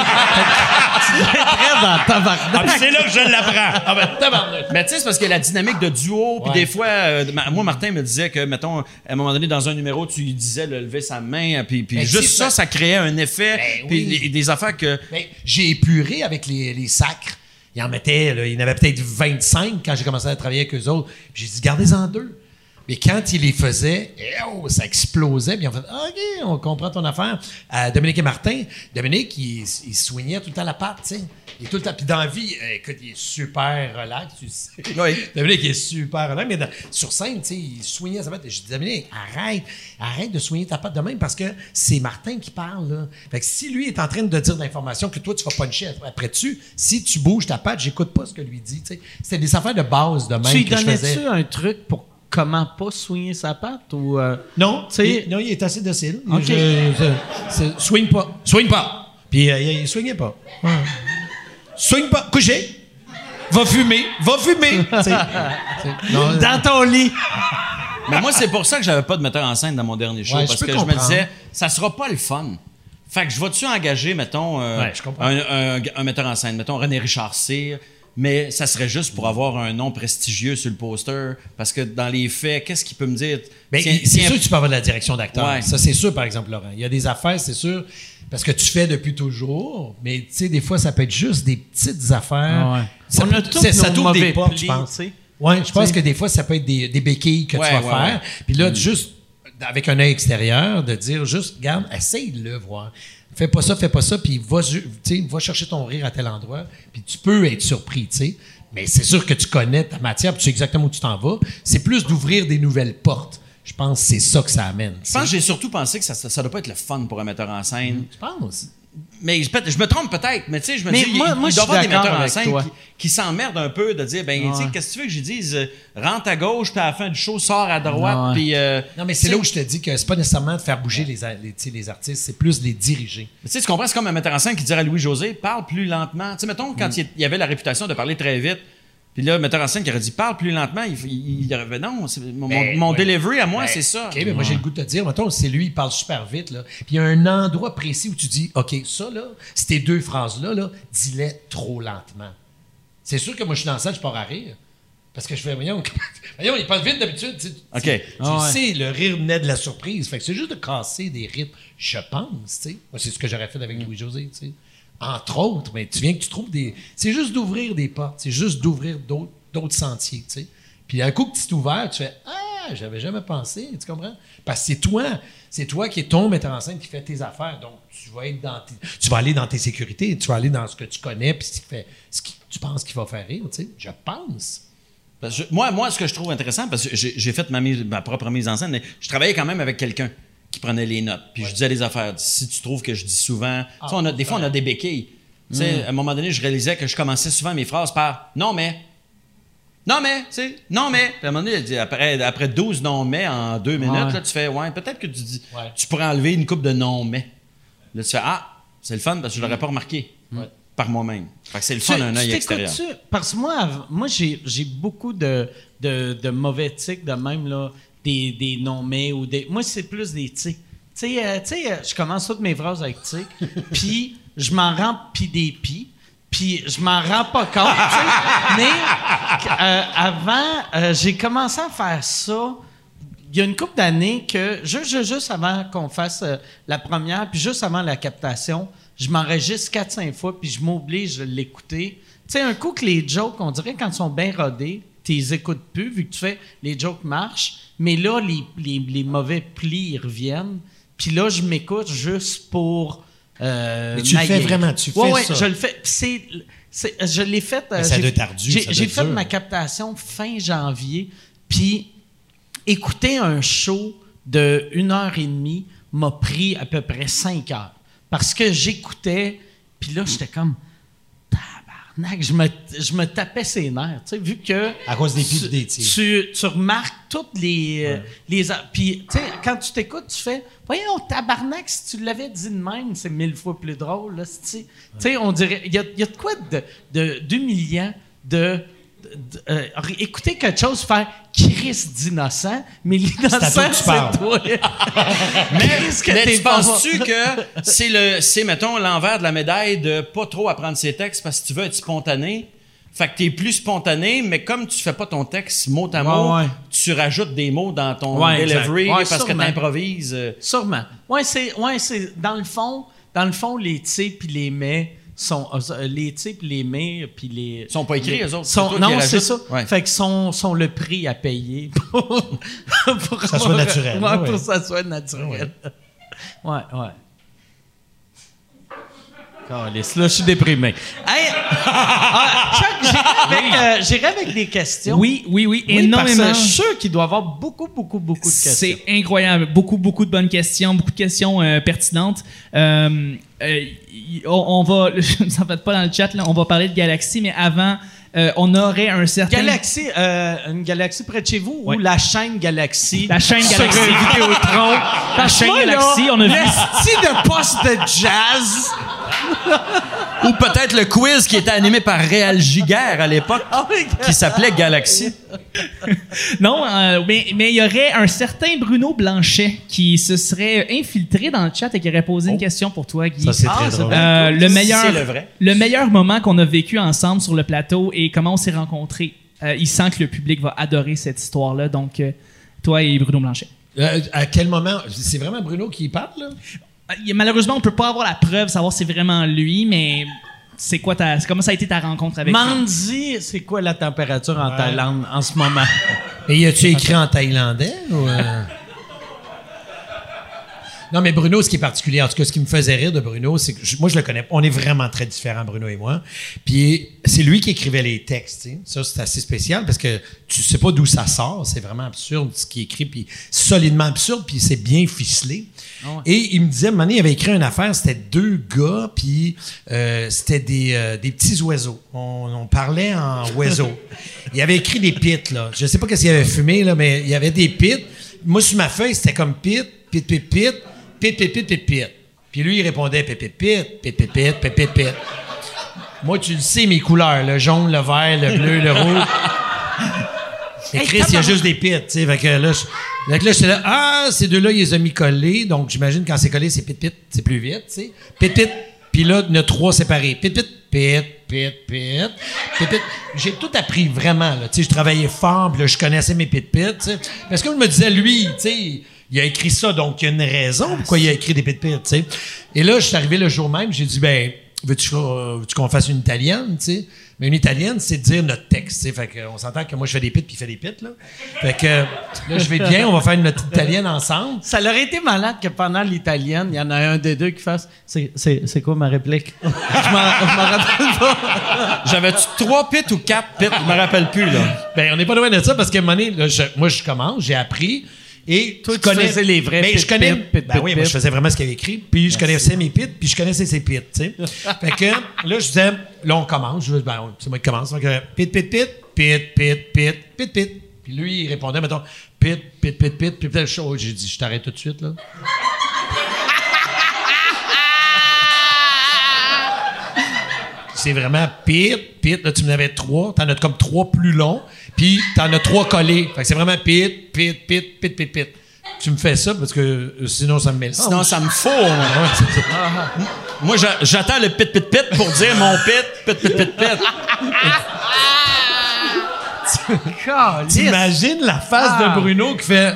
dans ta barbe. c'est là que je l'apprends. Ah ben, tabarnak. Mais tu sais, c'est parce qu'il y a la dynamique de duo. Puis Ouais. des fois, euh, moi, Martin me disait que, mettons, à un moment donné, dans un numéro, tu lui disais de lever sa main. Puis, puis Ben, juste ça, ça créait un effet. Ben puis oui. des, des affaires que. Ben, j'ai épuré avec les, les sacres. Il en mettait, là, il y en avait peut-être 25 quand j'ai commencé à travailler avec eux autres. Puis J'ai dit, gardez-en deux. Mais quand il les faisait, eh oh, ça explosait. Puis on fait OK, on comprend ton affaire. Euh, Dominique et Martin, Dominique, il, il soignait tout le temps la patte, tu sais. Il est tout le temps. Puis dans la vie, euh, écoute, il est super relax, tu sais. Oui. (laughs) Dominique il est super relax. Mais dans- sur scène, tu sais, il soignait sa patte. Je dis, Dominique, arrête, arrête de soigner ta patte de même parce que c'est Martin qui parle, là. Fait que si lui est en train de dire de l'information que toi, tu vas puncher après dessus, si tu bouges ta patte, j'écoute pas ce que lui dit, tu sais. C'était des affaires de base de même Tu que je faisais. donnais-tu un truc pour comment pas soigner sa patte ou. euh, Non, Tu sais- il, non, il est assez docile. Ok. Je- je- je- soigne pas. Soigne pas. Puis euh, il, il soignait pas. Ouais. Soigne pas. Couché. Va fumer. Va fumer. (laughs) Non, euh, Dans ton lit! Mais moi, c'est pour ça que j'avais pas de metteur en scène dans mon dernier show. Ouais, parce que je me disais, ça sera pas le fun. Fait que je vais-tu engager, mettons, euh, Ouais, un, un- un metteur en scène, mettons René Richard Cyr, mais ça serait juste pour avoir un nom prestigieux sur le poster. Parce que dans les faits, qu'est-ce qu'il peut me dire? Ben, c'est sûr que tu peux avoir de la direction d'acteur. Ouais. Ça, c'est sûr, par exemple, Laurent. Il y a des affaires, c'est sûr, parce que tu fais depuis toujours, mais tu sais, des fois, ça peut être juste des petites affaires. Ouais. Ça, On peut- a tous ça- t'ouvre des portes, je pense. Oui, je pense que des fois, ça peut être des, des béquilles que Ouais, tu vas ouais, faire. Puis là, juste avec un œil extérieur, de dire juste, regarde, essaye de le voir. Fais pas ça, fais pas ça, puis va, chercher ton rire à tel endroit, puis tu peux être surpris, tu sais. Mais c'est sûr que tu connais ta matière, puis tu sais exactement où tu t'en vas. C'est plus d'ouvrir des nouvelles portes. Je pense que c'est ça que ça amène. Je pense que j'ai surtout pensé que ça, ça doit pas être le fun pour un metteur en scène. Je pense. Mais je, me trompe peut-être, mais tu sais, je me Mais dis, il- moi- il, moi, je doit y avoir des metteurs en scène toi. qui, qui s'emmerdent un peu de dire, ben, tu sais, qu'est-ce que tu veux que je dise? Euh, Rentre à gauche, puis à la fin du show, sors à droite, Ouais. puis... euh, Non, mais c'est là où je te dis que c'est pas nécessairement de faire bouger les, a- les, tu sais, les artistes, c'est plus de les diriger. Tu sais, tu comprends, c'est comme un metteur en scène qui dirait à Louis-José, parle plus lentement. Tu sais, mettons, quand Mm. il y avait la réputation de parler très vite, puis là, le metteur en scène qui aurait dit, parle plus lentement, il, il, il aurait fait, non, c'est- mon, Ben, mon ouais. delivery à moi, Ben, c'est ça. OK, mais moi, j'ai le goût de te dire, mettons, c'est lui, il parle super vite, là. Puis il y a un endroit précis où tu dis, OK, ça, là, ces deux phrases-là, là, dis-les trop lentement. C'est sûr que moi, je suis dans la salle, je pars à rire. Parce que je fais, voyons, (laughs) voyons il parle vite d'habitude. Tu, OK. tu Ah ouais. sais, le rire naît de la surprise. Fait que c'est juste de casser des rythmes, je pense, tu sais. Moi, c'est ce que j'aurais fait avec Louis-José, tu sais. Entre autres, mais tu viens que tu trouves des. C'est juste d'ouvrir des portes, c'est juste d'ouvrir d'autres sentiers, tu sais. Puis un coup que tu t'ouvres, tu fais Ah, j'avais jamais pensé, tu comprends? Parce que c'est toi, c'est toi qui es ton metteur en scène qui fait tes affaires. Donc, tu vas être dans tes- tu vas aller dans tes sécurités, tu vas aller dans ce que tu connais, puis ce, qui fait, ce que tu penses qui va faire rire, tu sais. Je pense. Parce que moi, moi, ce que je trouve intéressant, parce que j'ai fait ma, ma propre mise en scène, mais je travaillais quand même avec quelqu'un qui prenait les notes. Puis je disais des affaires. Si tu trouves que je dis souvent. tu sais, on a, des fois, on a des béquilles. Sais, À un moment donné, je réalisais que je commençais souvent mes phrases par non, mais. Non, mais, tu sais, non, mais. Puis à un moment donné, elle dit, après, après 12 non, mais en deux minutes, Ouais. là, tu fais, ouais, peut-être que tu dis, Ouais. tu pourrais enlever une coupe de non, mais. Là, tu fais, ah, c'est le fun parce que je l'aurais pas remarqué par moi-même. C'est le fun d'un œil extérieur. Parce que moi, moi j'ai, j'ai beaucoup de, de, de mauvais tics de même, là, des, des non-mais ou des. Moi, c'est plus des tics. Tu sais, euh, tu sais, euh, je commence toutes mes phrases avec tics, (laughs) puis je m'en rends pis des pis, puis je m'en rends pas compte. Mais euh, avant, j'ai commencé à faire ça il y a une couple d'années que, juste, juste, avant qu'on fasse la première, puis juste avant la captation, je m'enregistre 4-5 fois, puis je m'oblige de l'écouter. Tu sais, un coup que les jokes, on dirait quand ils sont bien rodés, les écoutes plus, vu que tu fais les jokes marchent, mais là, les, les- les mauvais plis, ils reviennent. Puis là, je m'écoute juste pour. euh, Mais tu le fais vraiment, tu Ouais, fais ouais, ça. je le fais. C'est, c'est- je l'ai fait. euh, ça j'ai- doit être ardu, J'ai, ça j'ai fait dur. ma captation fin janvier, puis écouter un show de une heure et demie m'a pris à peu près cinq heures. Parce que j'écoutais, puis là, j'étais comme, tabarnak, je me, je me tapais ses nerfs, tu sais, vu que... À cause des des tirs. Tu, tu remarques toutes les... euh, les puis, tu sais, quand tu t'écoutes, tu fais, voyons, tabarnak, si tu l'avais dit de même, c'est mille fois plus drôle, là, tu sais. Tu sais, on dirait, il y a, y a de quoi d'humiliant de... de- euh, écouter quelque chose faire Chris d'innocent, mais l'innocent, toi que c'est parles. toi. (laughs) Mais, que mais tu penses-tu que c'est le, c'est mettons l'envers de la médaille de pas trop apprendre ses textes parce que tu veux être spontané? Fait que t'es plus spontané, mais comme tu fais pas ton texte mot à mot, Ouais, ouais. tu rajoutes des mots dans ton Ouais, delivery Ouais, parce que sûrement. t'improvises. euh. Sûrement. Ouais, c'est, ouais, c'est dans le fond, dans le fond, les sais puis les mais, sont, euh, les types, les mais, puis les. Ils sont pas écrits, les- eux autres, sont- non, c'est ça. Ouais. Fait que sont, sont le prix à payer pour, (laughs) pour ça soit naturel, Ouais, ouais. pour que ça soit naturel. Ouais, ouais. Calisse, là, je suis déprimé. Hey, (laughs) ah, Chuck, euh, j'irai avec des questions. Oui, oui, oui, Oui, énormément. Parce que je suis sûr qu'il doit y avoir beaucoup, beaucoup, beaucoup de questions. C'est incroyable. Beaucoup, beaucoup de bonnes questions, beaucoup de questions euh, pertinentes. Euh, euh, on, on va, ne s'en faites pas dans le chat, là, on va parler de Galaxy, mais avant, euh, on aurait un certain... Galaxie, euh, une galaxie près de chez vous Ouais. ou la chaîne Galaxie? La chaîne Galaxy. Vidéotron. La chaîne Galaxy, on a vu... de poste de jazz. Ou peut-être le quiz qui était animé par Réal Giguère à l'époque, Oh qui s'appelait Galaxy. Non, euh, mais mais il y aurait un certain Bruno Blanchet qui se serait infiltré dans le chat et qui aurait posé une question pour toi, Guy. Ça, c'est Ah, très drôle. Euh, le meilleur, C'est le vrai. le meilleur moment qu'on a vécu ensemble sur le plateau et comment on s'est rencontrés. Euh, il sent que le public va adorer cette histoire-là. Donc, euh, toi et Bruno Blanchet. Euh, à quel moment? C'est vraiment Bruno qui parle, là? Euh, il y a- malheureusement, on peut pas avoir la preuve, savoir si c'est vraiment lui, mais c'est quoi ta, comment ça a été ta rencontre avec lui? Mandy, c'est quoi la température en Thaïlande en ce moment? Et y a-tu écrit en thaïlandais ou. euh? Non, mais Bruno, ce qui est particulier, en tout cas, ce qui me faisait rire de Bruno, c'est que je- moi, je le connais. On est vraiment très différents, Bruno et moi. Puis c'est lui qui écrivait les textes. Ça, c'est assez spécial parce que tu sais pas d'où ça sort. C'est vraiment absurde ce qu'il écrit, puis solidement absurde, puis c'est bien ficelé. Et il me disait, à un moment donné, il avait écrit une affaire, c'était deux gars, puis euh, c'était des, euh, des petits oiseaux. On, on parlait en oiseaux. (laughs) il avait écrit des pits, là. Je sais pas qu'est-ce qu'il avait fumé, là, mais il y avait des pits. Moi, sur ma feuille, c'était comme pit, pit, pit, pit, pit, pit, pit, pit, pit. Puis lui, il répondait pit, pit, pit, pit, pit, pit, pit, pit, pit. Moi, tu le sais, mes couleurs, le jaune, le vert, le bleu, le rouge. Mais Chris, il y a juste des pits, tu sais. Fait que là, je, fait que là, j'étais là, ah, ces deux-là, ils les ont mis collés. Donc, j'imagine quand c'est collé, c'est pit, pit, c'est plus vite, tu sais. Pit, pit. Puis là, il y en a trois séparés. Pit, pit, pit, pit, pit, pit, pit. J'ai tout appris vraiment, là. Tu sais, je travaillais fort, puis là, je connaissais mes pit, pit, tu sais. Parce que je me disais, lui, tu sais, il a écrit ça, donc il y a une raison pourquoi il a écrit des pit, pit, tu sais. Et là, je suis arrivé le jour même, j'ai dit, ben, veux-tu euh, veux-tu qu'on fasse une italienne, tu sais? Mais une italienne, c'est de dire notre texte, tu sais. Fait qu'on s'entend que moi, je fais des pits, puis il fait des pits, là. Fait que là, je vais bien, on va faire une notre italienne ensemble. Ça aurait été malade que pendant l'italienne, il y en a un des deux qui fasse C'est, c'est, c'est quoi ma réplique? (laughs) Je m'en, je m'en rappelle pas. J'avais-tu trois pits ou quatre pits? Je me rappelle plus, là. Ben, on n'est pas loin de ça parce qu'à un moment donné, là, je- moi, je commence, j'ai appris. Et Toi, je tu faisais les vrais Ben, pit, je connais. pit, pit, ben pit, oui, moi, je faisais vraiment ce qu'il avait écrit. Puis je connaissais mes pits, puis je connaissais ses pits, tu sais. (laughs) fait que là, je disais, là, on commence. Je, ben, c'est moi qui commence. Donc, pit, pit, pit, pit, pit, pit, pit, pit. Puis lui, il répondait, mettons, pit, pit, pit, pit, pit, pit. Oh, J'ai dit, je t'arrête tout de suite, là. C'est vraiment pit, pit. Là, tu m'en avais trois. T'en as comme trois plus longs. Puis t'en as trois collés. Fait que c'est vraiment pit, pit, pit, pit, pit, pit. Tu me fais ça parce que euh, sinon ça me met Sinon, ça me (laughs) ça. Moi, j'a- j'attends le pit, pit, pit pour dire mon pit, pit, pit, pit, pit. T'imagines la face Ah. de Bruno qui fait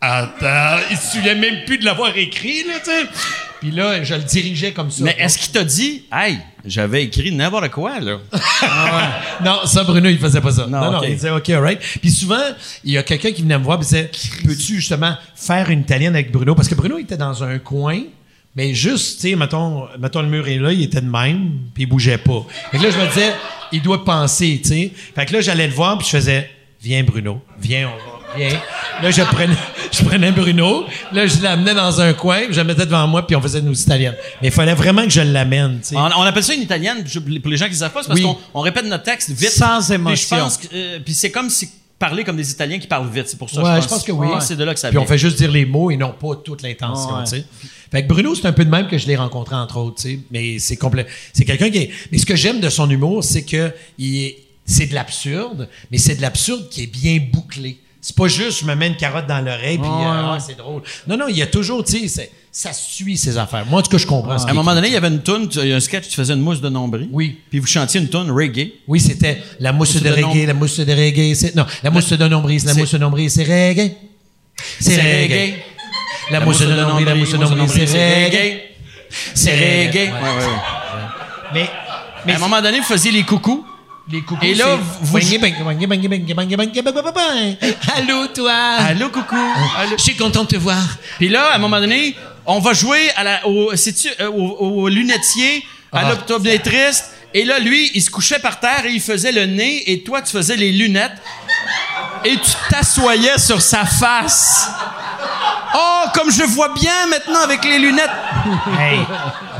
Attends, il se souvient même plus de l'avoir écrit, là, tu sais. Puis là, je le dirigeais comme ça. Mais est-ce qu'il t'a dit, hey, j'avais écrit n'importe quoi, là? (laughs) Non, ça, Bruno, il faisait pas ça. Non, Non, non, il disait OK, alright. Puis souvent, il y a quelqu'un qui venait me voir et disait Peux-tu justement faire une italienne avec Bruno? Parce que Bruno était dans un coin, mais juste, tu sais, mettons, mettons le mur est là, il était de même, puis il bougeait pas. Fait que là, je me disais Il doit penser, tu sais. Fait que là, j'allais le voir, puis je faisais Viens, Bruno, viens, on va, Là, je prenais, je prenais Bruno, là, je l'amenais dans un coin, puis je le mettais devant moi, puis on faisait nos italiennes. Mais il fallait vraiment que je l'amène, tu sais. On, on appelle ça une italienne, je- pour les gens qui ne savent pas, c'est parce Oui. qu'on on répète notre texte vite. Sans Puis émotion. je pense que, euh, puis c'est comme si parler comme des Italiens qui parlent vite, c'est pour ça. Ouais, je pense que oui. C'est de là que ça Puis vient. on fait juste dire les mots et non pas toute l'intention, Ouais. tu sais. Fait que Bruno, c'est un peu de même que je l'ai rencontré, entre autres, tu sais. Mais c'est complet. C'est quelqu'un qui est. Mais ce que j'aime de son humour, c'est que il est- c'est de l'absurde, mais c'est de l'absurde qui est bien bouclé. C'est pas juste je me mets une carotte dans l'oreille puis euh, ouais. ah, c'est drôle. Non, non, il y a toujours, tu sais, ça suit ses affaires. Moi, en tout cas, je comprends. À un moment donné, il y avait une toune, il y a un sketch, tu faisais une mousse de nombril. Oui. Puis vous chantiez une toune reggae. Oui, c'était la mousse Mousse de de reggae, la mousse de reggae, c'est non, la mousse de nombril, la mousse de nombril, c'est reggae. C'est reggae. La mousse de nombril, la mousse de nombril, c'est reggae. C'est reggae. Ouais. Mais, À un moment donné, vous faisiez les coucous les coucous. Et là, vous. Allô, toi? Allô, coucou. Je suis content de te voir. Puis là, à un moment donné, on va jouer à la, au, euh, au, au lunetier, à ah. l'optométriste. Et là, lui, il se couchait par terre et il faisait le nez, et toi, tu faisais les lunettes. Et tu t'assoyais sur sa face. Oh, comme je vois bien maintenant avec les lunettes. Hey.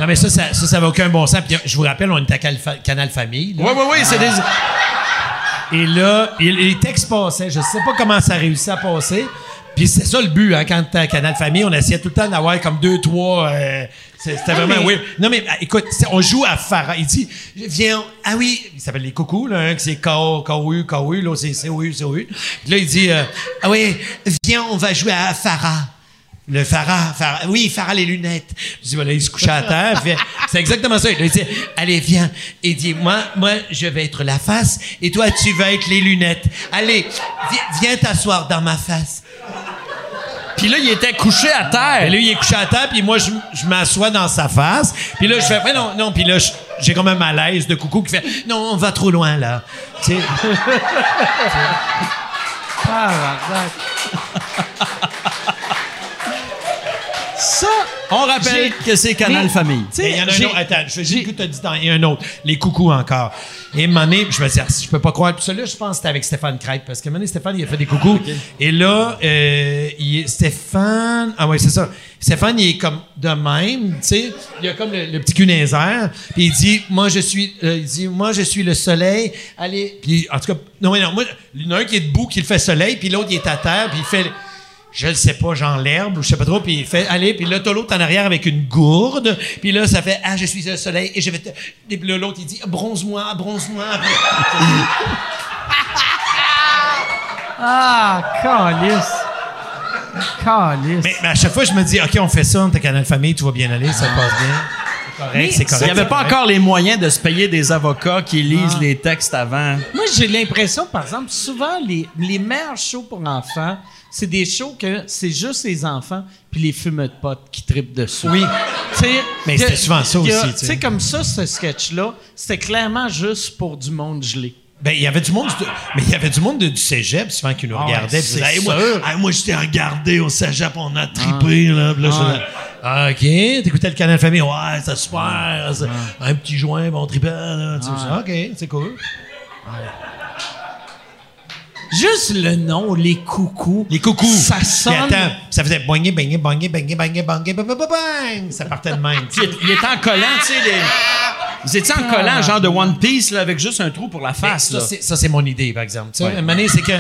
Non, mais ça, ça, ça, ça va aucun bon sens. Puis, je vous rappelle, on est à Canal Famille. Oui, oui, oui, c'est des... Et là, les textes passaient. Je sais pas comment ça a réussi à passer. Puis c'est ça le but, hein, quand t'es à Canal Famille, on essayait tout le temps d'avoir comme deux, trois. euh, C'était vraiment mais-. Non, mais ah, écoute, on joue à Farah. Il dit, viens, ah oui, il s'appelle les coucous, là, un qui c'est K.O., K.O.U., K.O.U., l'autre c'est C.O.U., C.O.U. Là, il dit, euh, ah oui, viens, on va jouer à Farah. Le Farah, Farah, oui, Farah les lunettes. Je dis, voilà, il se couchait à terre. C'est exactement ça. Il dit, allez, viens. Il dit, moi, moi, je vais être la face et toi, tu vas être les lunettes. Allez, viens, t'asseoir dans ma face. Puis là, il était couché à terre. Lui, il est couché à terre, puis moi, je, je m'assois dans sa face. Puis là, je fais, non, non, puis là, j'ai comme un malaise de coucou qui fait, non, on va trop loin, là. Tu sais, (laughs) Ça, On rappelle que c'est Canal Mais- Famille. il y en a un autre. Attends, je vais juste que tu as dit dans. Il y a un autre. Les coucous encore. Et Mané, je me dis, je peux pas croire. Puis celui-là, je pense que c'était avec Stéphane Crête. Parce que Mané, Stéphane, il a fait des coucous. Et là, euh, il est- Stéphane. Ah ouais, c'est ça. Stéphane, il est comme de même, tu sais. Il a comme le, le petit cul airs. Puis il dit, moi, je suis. euh, il dit, moi, je suis le soleil. Allez. Puis en tout cas, non, mais non. Moi, il y en a un qui est debout, qui le fait soleil. Puis l'autre, il est à terre. Puis il fait je le sais pas, genre l'herbe ou je sais pas trop, puis il fait, allez, puis là, t'as l'autre en arrière avec une gourde, puis là, ça fait, ah, je suis le soleil, et je vais te... Et puis là, l'autre, il dit, bronze-moi, bronze-moi. (laughs) Ah, calice. Calice. mais, mais à chaque fois, je me dis, OK, on fait ça, on est Canal Famille, tout va bien aller, ça passe bien. C'est correct, c'est correct. Il n'y avait pas encore les moyens de se payer des avocats qui lisent les textes avant. Moi, j'ai l'impression, par exemple, souvent, les, les meilleurs shows pour enfants, c'est des shows que c'est juste les enfants puis les fumeux de potes qui tripent dessus. Oui. Mais c'était souvent ça aussi, tu sais. comme ça, ce sketch-là, c'était clairement juste pour du monde gelé. Ben, il y avait du monde, du- mais il y avait du monde de- du cégep souvent qui nous Ah regardait. disait, Hey, moi, hey, moi, je t'ai regardé au cégep, on a trippé, là. Puis là, ah, OK, t'écoutais le Canal Famille, ouais, c'est super. c'est Un petit joint, bon, là. Tu sais, OK, c'est cool. Juste le nom, les coucous. Les coucous. Ça Puis sonne. attends, ça faisait bangé, bangé, bangé, bang, bang, bang, bang. Ça partait de même. (laughs) Il, était en collant, tu sais, les... Ils étaient en collant, genre de One Piece, là, avec juste un trou pour la face, c'est, ça, c'est mon idée, par exemple. Tu sais, Mané, c'est que.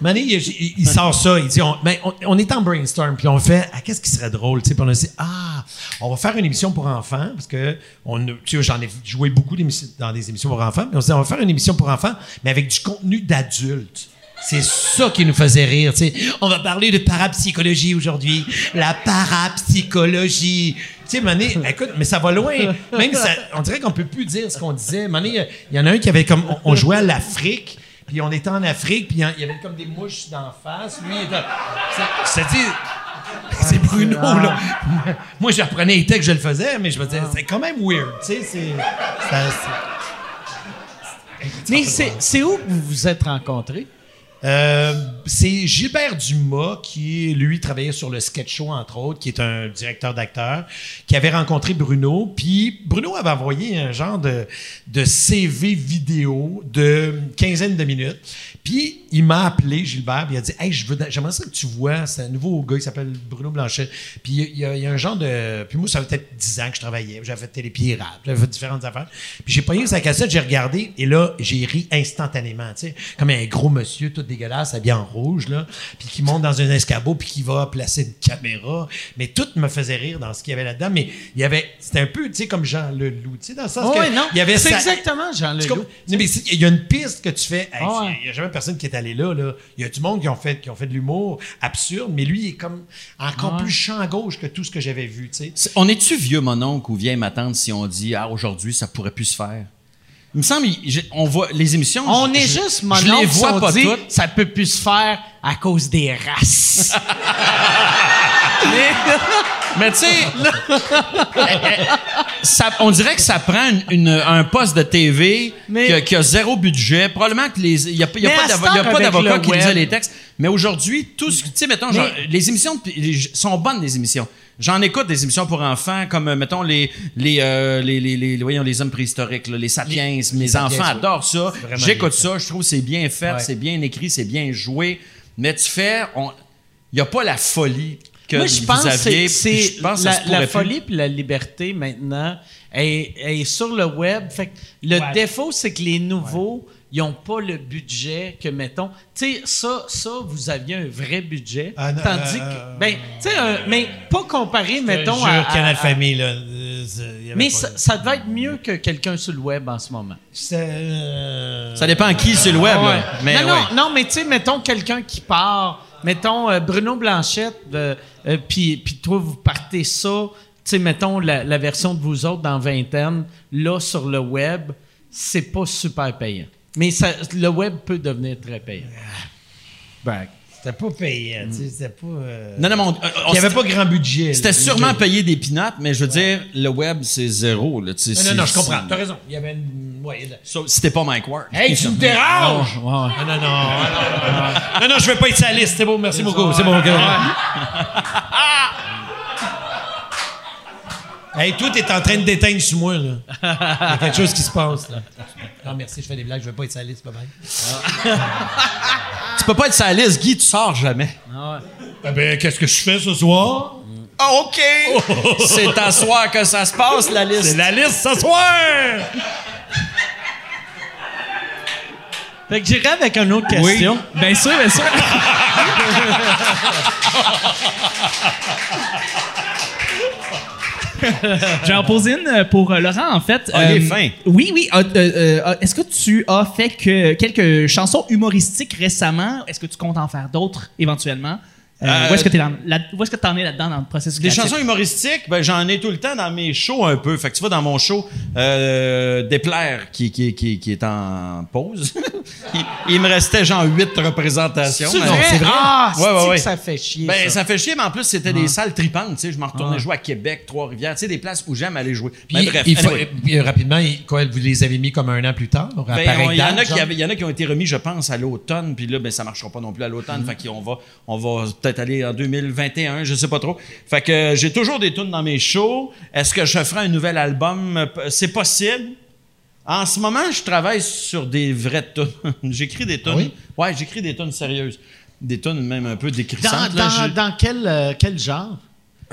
Mané, il, il- il sort ça. Il dit on, ben, on, on est en brainstorm, puis on fait ah, qu'est-ce qui serait drôle, tu sais, on a dit ah, on va faire une émission pour enfants, parce que on, tu sais, j'en ai joué beaucoup d'émissions- dans des émissions pour enfants, puis on s'est dit on va faire une émission pour enfants, mais avec du contenu d'adulte. C'est ça qui nous faisait rire. On va parler de parapsychologie aujourd'hui. La parapsychologie. Tu sais, Mané, écoute, mais ça va loin. Même ça, on dirait qu'on peut plus dire ce qu'on disait. Mané, il y en a un qui avait comme, on, on jouait à l'Afrique, puis on était en Afrique, puis il y avait comme des mouches d'en face. Lui, il était, c'est- c'est-à-dire, c'est Bruno, là. Moi, j'apprenais les textes, je le faisais, mais je me disais, c'est quand même weird, tu sais, c'est... Mais c'est c'est où que vous vous êtes rencontrés? Euh, c'est Gilbert Dumas qui, lui, travaillait sur le sketch show, entre autres, qui est un directeur d'acteur, qui avait rencontré Bruno. Puis Bruno avait envoyé un genre de, de CV vidéo de quinzaine de minutes. Puis il m'a appelé, Gilbert, puis il a dit Hey, je veux, j'aimerais ça que tu vois, c'est un nouveau gars qui s'appelle Bruno Blanchet. Puis il y, a, il y a un genre de. Puis moi, ça fait peut-être 10 ans que je travaillais, j'avais fait Télépirate, j'avais fait différentes affaires. Puis j'ai pogné sa cassette, j'ai regardé, et là, j'ai ri instantanément, tu sais, comme un gros monsieur tout dégueulasse, habillé en rouge, là, puis qui monte dans un escabeau, puis qui va placer une caméra. Mais tout me faisait rire dans ce qu'il y avait là-dedans. Mais il y avait. C'était un peu, tu sais, comme Jean Leloup, tu sais, dans le sens que. ouais, non. Il y avait c'est sa- exactement Jean Leloup. mais il y a une piste que tu fais. Hey, ouais. Il n'y a jamais personne qui est allé là, là. Il y a du monde qui ont fait, qui ont fait de l'humour absurde, mais lui, il est comme encore plus champ gauche que tout ce que j'avais vu, tu sais. C'est- On est-tu vieux, mon oncle, ou vieille ma tante, si on dit, ah, aujourd'hui, ça pourrait plus se faire? Il me semble, on voit les émissions. On je- est juste mon Je les oncle, vois on pas dit, toutes. Ça peut plus se faire à cause des races. (laughs) (laughs) Mais tu sais, on dirait que ça prend une- une- un poste de TV Mais- qui, a, zéro budget. Probablement que les il y a, y a Mais pas y a d'avocat qui lisait les textes. Mais aujourd'hui, tout ce tu sais mettons genre, Mais- les émissions sont bonnes les émissions. J'en écoute des émissions pour enfants comme euh, mettons les les euh, les, les, les- voyons les hommes préhistoriques là, les sapiens, mes enfants adorent ça. J'écoute ça, je trouve que c'est bien fait, Ouais. c'est bien écrit, c'est bien joué. Mais tu fais il y a pas la folie que Moi, je vous pense que aviez. c'est puis c'est je pense que ça la, folie puis la liberté maintenant est, est sur le web. Fait que le Ouais. défaut, c'est que les nouveaux, ils n'ont pas le budget que, mettons... Tu sais, ça, ça, vous aviez un vrai budget. Ah, non, tandis euh, que... Ben, tu sais, mais pas comparé, mettons, Je à... jure, à- Canal à- Famille, là. euh, y avait Mais ça, ça devait être mieux que quelqu'un sur le web en ce moment. Euh, Ça dépend qui sur le web. Ouais. là. Mais non, non, ouais. non, mais tu sais, mettons quelqu'un qui part, mettons euh, Bruno Blanchette, euh, euh, puis toi, vous partez ça, tu sais, mettons la, version de vous autres dans vingtaine, là, sur le web, c'est pas super payant. Mais le web peut devenir très payant. Ben, C'était pas payant, tu sais, c'était pas... euh, Non, non, mais on- euh, on- Il n'y avait pas grand budget. C'était sûrement payé des pinottes, mais je veux dire, le web, c'est zéro. Là, tu sais, Non, non, non, je comprends. T'as raison. Il y avait une... ouais, il t'es pas Mike Ward. Hey, tu me déranges! Non, non, non. Non, non, non, non, je vais pas être sa liste. C'est bon, merci beaucoup. C'est bon, ok. Hey, tout est en train de déteindre sur moi, là. Il y a quelque chose qui se passe, là. Non, merci, je fais des blagues. Je vais pas être sa liste, bye-bye. Tu peux pas être sa liste, Guy, tu sors jamais. Ah ben, qu'est-ce que je fais ce soir? Ah, OK! (laughs) c'est à soir que ça se passe, la liste. C'est la liste ce soir! Fait que j'irai avec une autre question. Bien sûr, bien sûr. (laughs) (laughs) Je vais en poser une euh, pour euh, Laurent, en fait. Ah, il est fin. Oui, oui. euh, euh, euh, Est-ce que tu as fait que quelques chansons humoristiques récemment? Est-ce que tu comptes en faire d'autres éventuellement? Euh, Euh, où est-ce que tu en es là-dedans dans le processus Des créatif? chansons humoristiques, ben, j'en ai tout le temps dans mes shows un peu. Fait que tu vois, dans mon show, euh, Déplaire, qui, qui, qui, qui est en pause, (laughs) il, il me restait genre huit représentations. C'est vrai? Ah, Ouais, ouais, c'est-tu ouais. que ça fait chier. Ben, ça? ça fait chier, mais en plus, c'était des salles tripantes. Tu sais, je m'en retournais jouer à Québec, Trois-Rivières. Tu sais, des places où j'aime aller jouer. Puis, Ben, bref, il faut- anyway. puis, euh, rapidement, quoi, vous les avez mis comme un an plus tard? à Ben, il y, en a qui genre? avaient- il y en a qui ont été remis, je pense, à l'automne, puis là, ben, ça marchera pas non plus à l'automne. Fait qu'on va, on va peut-être aller en 2021, je sais pas trop. Fait que euh, j'ai toujours des tunes dans mes shows. Est-ce que je ferai un nouvel album? C'est possible. En ce moment, je travaille sur des vraies tunes. (laughs) j'écris des tunes. Ah oui? Ouais, j'écris des tunes sérieuses. Des tunes même un peu Dans, décrissantes. là. dans, Je- dans quel, euh, quel genre?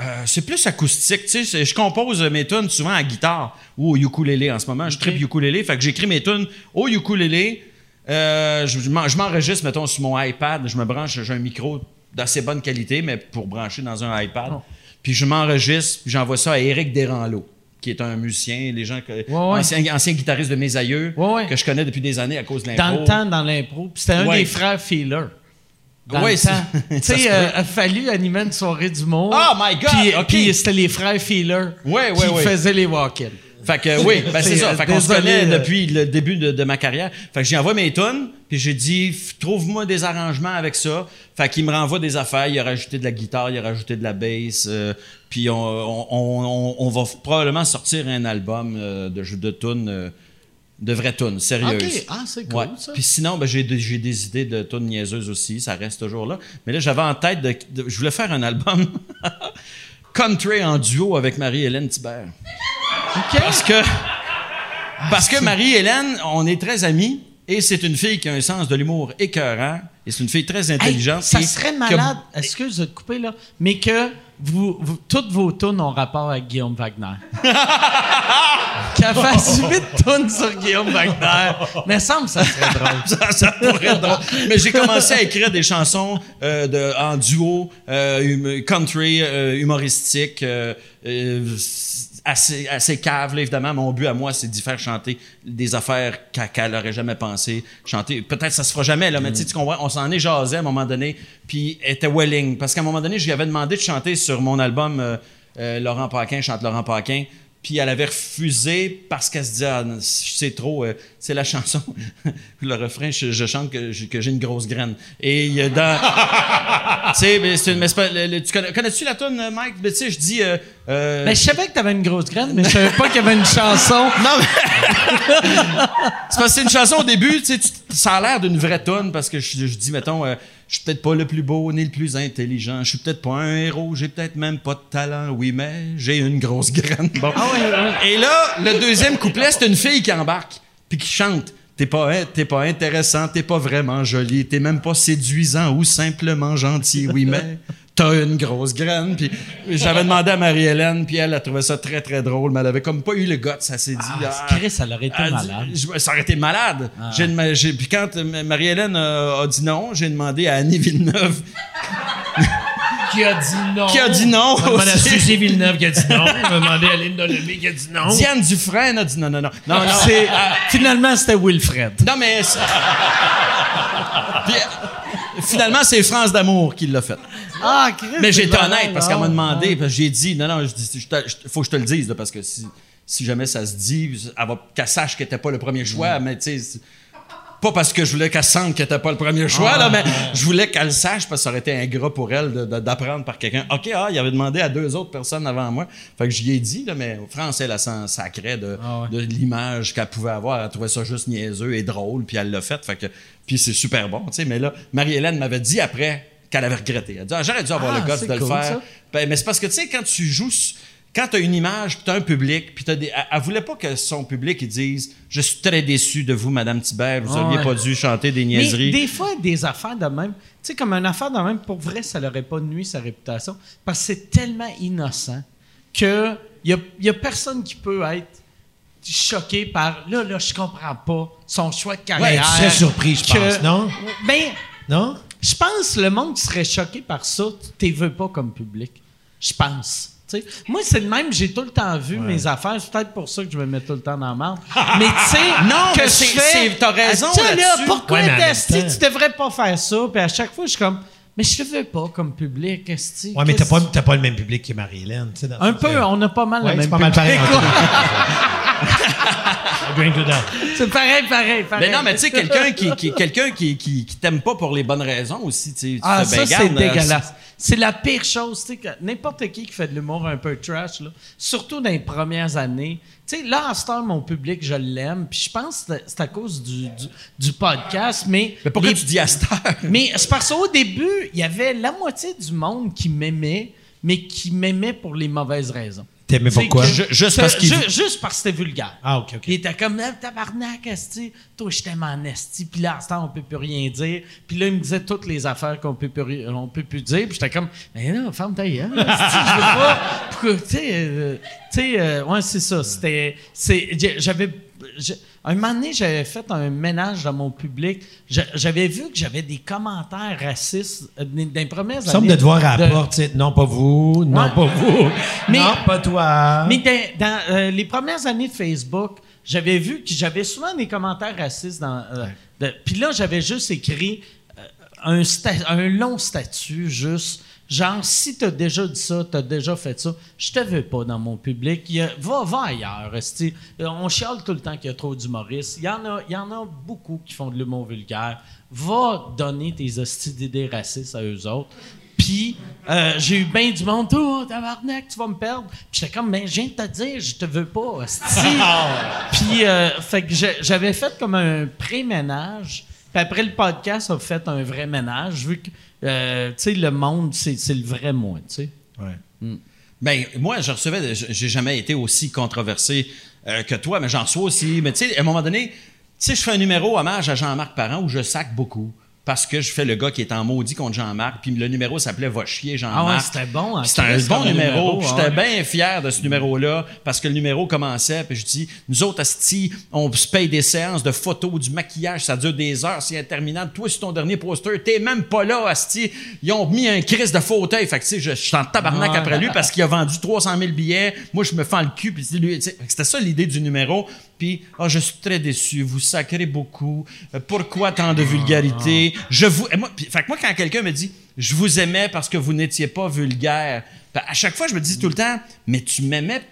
euh, c'est plus acoustique, tu sais. Je compose mes tunes souvent à guitare ou au ukulélé en ce moment. Je tripe ukulélé, fait que j'écris mes tunes au ukulélé. Euh, je je m'enregistre, mettons, sur mon iPad. Je me branche, j'ai un micro d'assez bonne qualité, mais pour brancher dans un iPad. Oh. Puis je m'enregistre, puis j'envoie ça à Éric Desranleau, qui est un musicien, les gens que, ouais. Ancien, ancien guitariste de mes aïeux, Ouais, ouais. que je connais depuis des années à cause de Dans l'impro. le temps, dans l'impro. Puis C'était un Ouais. des frères Feeler. Dans Ouais, temps. (laughs) Tu sais, se euh, peut. a fallu animer une soirée d'humour. Oh my God, Puis, puis c'était les frères Feeler Ouais, ouais, qui ouais. faisaient les walk-ins. Fait que oui, ben c'est (laughs) ça. euh, Fait qu'on se connaît euh, depuis le début de, de ma carrière. Fait que j'ai envoyé mes tunes, puis j'ai dit trouve-moi des arrangements avec ça. Fait qu'il me renvoie des affaires, il a rajouté de la guitare, il a rajouté de la bass, euh, puis on, on, on- on va probablement sortir un album euh, de jeux de tunes euh, de vraies tunes, sérieuses. OK. Ah, c'est cool, Ouais. ça. Puis sinon, ben, j'ai, des- j'ai des idées de tunes niaiseuses aussi, ça reste toujours là. Mais là, j'avais en tête de, de- je voulais faire un album (laughs) country en duo avec Marie-Hélène Thibert. Parce que, parce que Marie-Hélène, on est très amis et c'est une fille qui a un sens de l'humour écœurant et c'est une fille très Hey, intelligente. ça qui- serait malade, excuse de te couper là, mais que vous, vous- toutes vos tunes ont rapport avec Guillaume Wagner. (laughs) Qu'elle fasse huit tunes sur Guillaume Wagner. Mais ça me semble que ça serait drôle. (laughs) ça, ça pourrait être drôle. Mais j'ai commencé à écrire des chansons euh, de, en duo, euh, hum- country, euh, humoristique, euh, assez, assez cave, là, évidemment. Mon but à moi, c'est d'y faire chanter des affaires qu'elle qu'elle aurait jamais pensé chanter. Peut-être ça se fera jamais, là, mais tu comprends, on s'en est jasé à un moment donné, puis elle était willing. Parce qu'à un moment donné, je lui avais demandé de chanter sur mon album euh, euh, Laurent Paquin, chante Laurent Paquin. Puis elle avait refusé parce qu'elle se disait ah, c'est trop euh, c'est la chanson (laughs) le refrain je, je chante que, j'ai- que j'ai une grosse graine et il y a dans (laughs) tu sais tu connais, connais-tu la tune Mike? Mais tu sais je dis euh, euh, Ben, je savais que t'avais une grosse graine, mais je savais pas qu'il y avait une chanson. (laughs) non, mais. c'est parce que c'est une chanson au début, tu sais, ça a l'air d'une vraie tonne parce que je, je dis, mettons, euh, je suis peut-être pas le plus beau ni le plus intelligent, je suis peut-être pas un héros, j'ai peut-être même pas de talent, oui, mais j'ai une grosse graine. Bon. Et là, le deuxième couplet, c'est une fille qui embarque puis qui chante. T'es pas, hein, t'es pas intéressant, t'es pas vraiment joli, t'es même pas séduisant ou simplement gentil, oui, mais t'as une grosse graine. Puis j'avais demandé à Marie-Hélène, puis elle a trouvé ça très, très drôle, mais elle avait comme pas eu le goût, ça s'est dit. ah, Chris, elle aurait été elle malade. Ah. dit- ça aurait été malade. J'ai demandé- j'ai- puis quand euh, Marie-Hélène a, a dit non, j'ai demandé à Annie Villeneuve (laughs) Qui a dit non? qui a dit non. On a demandé à aussi. Suzy Villeneuve qui a dit non. (laughs) On a demandé à Linda Lemay qui a dit non. Diane Dufresne a dit non, non, non. Non, non. C'est, finalement, c'était Wilfred. Non, mais. (laughs) Puis, euh, (laughs) finalement, c'est France d'amour qui l'a fait. Ah, Chris. Mais j'étais honnête parce qu'elle m'a demandé, parce que j'ai dit, non, non, je dis, je te- je- faut que je te le dise, là, parce que si, si jamais ça se dit, elle va qu'elle sache qu'elle n'était pas le premier choix, mais tu sais. Pas parce que je voulais qu'elle sente qu'elle n'était pas le premier choix, là, mais je voulais qu'elle le sache parce que ça aurait été ingrat pour elle d'apprendre par quelqu'un. OK, ah, il avait demandé à deux autres personnes avant moi. Fait que j'y ai dit, là, mais France, elle, s'en sacrait de, de l'image qu'elle pouvait avoir. Elle trouvait ça juste niaiseux et drôle, puis elle l'a fait. Fait que, puis c'est super bon, tu sais. Mais là, Marie-Hélène m'avait dit après qu'elle avait regretté. Elle a dit, ah, j'aurais dû avoir Ah, le gosse de le faire. Ben, mais c'est parce que, tu sais, quand tu joues, quand tu as une image, tu as un public, puis tu des. Elle, elle voulait pas que son public il dise Je suis très déçu de vous, Madame Thibert, vous Ah auriez ouais. pas dû chanter des niaiseries. Mais des fois, des affaires de même, tu sais, comme une affaire de même, pour vrai, ça n'aurait pas nuit sa réputation, parce que c'est tellement innocent que il y a, y a personne qui peut être choqué par là, là, je comprends pas son choix de Ouais, carrière. tu serais surpris, je que- pense, non? Ben, Non? je pense que le monde qui serait choqué par ça, tu ne veux pas comme public. Je pense. Sais, moi, c'est le même, j'ai tout le temps vu mes affaires. C'est peut-être pour ça que je me mets tout le temps dans la merde. (laughs) mais tu sais, Non, que c'est- t'as raison là, là-dessus. pourquoi Ouais, mais en même Esti, temps- tu devrais pas faire ça? Puis à chaque fois, je suis comme, mais je le veux pas comme public, Esti. Ouais, mais t'as pas, t'as pas le même public que Marie-Hélène. tu sais, Un peu, on a pas mal Ouais, le même pas mal public. pareil. (laughs) (laughs) Agreeing to that. c'est pareil, pareil, pareil. Mais non, mais tu sais, quelqu'un qui, qui, quelqu'un qui, qui, qui t'aime pas pour les bonnes raisons aussi, tu sais. Ah, ça, ben, c'est dégueulasse. C'est la pire chose, tu sais, que n'importe qui qui fait de l'humour un peu trash, là, surtout dans les premières années. Tu sais, là, à heure, mon public, je l'aime, puis je pense que c'est- c'est à cause du, du, du podcast, mais... Mais pourquoi les- tu dis à cette heure? Mais c'est parce qu'au début, il y avait la moitié du monde qui m'aimait, mais qui m'aimait pour les mauvaises raisons. T'aimais pourquoi? que- Ju- juste parce qu'il- ju- Juste parce que c'était vulgaire. Ah, OK, OK. Il était comme, Ah, tabarnak, esti. Toi, je t'aime en esti. Puis là, à ce temps, on peut plus rien dire. Puis là, il me disait toutes les affaires qu'on peut plus, on peut plus dire. Puis j'étais comme, mais non, ferme ta gueule, je veux pas. Pourquoi, tu sais, euh, tu sais, euh, ouais, c'est ça. C'était, c'est, j'avais, j'ai- un moment donné, j'avais fait un ménage dans mon public. J'a- J'avais vu que j'avais des commentaires racistes euh, Il semble années de te voir à la de- porte, tu sais, non pas vous, non Ouais. pas vous, (laughs) Mais- non pas toi. Mais dans, dans, euh, les premières années de Facebook, j'avais vu que j'avais souvent des commentaires racistes. Dans, euh, Puis là, j'avais juste écrit euh, un long statut, juste genre, si t'as déjà dit ça, t'as déjà fait ça, je te veux pas dans mon public. Il y a- va, va ailleurs. Euh, On chiale tout le temps qu'il y a trop d'humoristes. Il y, en a, il y en a beaucoup qui font de l'humour vulgaire. Va donner tes hosties d'idées racistes à eux autres. Puis, euh, j'ai eu bien du monde. Oh, tabarnak, tu vas me perdre. Puis j'étais comme, mais je viens de te dire, je te veux pas, hostie. (laughs) Puis, euh, fait que j'avais fait comme un pré-ménage. Puis après, le podcast a fait un vrai ménage, vu que, euh, tu sais, le monde, c'est c'est le vrai moi, tu sais. Ben, moi, je recevais, j'ai jamais été aussi controversé euh, que toi, mais j'en reçois aussi. Mais tu sais, à un moment donné, tu sais, je fais un numéro hommage à Jean-Marc Parent où je sac beaucoup. Parce que je fais le gars qui est en maudit contre Jean-Marc, puis le numéro s'appelait Va chier Jean-Marc. Ah ouais, c'était bon, hein, C'était un bon numéro. ah J'étais bien fier de ce numéro-là parce que le numéro commençait, puis je dis Nous autres, Asti, on se paye des séances de photos, du maquillage, ça dure des heures, c'est interminable. Toi, sur ton dernier poster, t'es même pas là, Asti. Ils ont mis un crise de fauteuil. Fait que, tu sais, je, je suis en tabarnak Ouais. après lui parce qu'il a vendu 300 000 billets. Moi, je me fends le cul. Puis c'est c'était ça l'idée du numéro. Puis, ah, je suis très déçu. Vous sacrez beaucoup. Euh, pourquoi tant de vulgarité? Je vous. moi, fait que moi, quand quelqu'un me dit, je vous aimais parce que vous n'étiez pas vulgaire, ben, à chaque fois, je me dis tout le temps, mais tu m'aimais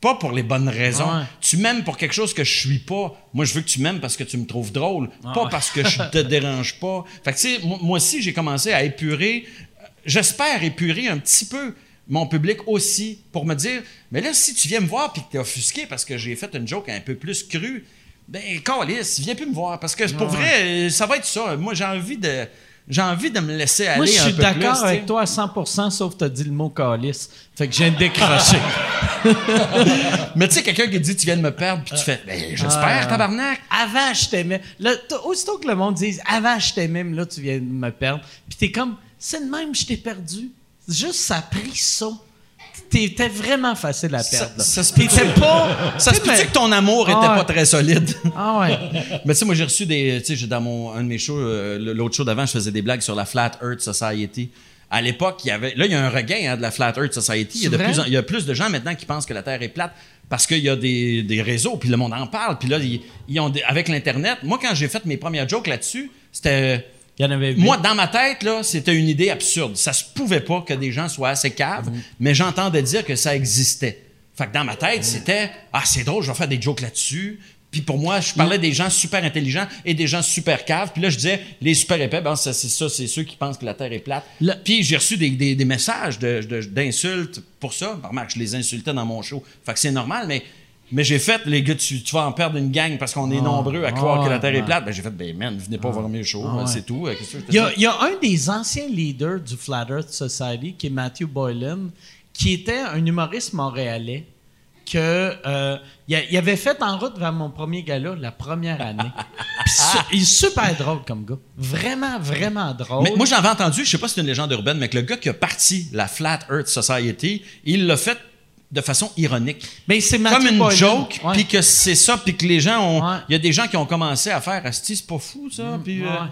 pas pour les bonnes raisons. Ouais. Tu m'aimes pour quelque chose que je suis pas. Moi, je veux que tu m'aimes parce que tu me trouves drôle, pas parce que je te (laughs) dérange pas. Fait que, tu sais, moi, moi aussi, j'ai commencé à épurer, euh, j'espère épurer un petit peu mon public aussi pour me dire, mais là, si tu viens me voir puis que t'es offusqué parce que j'ai fait une joke un peu plus crue, ben, calice, viens plus me voir parce que pour vrai, euh, ça va être ça. Moi, j'ai envie de. J'ai envie de me laisser aller Moi, je un suis peu d'accord plus, tu avec toi à 100 sauf que tu dit le mot calice. Fait que je viens de décrocher. (laughs) Mais tu sais, quelqu'un qui dit tu viens de me perdre, puis tu fais ben, j'espère, Ah. tabarnak. Avant, je t'aimais. Aussitôt que le monde dise avant, je t'aimais, mais là, tu viens de me perdre. Puis t'es comme, c'est de même, je t'ai perdu. Juste, ça a pris ça. T'étais vraiment facile à Ça, perdre. là. ça se peut T'étais pas. (laughs) Ça se peut mais- que ton amour était Ah ouais. pas très solide? Ah ouais. (laughs) Mais tu sais, moi, j'ai reçu des. Tu sais, dans mon, un de mes shows, euh, l'autre show d'avant, je faisais des blagues sur la Flat Earth Society. À l'époque, il y avait. Là, il y a un regain hein, de la Flat Earth Society. Il y, a de plus en- il y a plus de gens maintenant qui pensent que la Terre est plate parce qu'il y a des, des réseaux, puis le monde en parle. Puis là, ils, ils ont des- avec l'Internet. Moi, quand j'ai fait mes premières jokes là-dessus, c'était. Il y en avait Moi, dans ma tête, là, c'était une idée absurde. Ça se pouvait pas que des gens soient assez caves, mais j'entendais dire que ça existait. Fait que dans ma tête, c'était Ah, c'est drôle, je vais faire des jokes là-dessus. Puis pour moi, je parlais des gens super intelligents et des gens super caves. Puis là, je disais, les super épais, ben, c'est ça, c'est ceux qui pensent que la Terre est plate. Le- Puis j'ai reçu des, des- des messages de- de- d'insultes pour ça. Remarque, je les insultais dans mon show. Fait que c'est normal, mais, mais j'ai fait, les gars, tu, tu vas en perdre une gang parce qu'on est nombreux à croire que la Terre est plate. Ben, j'ai fait, ben, man, venez pas voir mes shows, c'est tout. Euh, Il y, a, dis? il y a un des anciens leaders du Flat Earth Society, qui est Matthew Boylan, qui était un humoriste montréalais, que euh, il, avait fait en route vers mon premier gala la première année. (laughs) Su- il est super drôle comme gars. Vraiment, vraiment drôle. Mais moi, j'avais entendu, je sais pas si c'est une légende urbaine, mais que le gars qui a parti la Flat Earth Society, il l'a fait de façon ironique. Mais c'est Comme une joke, puis que c'est ça, puis que les gens ont. Il Ouais. y a des gens qui ont commencé à faire Asti, c'est pas fou, ça. Puis, euh, Ouais.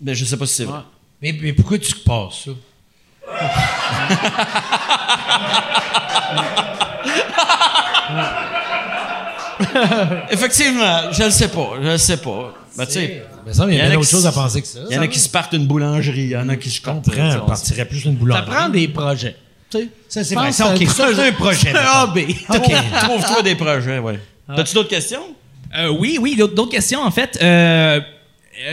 ben, je sais pas si c'est vrai. Ouais. Mais, mais pourquoi tu passes ça? (laughs) Effectivement, je le sais pas, je le sais pas. Ben, tu sais, Mais ça, il y en a a bien qui autre chose s- à penser que ça. il y en a qui se partent une boulangerie, il y en a qui se Je comprends, partirait plus d'une Ça boulangerie. prend des projets. Ça, c'est vrai. pense Ça, que OK, ça, c'est un projet, C'est (laughs) un mettons. hobby. OK, (laughs) trouve-toi des projets, ouais. T'as-tu d'autres questions? Euh, oui, oui, d'autres questions. En fait, euh,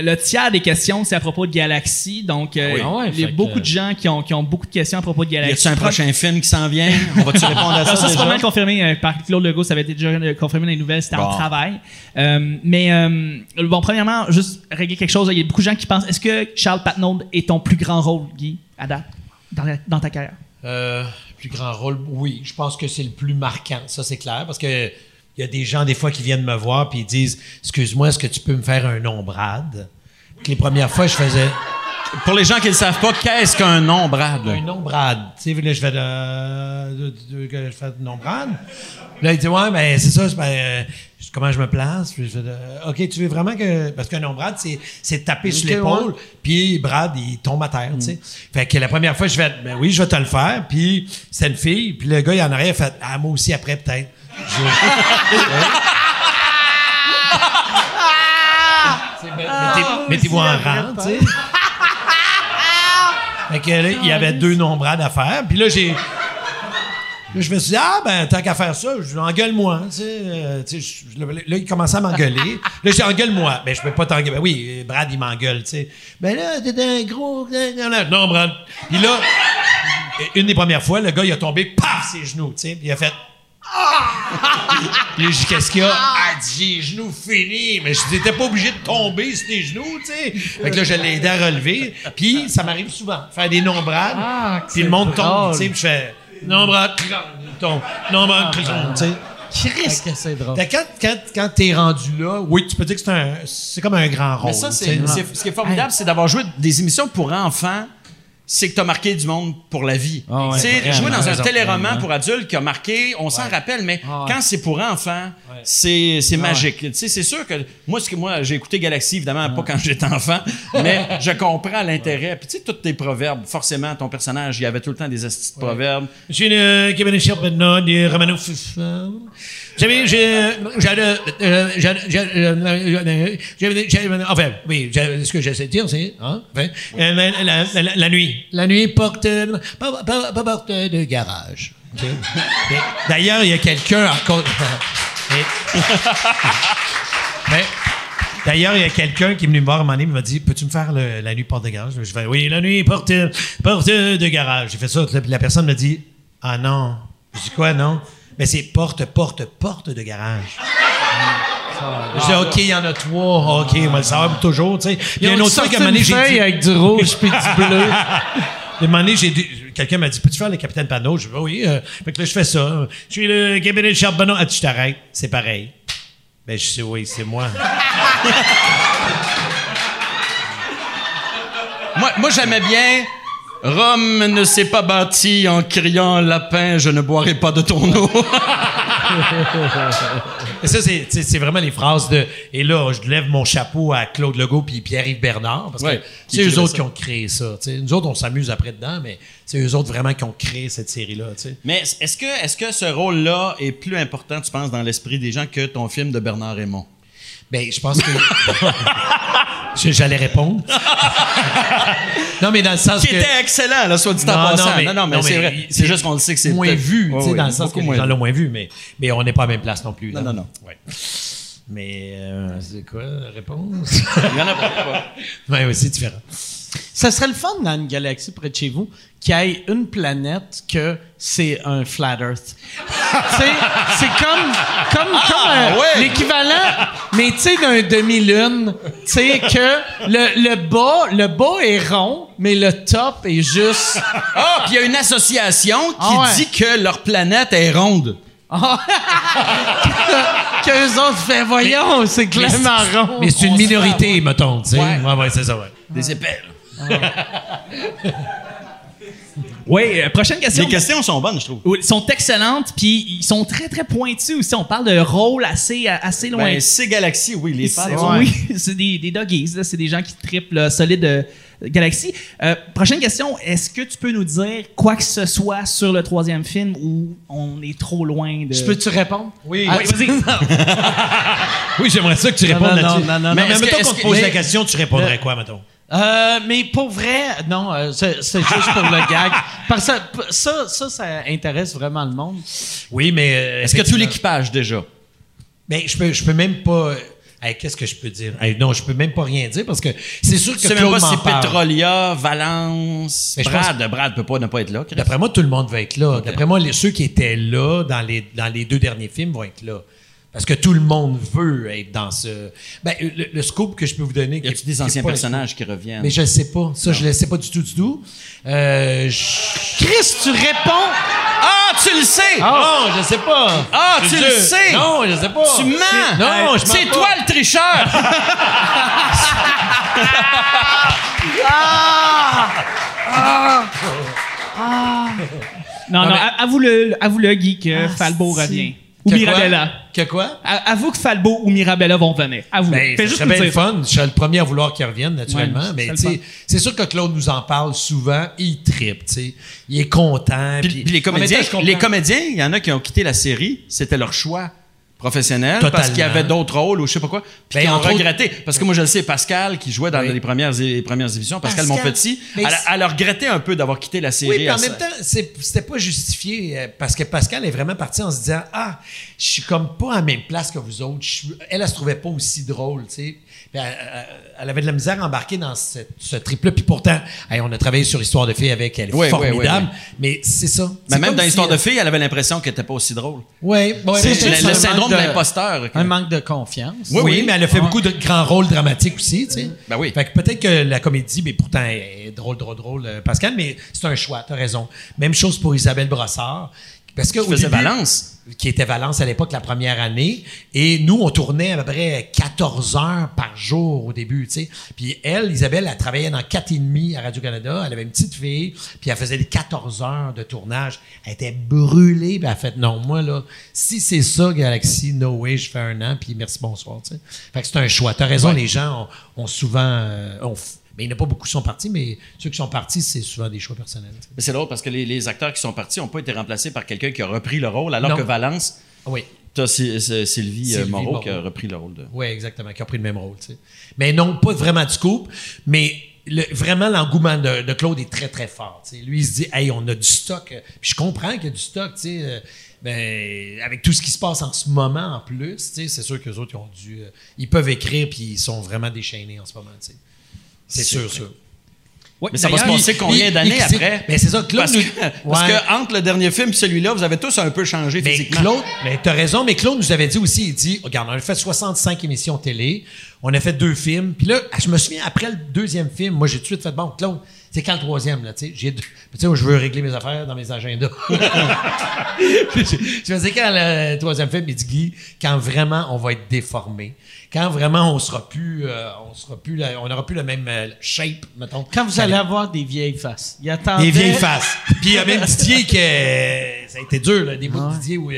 le tiers des questions, c'est à propos de Galaxy. Donc, euh, oui. Ah ouais, il y a que- beaucoup de gens qui ont, qui ont beaucoup de questions à propos de Y Galaxy. a-tu un prochain film qui s'en vient? (laughs) On va-tu répondre à ça? Ah, ça, c'est pas mal confirmé euh, par Claude Legault. Ça avait été déjà confirmé dans les nouvelles. C'était en travail. Euh, mais, euh, bon, premièrement, juste régler quelque chose. Il y a beaucoup de gens qui pensent est-ce que Charles Patnaud est ton plus grand rôle, Guy, à date, dans, la- dans ta carrière? Euh, plus grand rôle, oui. Je pense que c'est le plus marquant, ça c'est clair, parce que il y a des gens des fois qui viennent me voir puis ils disent Excuse-moi, est-ce que tu peux me faire un ombrade? Que les premières fois, je faisais Pour les gens qui ne savent pas, qu'est-ce qu'un nom, Brad? un ombrade. Tu sais, là, je fais que je fais ombrade. Là, il dit Ouais, mais c'est ça, c'est, ben, euh, comment je me place? Puis je fais de, OK, tu veux vraiment que. Parce qu'un ombrade, c'est, c'est taper sur l'épaule, ouais. puis Brad, il tombe à terre, tu sais. Fait que la première fois, je fais Ben oui, je vais te le faire. Puis c'est une fille, puis le gars, il en arrière, il fait Ah, moi aussi, après, peut-être. Mettez-vous en rang, tu sais. Fait que là, il y avait deux nombrades à faire. Puis là, j'ai. Là, je me suis dit, ah, ben, tant qu'à faire ça, je engueule-moi. Tu sais, euh, tu sais, je- là, il commençait à m'engueuler. Là, j'ai engueule-moi. Ben, je peux pas t'engueuler. Ben oui, Brad, il m'engueule, tu sais. Ben là, t'es un gros. Non, Brad. Puis là, une des premières fois, le gars, il a tombé, paf, ses genoux, tu sais. Puis il a fait. Puis j'ai dit, qu'est-ce qu'il y a? Ah, dit, genoux finis. Mais je n'étais pas obligé de tomber sur tes genoux, tu sais. Fait que là, je l'ai aidé à relever. Puis ça m'arrive souvent, faire des nombrades. Ah, puis le monde tombe, tu sais. Je fais il tombe. Nombrade, clon, tu sais. Chris, c'est drôle. Quand, quand, quand t'es rendu là, oui, tu peux dire que c'est un, c'est comme un grand rôle. Mais ça, c'est, ce qui est formidable, c'est d'avoir joué des émissions pour enfants. C'est que tu as marqué du monde pour la vie. Ah ouais, tu sais, vraiment, jouer dans un téléroman pour adultes qui a marqué, on s'en rappelle, mais Ah ouais. quand c'est pour enfants, c'est, c'est magique. Tu sais, c'est sûr que moi, ce que moi, j'ai écouté Galaxy, évidemment, pas quand j'étais enfant, (laughs) mais je comprends l'intérêt. Puis tu sais, tous tes proverbes, forcément, ton personnage, il y avait tout le temps des astuces de proverbes. J'ai une qui vient maintenant. J'avais, j'ai, j'avais, euh, j'avais, enfin, oui, ce que j'essaie de dire, c'est, hein, enfin, euh, la, la- la- la nuit. La nuit porte, euh, pas, porte de garage. (laughs) D'ailleurs, il y a quelqu'un cause. (laughs) Mais- D'ailleurs, il y a quelqu'un qui est venu me voir à un moment donné, il m'a dit Peux-tu me faire le- la nuit porte de garage? Je fais Oui, la nuit porte, porte de garage? J'ai fait ça. puis La personne me dit Ah non. Je dis Quoi, non? Mais c'est porte, porte, porte de garage. Je dis, OK, il y en a trois. OK, on va le savoir toujours, tu sais. Puis il y a un autre truc, à un moment donné, j'ai dit... avec du rouge puis du bleu. (laughs) Un moment donné, quelqu'un m'a dit, peux-tu faire le capitaine Panneau? Je dis, oui. euh, fait que là, je fais ça. Je suis le capitaine de Charbonneau. Ah, tu t'arrêtes. C'est pareil. Ben, je sais, oui, c'est moi. Moi, moi j'aimais bien. Rome ne s'est pas bâti en criant lapin, je ne boirai pas de ton eau. Et ça, c'est, vraiment les phrases de. Et là, je lève mon chapeau à Claude Legault puis Pierre-Yves Bernard. Parce que c'est eux autres ça. qui ont créé ça. tu sais. Nous autres, on s'amuse après dedans, mais c'est eux autres vraiment qui ont créé cette série-là. Mais est-ce que, est-ce que ce rôle-là est plus important, tu penses, dans l'esprit des gens que ton film de Bernard Raymond? Ben, je pense que. (laughs) J'allais répondre. (laughs) non, mais dans le sens Qui que. était excellent, là, soit dit en Non, passant. non, mais- non, non, mais non, c'est mais vrai. C'est juste qu'on le sait que c'est moins vu, tu sais, dans le sens que les gens l'ont moins vu, mais, mais on n'est pas à la même place non plus. Non, non, non. Ouais. Mais euh, c'est quoi la réponse? Il y en a pas. oui, (laughs) oui, c'est différent. Ça serait le fun dans une galaxie près de chez vous qu'il y ait une planète que c'est un flat Earth. Tu sais, c'est comme, comme, ouais. l'équivalent, mais tu sais, d'un demi-lune. Tu sais, que le, le bas, le bas est rond, mais le top est juste. Ah, puis il y a une association qui Ah ouais. dit que leur planète est ronde. Qu'eux autres fait, voyons, c'est clairement rond. Mais c'est une minorité, mettons, tu sais. Ouais. Ouais, ouais, c'est ça, ouais. Des épais. Oui, euh, prochaine question. Les questions sont bonnes, je trouve. Oui, Ils sont excellentes, puis ils sont très, très pointus aussi. On parle de rôle assez, assez loin. Ben, c'est Galaxy, oui, les fans. Sont- Oui, (laughs) c'est des, des doggies, là. c'est des gens qui triplent solide euh, Galaxy. Euh, prochaine question, est-ce que tu peux nous dire quoi que ce soit sur le troisième film où on est trop loin de... Je peux-tu répondre? Oui, Ah, vas-y. (laughs) oui j'aimerais ça que tu répondes non, là-dessus. non, non, non. mais mettons est-ce qu'on te pose mais- la question, tu répondrais quoi, mettons? Euh, mais pour vrai, non, euh, c'est juste pour le gag. (laughs) Parce que ça, ça, ça intéresse vraiment le monde. Oui, mais. euh, Est-ce que tout l'équipage déjà? Ben, je peux, je peux même pas. Hey, Qu'est-ce que je peux dire? Hey, non, je peux même pas rien dire parce que c'est sûr que Tu sais même pas si. Petrolia, Valence, Mais je Brad. Brad peut pas ne pas être là. D'après moi, tout le monde va être là. D'après moi, les, ceux qui étaient là dans les, dans les deux derniers films vont être là. Parce que tout le monde veut être dans ce. Ben, le, le scoop que je peux vous donner. Y qui des anciens personnages qui reviennent? Mais je ne sais pas. Ça, je ne le sais pas du tout, du tout. Euh, je- Chris, tu réponds? Ah, tu le sais! Non, je sais pas. Ah, Je tu le sais! Non, je sais pas. Tu mens! Non, je mens C'est toi le tricheur! (laughs) Non, Non, non, mais- a- avoue-le, avoue-le, Guy, que Falbo si. revient. Ou Que Mirabella. quoi? Que quoi? A- Avoue que Falbo ou Mirabella vont venir. Avoue. Ben, Fais ça juste serait nous bien fun. Je serais le premier à vouloir qu'il revienne, naturellement. Ouais, mais c'est tu sais, le fun. c'est sûr que Claude nous en parle souvent. Il tripe, tu sais. Il est content. Puis, comédiens, les comédiens, il y en a qui ont quitté la série, c'était leur choix professionnel parce qu'il y avait d'autres rôles ou je sais pas quoi, puis Ben, ont autres- regretté. Parce que moi, je le sais, Pascal, qui jouait dans Oui. les premières, les premières éditions, Pascal, Pascal, Monpetit, mais elle, elle a regretté un peu d'avoir quitté la série. Oui, puis en même temps, c'était pas justifié euh, parce que Pascal est vraiment parti en se disant Ah, je suis comme pas à la même place que vous autres. Je suis- Elle, elle se trouvait pas aussi drôle, tu sais. Elle, avait de la misère à embarquer dans ce, ce trip-là. Puis pourtant, hey, on a travaillé sur Histoire de filles avec elle. Oui, formidable. oui, Mais c'est ça. Mais même dans si- l'histoire de filles, elle avait l'impression qu'elle était pas aussi drôle. Oui, C'est le, syndrome de de- l'imposteur. Un manque de confiance. Oui, oui, mais elle a fait beaucoup de grands rôles dramatiques aussi, tu sais. Ben oui. Fait que peut-être que la comédie, mais pourtant, elle est drôle, drôle, drôle, euh, Pascal, mais c'est un choix, t'as raison. Même chose pour Isabelle Brossard. Parce que Qui faisait début- Valence. Qui était Valence à l'époque, la première année. Et nous, on tournait à peu près 14 heures par jour au début, tu sais. Puis elle, Isabelle, elle travaillait dans 4 et demi à Radio-Canada. Elle avait une petite fille, puis elle faisait des 14 heures de tournage. Elle était brûlée, puis elle a fait, non, moi, là, si c'est ça, Galaxy, no way, je fais un an, puis merci, bonsoir, tu sais. Fait que c'est un choix. T'as raison, les gens ont, ont souvent... euh, ont mais il n'y en a pas beaucoup qui sont partis, mais ceux qui sont partis, c'est souvent des choix personnels. c'est drôle parce que les, les acteurs qui sont partis n'ont pas été remplacés par quelqu'un qui a repris le rôle, alors Non. que Valence, Oui. t'as Sylvie, euh, Sylvie Moreau Moreau. qui a repris le rôle de. Oui, exactement, qui a pris le même rôle. tu sais. Mais non, pas vraiment de scoop, mais le- vraiment, l'engouement de, de Claude est très, très fort. Lui, il se dit, hey, on a du stock. euh, Puis je comprends qu'il y a du stock, tu sais. euh, ben, avec tout ce qui se passe en ce moment en plus, c'est sûr que les autres, ils ont dû. euh, ils peuvent écrire, puis ils sont vraiment déchaînés en ce moment. C'est sûr, sûr. Mais ça va se passer combien d'années après? Mais c'est ça, Claude. Parce que, nous- (laughs) parce Ouais. que entre le dernier film et celui-là, vous avez tous un peu changé Mais physiquement. Claude, mais t'as raison, mais Claude nous avait dit aussi, il dit, regarde, on a fait 65 émissions télé, on a fait deux films, puis là, je me souviens, après le deuxième film, moi, j'ai tout de suite fait, bon, Claude, c'est quand le troisième, là, tu sais, j'ai, deux- tu sais, je veux régler mes affaires dans mes agendas. (laughs) Je, dis, quand le troisième film, il dit, Guy, quand vraiment on va être déformé, quand vraiment on sera plus, euh, on sera plus, la- on n'aura plus le même euh, shape, mettons. Quand vous allez avoir des vieilles faces. Il attendait... Des vieilles faces. Puis il y a même Didier qui. euh, ça a été dur, là, des bouts de Didier où.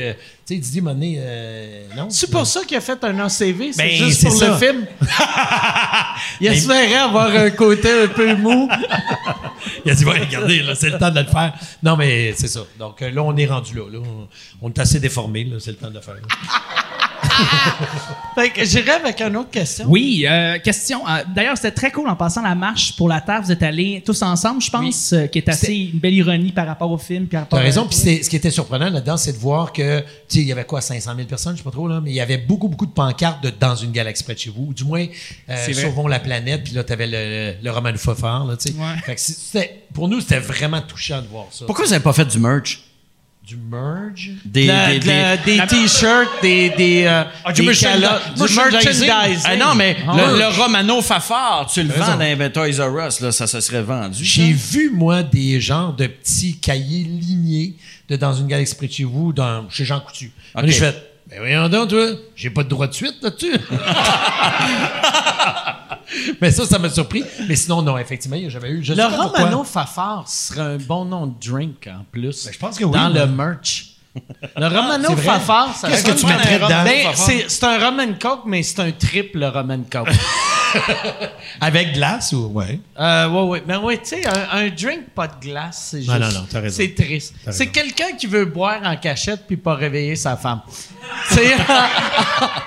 Tu sais, Didier, euh, non? C'est pour ça qu'il a fait un ACV, c'est Ben, juste pour ça. le film. (laughs) Il espérait avoir un côté un peu mou. (laughs) Il a dit, ouais, regardez, là, c'est le temps de le faire. Non, mais c'est ça. Donc euh, là, on est rendu là. là. On, on est assez déformé, c'est le temps de le faire. Fait que j'irai avec une autre question. Oui, euh, question. euh, D'ailleurs, c'était très cool en passant la marche pour la Terre. Vous êtes allés tous ensemble, je pense, euh, qui est assez une belle ironie par rapport au film. Par rapport T'as à- raison. Puis c'est- ce qui était surprenant là-dedans, c'est de voir que, tu sais, il y avait quoi, 500 000 personnes, je sais pas trop, là, mais il y avait beaucoup, beaucoup de pancartes de Dans une galaxie près de chez vous, ou du moins, euh. Sauvons la planète, puis là, t'avais le, le roman du Fofard, là, tu sais. Ouais. Fait que c'était- pour nous, c'était vraiment touchant de voir ça. Pourquoi vous n'avez pas fait du merch? Du merge? Des, des- des- des t-shirts, des, des, euh, Ah, du calottes, du Merchandising. Ah non, mais Ah. le, le Romano Fafard, tu le raison. vends dans Toys R Us, là, ça se serait vendu. J'ai ça. vu, moi, des genres de petits cahiers lignés de Dans une galaxie près de chez vous, dans, chez Jean Coutu. Ok. Je fais, ben voyons donc, toi, j'ai pas de droit de suite là-dessus. (laughs) (laughs) Mais ça, ça m'a surpris. Mais sinon, non, effectivement, il n'y a jamais eu. Je pourquoi. Romano Fafard serait un bon nom de drink en plus. Ben, je pense que oui, Dans le merch. (laughs) Le Romano vrai? Fafard, ça Qu'est-ce que tu un- mettrais dedans? Ben, Fafard? c'est, un rum and coke, mais c'est un triple rum and coke. (laughs) (laughs) Avec glace ou. Ouais. Euh, ouais, ouais. Mais ouais, tu sais, un, un drink pas de glace, c'est juste. Non, non, non, t'as raison. C'est triste. C'est quelqu'un qui veut boire en cachette puis pas réveiller sa femme. (laughs) tu sais,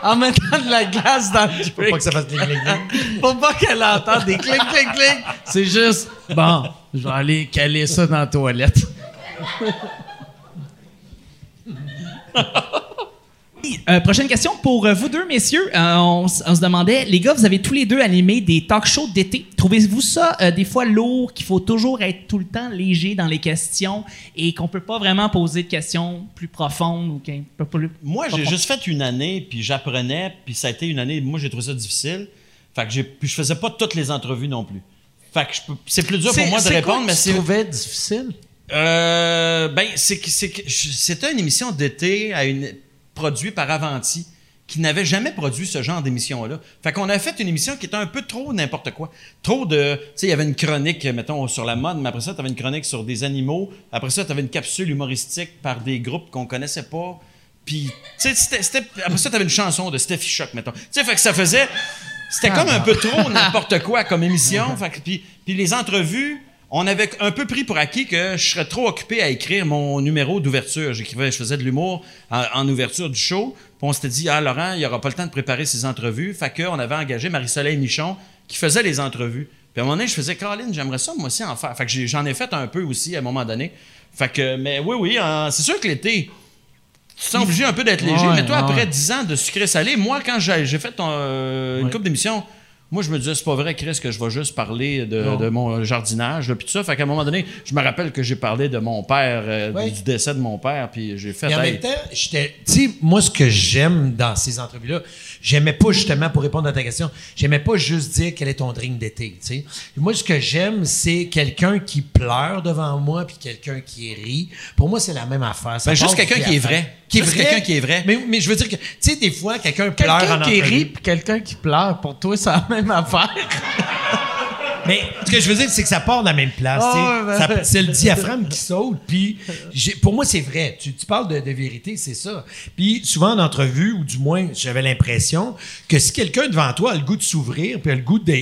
en, en mettant de la glace dans le (laughs) Faut pas drink. que ça fasse des gling Pour pas qu'elle entende des clics, clics, clics. C'est juste, bon, je vais aller caler ça dans la toilette. Euh, prochaine question pour euh, vous deux, messieurs. Euh, on, se demandait, les gars, vous avez tous les deux animé des talk shows d'été. Trouvez-vous ça des fois lourd, qu'il faut toujours être tout le temps léger dans les questions et qu'on peut pas vraiment poser de questions plus profondes ou peut pas. Moi, pas j'ai juste fait une année, puis j'apprenais, puis ça a été une année, moi, j'ai trouvé ça difficile. Fait que puis je faisais pas toutes les entrevues non plus. Fait que c'est plus dur pour moi de quoi répondre, que mais c'est. trouvais difficile? Ben, c'est que, c'était une émission d'été à une, produit par Avanti qui n'avait jamais produit ce genre d'émission-là. Fait qu'on a fait une émission qui était un peu trop n'importe quoi. Trop de... Tu sais, il y avait une chronique, mettons, sur la mode, mais après ça, tu avais une chronique sur des animaux. Après ça, tu avais une capsule humoristique par des groupes qu'on connaissait pas. Puis, tu sais, après ça, tu avais une chanson de Steffi Shock, mettons. Tu sais, fait que ça faisait... C'était comme un peu trop n'importe quoi comme émission. (laughs) Fait que, puis, puis les entrevues, on avait un peu pris pour acquis que je serais trop occupé à écrire mon numéro d'ouverture. J'écrivais, je faisais de l'humour en, en ouverture du show. Puis on s'était dit, ah, Laurent, il n'y aura pas le temps de préparer ses entrevues. Fait qu'on avait engagé Marie-Soleil Michon qui faisait les entrevues. Puis à un moment donné, je faisais, Caroline, j'aimerais ça, moi aussi, en faire. Fait que j'en ai fait un peu aussi à un moment donné. Fait que, mais oui, oui, hein, c'est sûr que l'été, tu te sens obligé un peu d'être léger. Ouais, mais toi, ouais. après 10 ans de sucré salé, moi, quand j'ai fait ton, euh, une couple d'émissions, moi, je me disais, c'est pas vrai, Chris, que je vais juste parler de, de mon jardinage, puis tout ça. Fait qu'à un moment donné, je me rappelle que j'ai parlé de mon père, euh, du décès de mon père, puis j'ai fait. Mais en hey, même temps, j'étais. Tu sais, moi, ce que j'aime dans ces entrevues-là, j'aimais pas justement, pour répondre à ta question, j'aimais pas juste dire quel est ton drink d'été, tu sais. Moi, ce que j'aime, c'est quelqu'un qui pleure devant moi, puis quelqu'un qui rit. Pour moi, c'est la même affaire. Ça Ben, juste quelqu'un qui est vrai. Qui est Juste vrai. quelqu'un qui est vrai. Mais, mais je veux dire que, tu sais, des fois, quelqu'un pleure en Quelqu'un qui entrevue. rit puis quelqu'un qui pleure, pour toi, c'est la même affaire. (laughs) Mais ce que je veux dire, c'est que ça part de la même place. Ben c'est le diaphragme qui saute. Puis, pour moi, c'est vrai. Tu, tu parles de, de vérité, c'est ça. Puis, souvent en entrevue, ou du moins, j'avais l'impression que si quelqu'un devant toi a le goût de s'ouvrir, puis a le goût de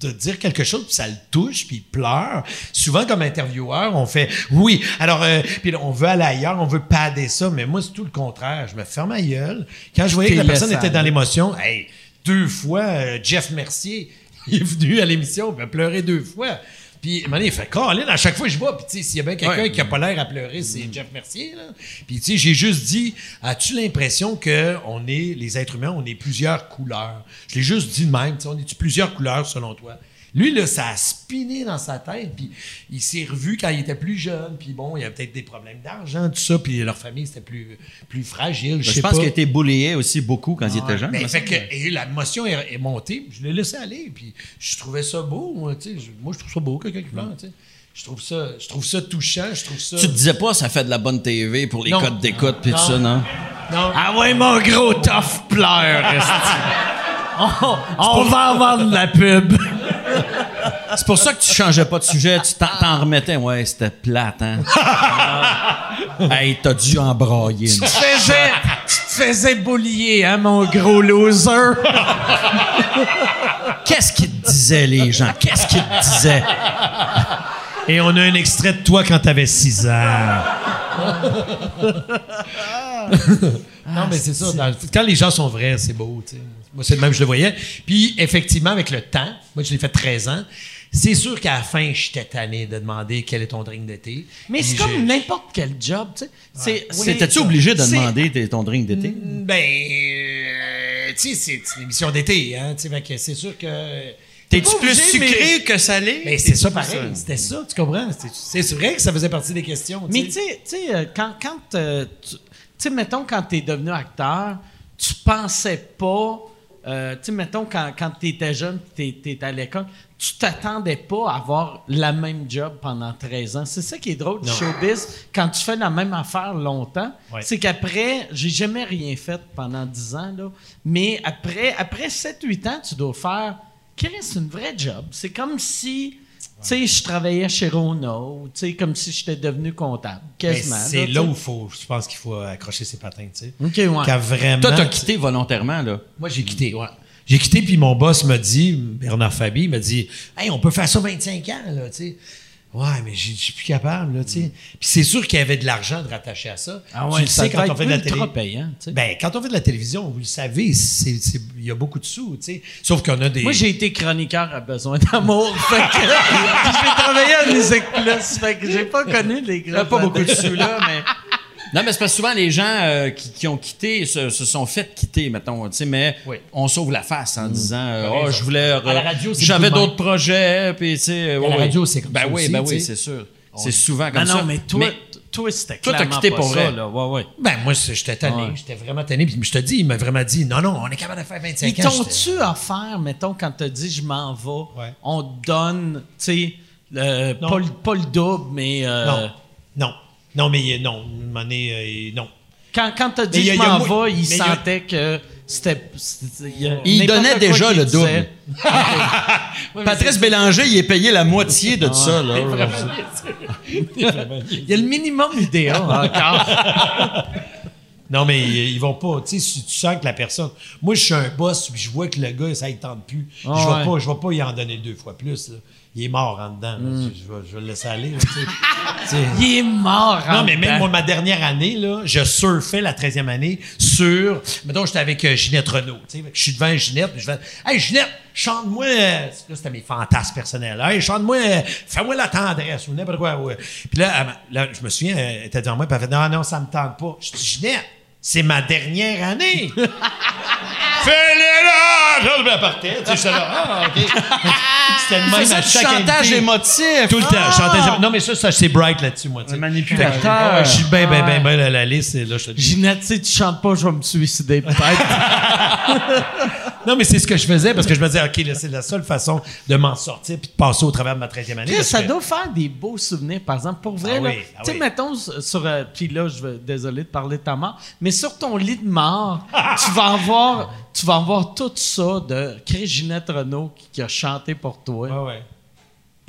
de dire quelque chose, puis ça le touche, puis il pleure. Souvent, comme intervieweur, on fait oui. Alors, euh, puis on veut aller ailleurs, on veut pader ça, mais moi, c'est tout le contraire. Je me ferme ma gueule. Quand je voyais que la personne était dans l'émotion, hey, deux fois, euh, Jeff Mercier, il est venu à l'émission, il a pleuré deux fois. Puis, à il fait Caroline, à chaque fois que je vois, puis tu sais, s'il y a bien quelqu'un Ouais. qui a pas l'air à pleurer, c'est Jeff Mercier, là. Puis, tu sais, j'ai juste dit, as-tu l'impression que on est, les êtres humains, on est plusieurs couleurs? Je l'ai juste dit de même, tu sais, on est plusieurs couleurs selon toi? Lui, là, ça a spiné dans sa tête, puis il s'est revu quand il était plus jeune, puis bon, il y avait peut-être des problèmes d'argent, tout ça, puis leur famille, c'était plus, plus fragile, je Je, sais pense qu'il a été bullyé aussi beaucoup quand il était jeune. Ben, fait que, et la motion est, est montée, je l'ai laissé aller, puis je trouvais ça beau, moi, tu sais. je- Moi, je trouve ça beau, quelqu'un qui pleure, tu sais. Je trouve ça, je trouve ça touchant, je trouve ça... Tu te disais pas, ça fait de la bonne TV pour les Non. codes d'écoute puis tout ça, non? Non, Ah ouais, mon gros tough pleure. (laughs) on, on va avoir de la pub. C'est pour ça que tu changeais pas de sujet, tu t'en, t'en remettais. Ouais, c'était plate, hein? (laughs) hey, t'as dû embrayer. Tu te faisais, tu te faisais boulier, hein, mon gros loser. Qu'est-ce qu'ils te disaient, les gens? Qu'est-ce qu'ils te disaient? Et on a un extrait de toi quand t'avais 6 ans. non, mais c'est ça. dans- quand les gens sont vrais, c'est beau. tu sais. Moi, c'est le même que je le voyais. Puis, effectivement, avec le temps, moi, je l'ai fait 13 ans. C'est sûr qu'à la fin, j'étais tanné de demander quel est ton drink d'été. Mais c'est comme n'importe quel job, tu sais. C'est, c'est- C'était-tu obligé de demander ton drink d'été? Ben, euh, tu sais, c'est une émission d'été, hein. Tu sais, c'est sûr que. T'es-tu plus obligé, sucré que salé? Mais c'est ça pareil, c'était ça, tu comprends? C'est c'est vrai que ça faisait partie des questions. Mais tu sais, euh, quand, quand euh, tu tu sais, mettons, quand t'es devenu acteur, tu pensais pas, euh, tu sais, mettons, quand, quand t'étais jeune, t'es, t'es à l'école, tu t'attendais pas à avoir la même job pendant 13 ans. C'est ça qui est drôle du showbiz. Quand tu fais la même affaire longtemps, Ouais. c'est qu'après, j'ai jamais rien fait pendant 10 ans, là, mais après, après 7-8 ans, tu dois faire, c'est une vraie job. C'est comme si... Tu sais, je travaillais chez Renault, tu sais, comme si j'étais devenu comptable, Ben, quasiment. c'est là où faut, je pense qu'il faut accrocher ses patins, tu sais. OK, ouais. Quand vraiment. Toi, t'as quitté volontairement, là. Moi, j'ai quitté, ouais. J'ai quitté, puis mon boss m'a dit, Bernard Fabi, m'a dit, Hey, on peut faire ça 25 ans, là, tu sais. Ouais, mais je suis plus capable, là, tu sais. Puis c'est sûr qu'il y avait de l'argent de rattacher à ça. Ah tu ouais, le ça sais quand on fait de la télé. payant, tu. Ben, quand on fait de la télévision, vous le savez, il y a beaucoup de sous, tu sais. Sauf qu'on a des. Moi, j'ai été chroniqueur à besoin d'amour. (laughs) fait que j'ai travaillé à Musique Plus. Fait que j'ai pas connu les grands. pas beaucoup de sous, là, mais. Non, mais c'est parce que souvent, les gens euh, qui, qui ont quitté se, se sont fait quitter, mettons, tu sais, mais Oui. on sauve la face en disant, euh, oh, raison. je voulais. À la radio, c'est J'avais d'autres projets, puis tu sais. ouais, la radio, c'est comme ben ça oui, aussi, ben oui, c'est sûr. C'est souvent comme Non, ça. non, mais toi, t- toi c'était t'as clairement quitté pas pour ça, vrai. là. Ouais, ouais. Ben, moi, j'étais tanné. Ouais. J'étais vraiment tanné. Puis je te dis, il m'a vraiment dit, non, non, on est capable de faire 25 Ils ans. J'étais- t'ont-tu offert, mettons, quand t'as dit je m'en vais, Ouais. on te donne, tu sais, Non. pas, pas le double, mais. euh, Non. Non. Non, mais euh, non. Euh, non. Quand, quand t'as dit je m'en vais, il sentait que c'était. il donnait déjà le disait. (laughs) double. Patrice Bélanger, il est payé la moitié de tout ça, là. Il y a le minimum idéal encore. (laughs) Non, mais ils, ils vont pas. Tu sais, si tu sens que la personne. Moi, je suis un boss, puis je vois que le gars, ça ne tente plus. Ah je vais ouais. pas, je vais pas y en donner deux fois plus. là. Il est mort en dedans. là. Je, je vais, je vais le laisser aller. là. (laughs) Il est mort. Non, en mais même dedans. moi, ma dernière année, là, je surfais la 13e année sur. Mettons, j'étais avec euh, Ginette Renault. Je suis devant Ginette, puis je fais Hey, Ginette, chante-moi. euh, Là, c'était mes fantasmes personnels. Hey, chante-moi, euh, fais-moi la tendresse ou n'importe quoi. ouais. Puis là, là, je me souviens, elle était devant moi, puis elle fait Non, non, ça me tente pas. Je dis Ginette, c'est ma dernière année. Fais-le là! Là, elle partait. Tu sais, j'étais là, ah, OK. (laughs) C'était le même C'est à ça, chaque chantage émotif. Tout le temps. chantage- Non, mais ça, ça c'est bright là-dessus, moi. tu sais. manipulateur. Fait que, ah ouais, je suis bien, bien, bien, bien à la liste. et Là, je te dis. Ginette, si tu chantes pas, je vais me suicider peut-être. (laughs) Non, mais c'est ce que je faisais parce que je me disais, OK, là, c'est la seule façon de m'en sortir puis de passer au travers de ma 13e année. Chris, ça que- doit faire des beaux souvenirs, par exemple. Pour vrai, Ah oui, ah tu sais, oui. mettons, sur. euh, Puis là, je vais, désolé de parler de ta mort, mais sur ton lit de mort, tu vas avoir. Tu vas avoir tout ça de Chris Ginette Renault qui, qui a chanté pour toi. Ouais.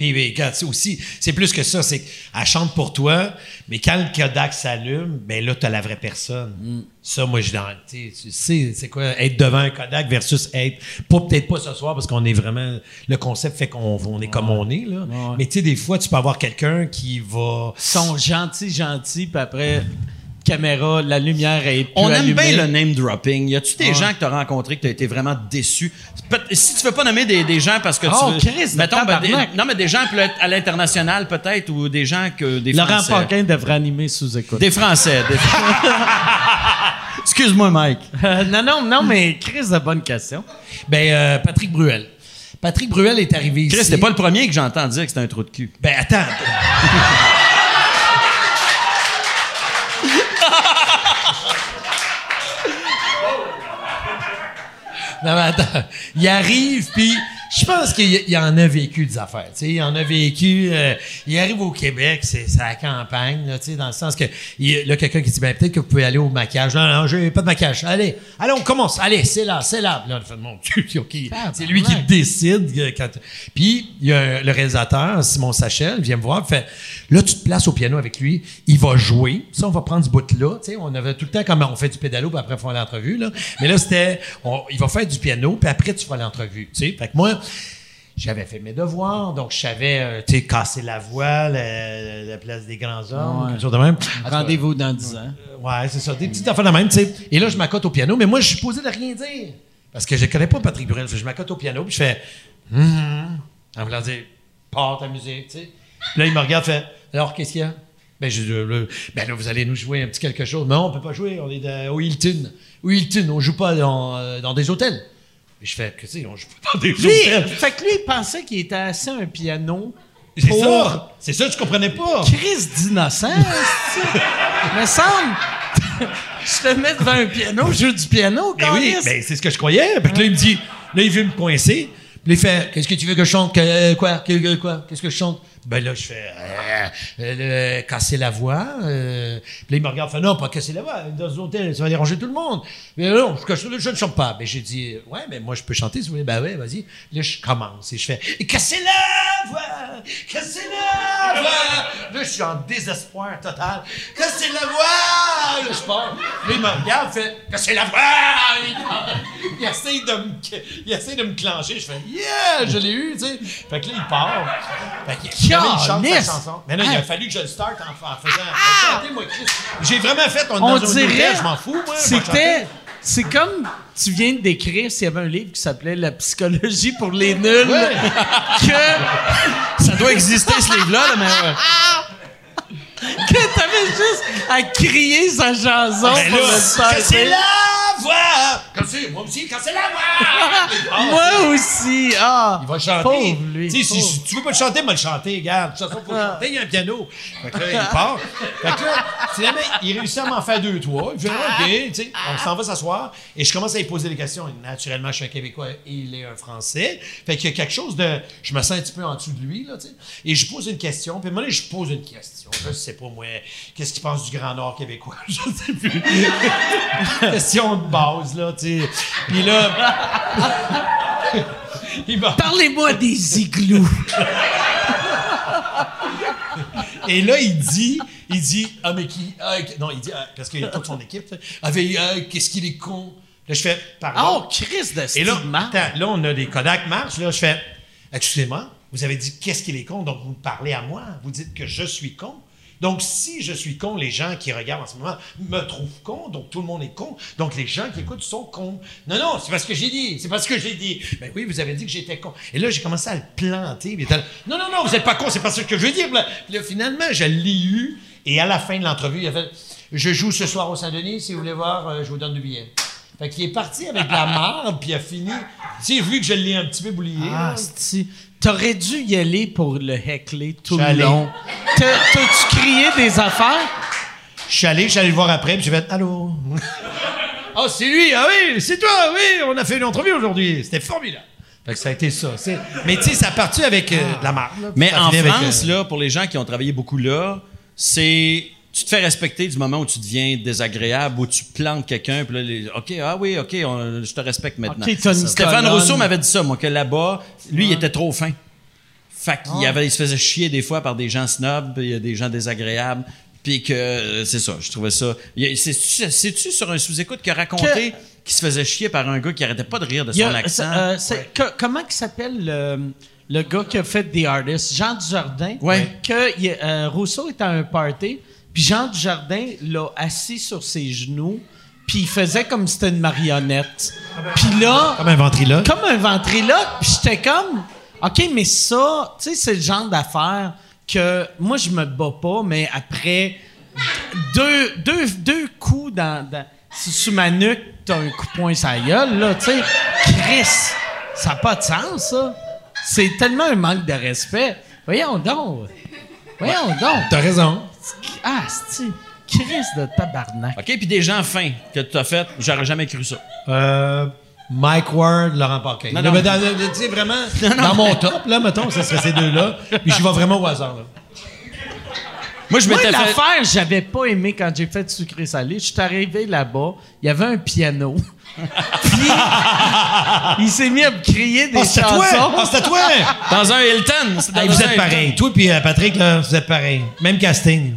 Puis, quand c'est aussi, c'est plus que ça, c'est qu'elle chante pour toi, mais quand le Kodak s'allume, ben là, t'as la vraie personne. Mm. Ça, moi, je dans, tu sais, tu sais, c'est quoi, être devant un Kodak versus être, pas peut-être pas ce soir parce qu'on est vraiment, le concept fait qu'on on est comme on est, là. Ouais. Mais tu sais, des fois, tu peux avoir quelqu'un qui va, Ils sont gentils, gentils, puis après, caméra, la lumière est plus On aime allumée. bien le name dropping. Y a-tu des gens que tu as rencontrés que tu as été vraiment déçu? Si tu veux pas nommer des, des gens parce que Oh, tu veux. Christ, mettons, ben, des- non, mais des gens à l'international, peut-être, ou des gens que. Des Laurent Français. Paquin devrait animer sous écoute. Des Français. des- (laughs) Excuse-moi, Mike. Euh, non, non, non, mais Chris, de bonne question. Ben, euh, Patrick Bruel. Patrick Bruel est arrivé ici. Chris, c'était pas le premier que j'entends dire que c'était un trou de cul. Ben, attends. (laughs) non, mais attends. Il arrive, puis je pense qu'il y- en a vécu des affaires. Tu sais, il en a vécu. euh, il arrive au Québec, c'est la campagne, là, tu sais, dans le sens que il, là, quelqu'un qui dit ben peut-être que vous pouvez aller au maquillage. Non, non, j'ai pas de maquillage. Allez, allez, on commence. Allez, c'est là, c'est là. Là, fait mon Dieu. C'est lui qui décide. euh, Quand... Puis il y a le réalisateur Simon Sachel vient me voir, fait là tu te places au piano avec lui, il va jouer. Ça, on va prendre ce bout là. Tu sais, on avait tout le temps comme on fait du pédalo, puis après on fait l'entrevue là. Mais là c'était, on- il va faire du piano, puis après tu feras l'entrevue. Tu sais, fait que moi. J'avais fait mes devoirs, donc je savais, euh, tu sais, casser la voix, la, la place des grands hommes, quelque chose de même. Rendez-vous dans 10 ans. Euh, Ouais, c'est ça. Des petites affaires de même, tu sais. Et là, je m'accote au piano, mais moi, je suis posé de rien dire. Parce que je connais pas Patrick Bruel. Je m'accote au piano, puis je fais. Hum, en voulant dire, pars ta musique, tu sais. Puis là, il me regarde, fait. Alors, qu'est-ce qu'il y a? Ben, je, euh, là, ben là, vous allez nous jouer un petit quelque chose. Non, on peut pas jouer, on est au Hilton. Au Hilton, on joue pas dans, euh, dans des hôtels. Et je fais, que tu sais, on joue pas dans des Lui, hôtels. fait que lui, il pensait qu'il était assis à un piano. C'est pour- ça. C'est ça, je comprenais pas. Chris d'innocent, me semble. (laughs) je te mets devant un piano, je joue du piano, Ben oui, ben c'est ce que je croyais. Puis là, il me dit, là, il veut me coincer. Puis il fait, qu'est-ce que tu veux que je chante? Que- euh, quoi? Que- que- quoi? Qu'est-ce que je chante? Ben là, je fais, euh, euh, le- casser la voix. euh. Puis là, il me regarde, fait, non, pas casser la voix. Dans un hôtel, ça va déranger tout le monde. Mais non, je, ne chante pas. Ben j'ai dit, ouais, mais moi, je peux chanter si vous voulez. Ben ouais, vas-y. Là, je commence et je fais, casser la voix! Casser la voix! Là, je suis en désespoir total. Casser la voix! Là, je pars. Là, il me regarde, fait, casser la voix! Il, il essaie de me, il essaie de me clencher. Je fais, yeah, je l'ai eu, tu sais. Fait que là, il part. Fait que, chante sa chanson. Mais là, il a fallu que je le starte en, en faisant. Moi, Chris. J'ai vraiment fait, on, On dirait. je m'en fous, moi. C'était. C'est comme tu viens de décrire s'il y avait un livre qui s'appelait La psychologie pour les nuls. Que, Ça doit exister, ce livre-là, là, mais. Que t'avais juste à crier sa chanson Ben pour là, le faire. casser la voix! Casser, moi aussi, casser la voix! (laughs) Moi aussi. Ah. Il va chanter. Pauvre lui. Si, tu veux pas le chanter, moi le chanter, regarde. De toute façon, faut le chanter, il y a un piano. Fait que là, il part. Fait que là, finalement, il réussit à m'en faire deux, trois. Il fait, OK, tu sais, on s'en va s'asseoir. Et je commence à lui poser des questions. Et naturellement, je suis un Québécois et il est un Français. Fait qu'il y a quelque chose de. Je me sens un petit peu en dessous de lui, là, tu sais. Et je pose une question. Puis donné, je pose une question. Je sais pas, moi, qu'est-ce qu'il pense du Grand Nord québécois? (laughs) Je sais plus. (laughs) question de base, là, tu sais. Puis là. (laughs) Parlez-moi des igloos. Et là, il dit, il dit, ah, mais qui, ah, non, il dit, ah, parce qu'il y a toute son équipe, sais, ah, mais, ah, qu'est-ce qu'il est con. Là, je fais, pardon. Oh, Chris de Et là, attends, là, on a des Kodak marche, là, je fais, excusez-moi, vous avez dit qu'est-ce qu'il est con, donc vous me parlez à moi, vous dites que je suis con. Donc, si je suis con, les gens qui regardent en ce moment me trouvent con, donc tout le monde est con, donc les gens qui écoutent sont cons. Non, non, c'est parce que j'ai dit, c'est parce que j'ai dit. Ben oui, vous avez dit que j'étais con. Et là, j'ai commencé à le planter. non, non, non, vous n'êtes pas con, c'est pas ce que je veux dire. Là, là, finalement, je l'ai eu, et à la fin de l'entrevue, il a fait, je joue ce soir au Saint-Denis, si vous voulez voir, euh, je vous donne du billet. Fait qu'il est parti avec de la marde, puis il a fini. Tu sais, vu que je l'ai un petit peu boulié. Ah, c'ti. T'aurais dû y aller pour le heckler tout Je le long. T'as- T'as-tu crié des affaires? Je suis allé, je suis allé le voir après, puis j'ai fait Allô? Ah, c'est lui, ah oui, c'est toi, oui, on a fait une entrevue aujourd'hui. C'était formidable. Fait que ça a été ça. c'est- Mais tu sais, ça a parti avec euh, de la marde. là, puis Mais en France, euh, là, pour les gens qui ont travaillé beaucoup là, c'est. Tu te fais respecter du moment où tu deviens désagréable, où tu plantes quelqu'un, puis là, les- OK, ah oui, OK, on- je te respecte maintenant. Stéphane. Rousseau m'avait dit ça, moi, que là-bas, lui, il était trop fin. Fait qu'il avait, il se faisait chier des fois par des gens snobs, puis il y a des gens désagréables, puis que, euh, c'est ça, je trouvais ça. C'est-tu sur un sous-écoute qui a raconté qu'il se faisait chier par un gars qui arrêtait pas de rire de son a- accent? euh, que- comment il s'appelle le, le gars qui a fait The Artist? Jean Dujardin? Ouais. Que il- euh, Rousseau était à un party, Puis Jean Dujardin l'a assis sur ses genoux, puis il faisait comme si c'était une marionnette. Puis là, Comme un ventriloque. comme un ventriloque, puis j'étais comme, OK, mais ça, tu sais, c'est le genre d'affaire que moi, je me bats pas, mais après deux, deux, deux coups dans, dans- sous ma nuque, t'as un coup de poing la gueule, là, tu sais. Chris, ça n'a pas de sens, ça. C'est tellement un manque de respect. Voyons donc. Voyons donc. T'as raison. Ah, c'est Chris de tabarnak. OK, puis des gens fins que tu as fait, j'aurais jamais cru ça. Euh, Mike Ward, Laurent Paquin. Non, Là, non. dans- dans- Tu sais, vraiment, dans mon top, là, mettons, ça serait ces deux-là. Puis je vais vraiment au hasard, là. Moi, je m'étais fait. l'affaire, j'avais pas aimé quand j'ai fait sucré salé. Je suis arrivé là-bas, il y avait un piano. (laughs) Puis, il s'est mis à me crier des Oh, c'était toi! chansons. Oh, c'était toi! (laughs) Dans un Hilton. c'est dans Hey, un vous êtes Hilton. pareil. Toi puis euh, Patrick, là, vous êtes pareil. Même casting.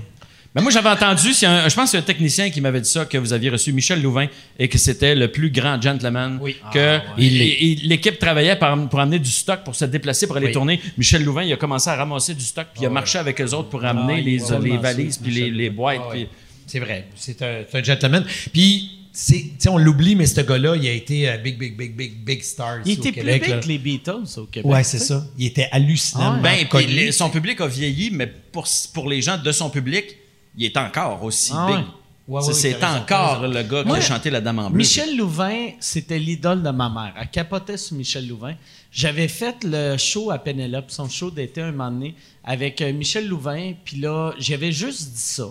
Ben moi, j'avais entendu, c'est un- je pense que c'est un technicien qui m'avait dit ça, que vous aviez reçu Michel Louvain et que c'était le plus grand gentleman. Oui. Que Ah, l'équipe travaillait par- pour amener du stock, pour se déplacer, pour aller tourner. Michel Louvain, il a commencé à ramasser du stock, puis il a marché avec eux autres pour amener Ah, il les, valises, puis les, boîtes. Ah, ouais. C'est vrai. C'est un, gentleman. Puis, c'est- tu sais, on l'oublie, mais ce gars-là, il a été euh, big, big, big, big, big star Il était au plus Québec. big là. que les Beatles au Québec. Ouais, c'est ça. Il était hallucinant. Ben, puis connu. les- son public a vieilli, mais pour, pour les gens de son public, il est encore aussi Ah big. ouais. Ouais, c'est encore le gars Moi, qui a chanté La Dame en bleu. Michel Louvain, c'était l'idole de ma mère. Elle capotait sur Michel Louvain. J'avais fait le show à Pénélope, son show d'été un moment donné, avec euh, Michel Louvain. Puis là, j'avais juste dit ça.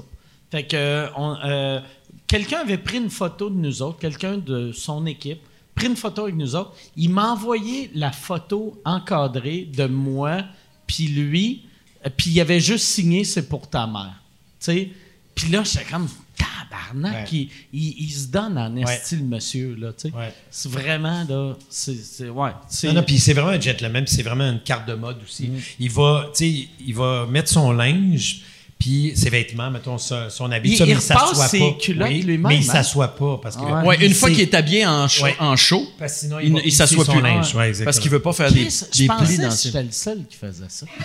Fait que euh, euh, quelqu'un avait pris une photo de nous autres, quelqu'un de son équipe, pris une photo avec nous autres. Il m'a envoyé la photo encadrée de moi, puis lui, puis il avait juste signé « C'est pour ta mère ». Sais? Puis là, j'étais comme tabarnak, Ouais. il, il- il se donne en esti le monsieur, là, tu sais. Ouais. C'est vraiment, là, c'est, ouais. Non, non, puis c'est vraiment un gentleman, puis c'est vraiment une carte de mode aussi. Mm. Il va, tu sais, il va mettre son linge, puis ses vêtements, mettons son, son habit, Il- ça, mais il il s'assoit ses pas. culottes lui-même, Mais il hein? s'assoit pas parce que. Ouais. Ouais, une fois qu'il est habillé en, Ouais. en Parce sinon, il il, il s'assoit plus. linge, ouais, parce qu'il veut pas faire des, Chris, des je pensais plis que dans ses... j'étais le seul qui faisait ça. (laughs)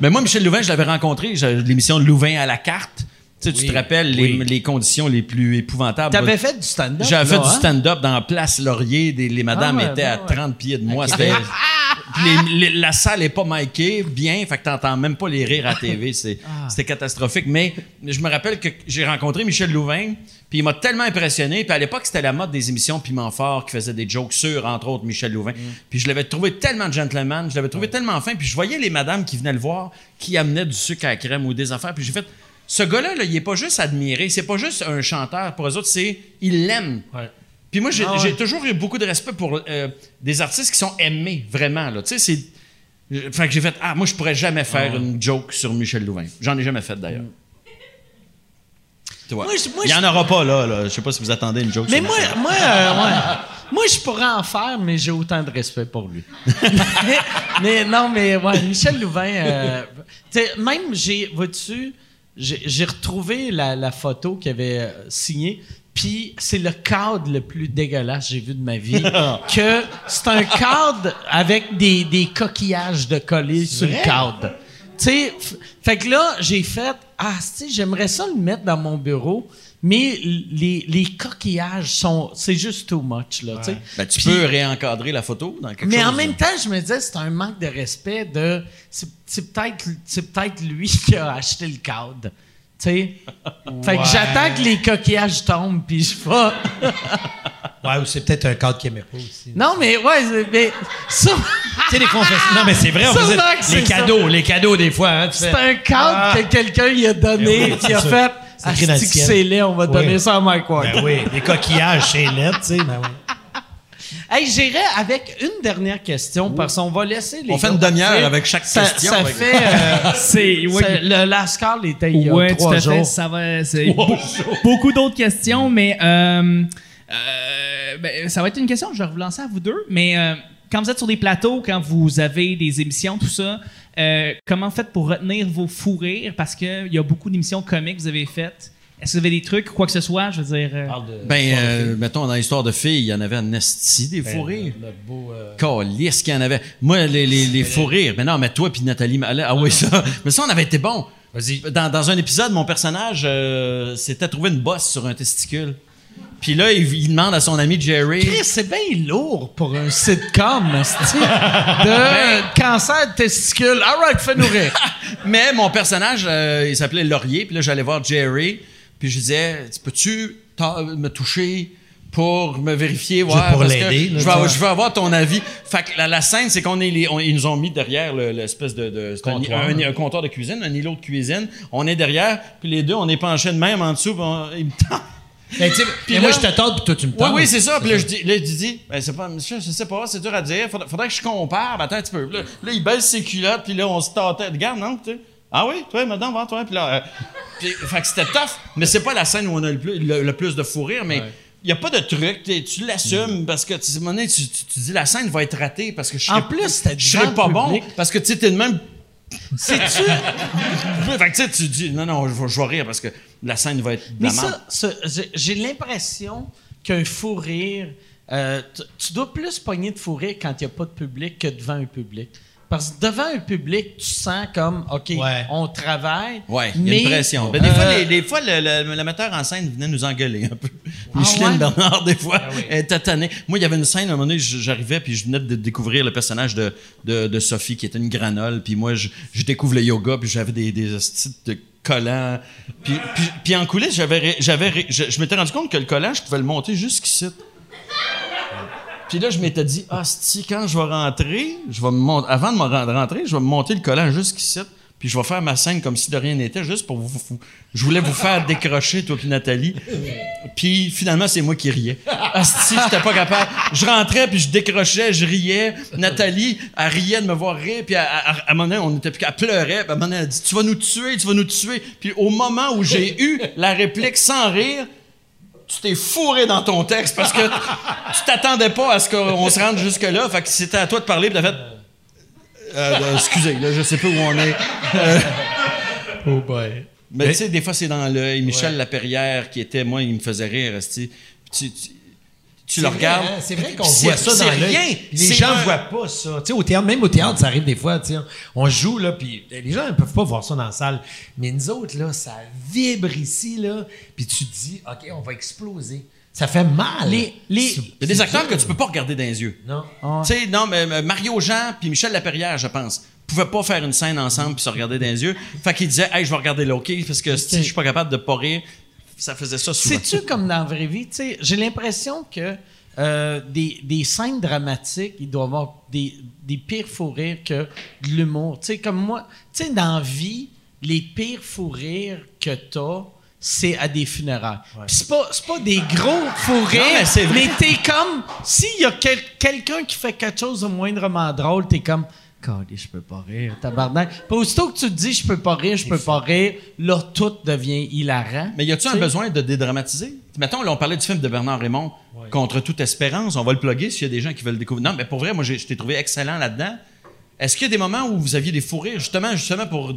Mais moi, Michel Louvain, je l'avais rencontré, j'ai l'émission Louvain à la carte. Tu, sais, tu te rappelles les, oui. les conditions les plus épouvantables. T'avais fait du stand-up? J'avais fait du hein? stand-up dans Place Laurier. Des, les madames Ah ouais, étaient ouais, à ouais. 30 pieds de moi. C'était- Puis les- les- la salle est pas micée bien, fait que t'entends même pas les rires à (laughs) TV. C'est- Ah. C'était catastrophique. Mais je me rappelle que j'ai rencontré Michel Louvain, puis il m'a tellement impressionné. Puis à l'époque, c'était la mode des émissions Piment Fort qui faisait des jokes sur, entre autres, Michel Louvain. Puis je l'avais trouvé tellement gentleman, je l'avais trouvé tellement fin. Puis je voyais les madames qui venaient le voir, qui amenaient du sucre à la crème ou des affaires. Puis j'ai fait, ce gars-là, là, il est pas juste admiré, c'est pas juste un chanteur. Pour eux autres, c'est, il l'aime. Ouais. Puis moi, j'ai Ah ouais. j'ai toujours eu beaucoup de respect pour euh, des artistes qui sont aimés, vraiment. Là. Tu sais, c'est... je- Fait que j'ai fait, ah, moi, je pourrais jamais faire une joke sur Michel Louvain. J'en ai jamais fait, d'ailleurs. Tu vois. Moi, moi, Il y en aura pas, là. là. Je sais pas si vous attendez une joke Mais sur moi, Michel. moi, euh, (laughs) ouais. moi, je pourrais en faire, mais j'ai autant de respect pour lui. (laughs) mais, mais non, mais ouais, Michel Louvain, euh, tu sais, même j'ai, vois-tu, j'ai retrouvé la, la photo qu'il avait euh, signée. Puis c'est le cadre le plus dégueulasse que j'ai vu de ma vie. (laughs) que c'est un cadre avec des, des coquillages de collés sur le cadre. Tu sais, fait que là, j'ai fait, ah, tu sais, j'aimerais ça le mettre dans mon bureau, mais les, les coquillages sont, c'est juste too much, là, tu sais. Ben, tu peux réencadrer la photo dans quelque mais chose. en même temps, je me disais, c'est un manque de respect de. C'est c'est peut-être c'est peut-être lui (laughs) qui a acheté le cadre. Tu sais? Fait que j'attends que les coquillages tombent, puis je vais. (laughs) Ouais, ou c'est peut-être un cadre qu'il aimait pas aussi. Non, mais ouais, c'est- mais. Ça, Tu sais, les confessions. Non, mais c'est vrai, on faisait c'est les cadeaux, les cadeaux des fois. Hein, c'est un cadre Ah. que quelqu'un lui a donné, Ben puis il a c'est ça. fait. C'est c'est laid, on va donner ça à Mike Ward. Ben oui, les coquillages chez LED, tu sais. Ben oui. Hey, j'irai avec une dernière question parce qu'on va laisser les. On fait une demi-heure avec chaque Ça- question. Ça fait. euh, (laughs) C'est. oui. ça- le last call était il y a Ouais, tout trois à fait. Ça va. (laughs) C'est beaucoup d'autres questions, mais euh, euh, ben, ça va être une question que je vais vous lancer à vous deux. Mais quand vous êtes sur des plateaux, quand vous avez des émissions, tout ça, comment faites pour retenir vos fous rires? Parce qu'il y a beaucoup d'émissions comiques que vous avez faites. Est-ce que vous avez des trucs, quoi que ce soit? Je veux dire. euh, Ben, euh, mettons, dans l'histoire de filles, il y en avait un esti des Ben. Le beau. euh, qu'il y en avait. Moi, les, les, les. Mais non, mais toi puis Nathalie Mallet, ah oui, ça. Mais ça, on avait été bon. Vas-y. Dans, dans un épisode, mon personnage euh, s'était trouvé une bosse sur un testicule. Puis là, il, il demande à son ami Jerry. Chris, c'est bien lourd pour un sitcom, (laughs) de cancer de testicule. All right, fais-nous rire. (laughs) Mais mon personnage, euh, il s'appelait Laurier. Puis là, j'allais voir Jerry. Puis je disais, peux-tu me toucher pour me vérifier? Ouais, pour parce que l'aider, là, Je veux, tu vois. je veux avoir ton avis. Fait que la, la scène, c'est qu'on est les- on- ils nous ont mis derrière le- l'espèce de, un, Comptoir. un- un comptoir de cuisine, un îlot de cuisine. On est derrière. Puis les deux, on est penchés de même en dessous. puis on- me. Ben, tu moi, je te tente, puis toi, tu me Oui, tentes. oui, c'est ça. Puis là, je dis, là, je dis ben, c'est pas, monsieur, je sais pas, c'est dur à dire. Faudrait, faudrait que je compare. Ben, attends un petit peu. Là, là, il baisse ses culottes, puis là, on se tâtait. Regarde, non, tu sais. Ah oui, toi, madame, va, toi. Puis là, euh, puis, fait que c'était tough. Mais c'est pas la scène où on a le plus, le, le plus de fou rire, mais. Il n'y a pas de truc, tu l'assumes parce que tu, donné, tu, tu- tu dis la scène va être ratée parce que je En serais, plus, c'était je serais devant pas bon parce que tu sais, t'es de même. (laughs) C'est-tu? (laughs) fait que tu sais, tu dis non, non, je, vais- je vais rire parce que la scène va être Mais ça, ça, j'ai- l'impression qu'un fou rire, euh, tu, tu dois plus pogner de fou rire quand il n'y a pas de public que devant un public. Parce que devant un public, tu sens comme, OK, Ouais. on travaille. Oui, il y a mais, une pression. Ben, des fois, euh, les, des fois le, le- le metteur en scène venait nous engueuler un peu. Ah Micheline ouais? Bernard, des fois, elle était tannée. Moi, il y avait une scène, à un moment donné, j'arrivais, puis je venais de découvrir le personnage de, de, de Sophie, qui était une granole. Puis moi, je, je découvre le yoga, puis j'avais des, des de collants. Puis, puis, puis en coulisses, j'avais, j'avais, je, je m'étais rendu compte que le collant, je pouvais le monter jusqu'ici. Puis là, je m'étais dit, ah, quand je vais rentrer, je vais avant de me rentrer, je vais me monter le collant jusqu'ici. Puis je vais faire ma scène comme si de rien n'était, juste pour vous, Je voulais vous faire décrocher, toi puis Nathalie. Puis finalement, c'est moi qui riais. Asti, j'étais pas capable. Je rentrais, puis je décrochais, je riais. Nathalie, elle riait de me voir rire, puis à, à, à un moment donné, on était plus qu'elle pleurait. Puis à un moment donné, elle dit, tu vas nous tuer, tu vas nous tuer. Puis au moment où j'ai eu la réplique sans rire, tu t'es fourré dans ton texte parce que tu t'attendais pas à ce qu'on se rende jusque-là. Fait que c'était à toi de parler, puis t'as fait. Euh, euh, excusez, là, je sais pas où on est. (laughs) Oh boy. mais tu sais, des fois, c'est dans l'œil. Michel Laperrière, qui était, moi, il me faisait rire. Tu, tu, tu le regardes. hein, C'est vrai qu'on c'est- voit ça dans l'œil. rien. Les C'est gens un- voient pas ça. Tu sais, au théâtre, même au théâtre, ça arrive des fois. tu sais, On joue, là, puis les gens ne peuvent pas voir ça dans la salle. Mais nous autres, là, ça vibre ici, là. Puis tu te dis, OK, on va exploser. Ça fait mal. Les- les- C'est- Il y a des c'est acteurs dur. que tu peux pas regarder dans les yeux. Non. Tu sais, non, mais Mario Jean puis Michel Laperrière, je pense, pouvaient pas faire une scène ensemble puis se regarder dans les yeux. Fait qu'ils disaient, hey, je vais regarder là, OK, parce que si je suis pas capable de pas rire, ça faisait ça souvent. C'est-tu comme dans la vraie vie? J'ai l'impression que euh, des, des scènes dramatiques, il doit y avoir des, des pires fous rires que de l'humour. Tu sais, comme moi, tu sais, dans la vie, les pires fous rires que t'as, c'est à des funérailles. Puis c'est pas, c'est pas des gros fous rires, vrai. mais t'es comme, s'il y a quel- quelqu'un qui fait quelque chose de moindrement drôle, t'es comme, je peux pas rire, tabarnak. Puis aussitôt que tu te dis, je peux pas rire, je peux pas rire, là, tout devient hilarant. Mais y a-tu un besoin de dédramatiser? Mettons, là, on parlait du film de Bernard Raymond, Contre toute espérance. On va le plugger s'il y a des gens qui veulent le découvrir. Non, mais pour vrai, moi, j'ai- je t'ai trouvé excellent là-dedans. Est-ce qu'il y a des moments où vous aviez des fous rires, justement, justement pour.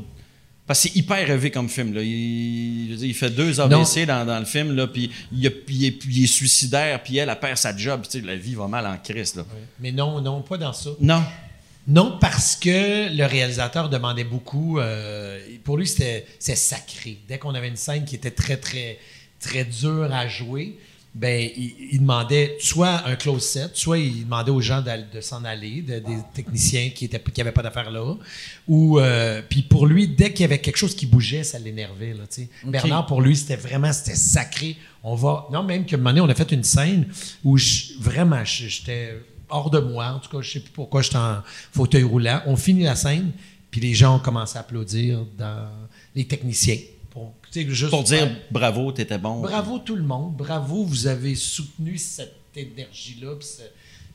Parce que c'est hyper rêvé comme film. Là. Il, je veux dire, il fait deux AVC dans, dans le film, là, puis il, est, puis il est suicidaire, puis elle, elle perd sa job. tu sais, la vie va mal en crise. Là. Mais non, non, pas dans ça. Non. Non, parce que le réalisateur demandait beaucoup. euh, pour lui, c'était sacré. Dès qu'on avait une scène qui était très, très, très dure à jouer, ben, il, il demandait soit un close set, soit il demandait aux gens de, s'en aller, de- des techniciens qui n'avaient qui pas d'affaires là. Ou, euh, puis pour lui, dès qu'il y avait quelque chose qui bougeait, ça l'énervait. Là. Bernard, pour lui, c'était vraiment c'était sacré. On va. Non, même qu'à un moment donné, on a fait une scène où je- vraiment, j'étais hors de moi. En tout cas, je sais plus pourquoi j'étais en fauteuil roulant. On finit la scène, puis les gens ont commencé à applaudir dans les techniciens. Pour, tu sais, juste Pour dire faire- bravo, t'étais bon. Bravo tout le monde. Bravo, vous avez soutenu cette énergie-là.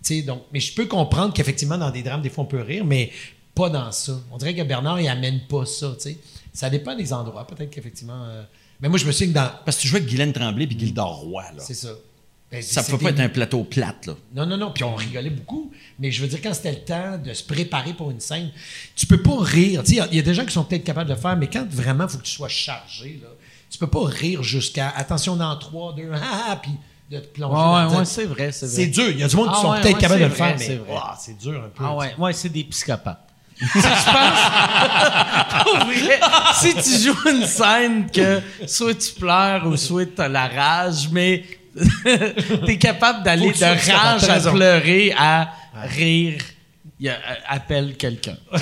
tu donc, mais je peux comprendre qu'effectivement, dans des drames, des fois, on peut rire, mais pas dans ça. On dirait que Bernard, il amène pas ça. tu. Ça dépend des endroits. Peut-être qu'effectivement. euh, mais moi, je me souviens que dans. Parce que tu jouais avec Guylaine Tremblay puis Gildor Roy. C'est ça. Ben, Ça peut pas être un plateau plate. Là. Non, non, non. Puis on rigolait beaucoup. Mais je veux dire, quand c'était le temps de se préparer pour une scène, tu peux pas rire. Il y a- il y, a des gens qui sont peut-être capables de le faire, mais quand vraiment il faut que tu sois chargé, là, tu peux pas rire jusqu'à attention dans 3, 2, ah, ah, puis de te plonger. Dans- ouais, ouais, c'est vrai, c'est vrai. C'est dur. Il y a du monde qui Ah sont ouais, peut-être capables de le faire, mais c'est dur un peu. Ah ouais, ouais, c'est des psychopathes. (laughs) je pense. (laughs) Pour vrai, si tu joues une scène que soit tu pleures ou soit tu as la rage, mais (laughs) tu es capable d'aller de rage à raison. pleurer à rire, a- euh, appelle quelqu'un. (laughs)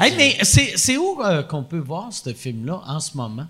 Hey, mais c'est c'est où euh, qu'on peut voir ce film-là en ce moment?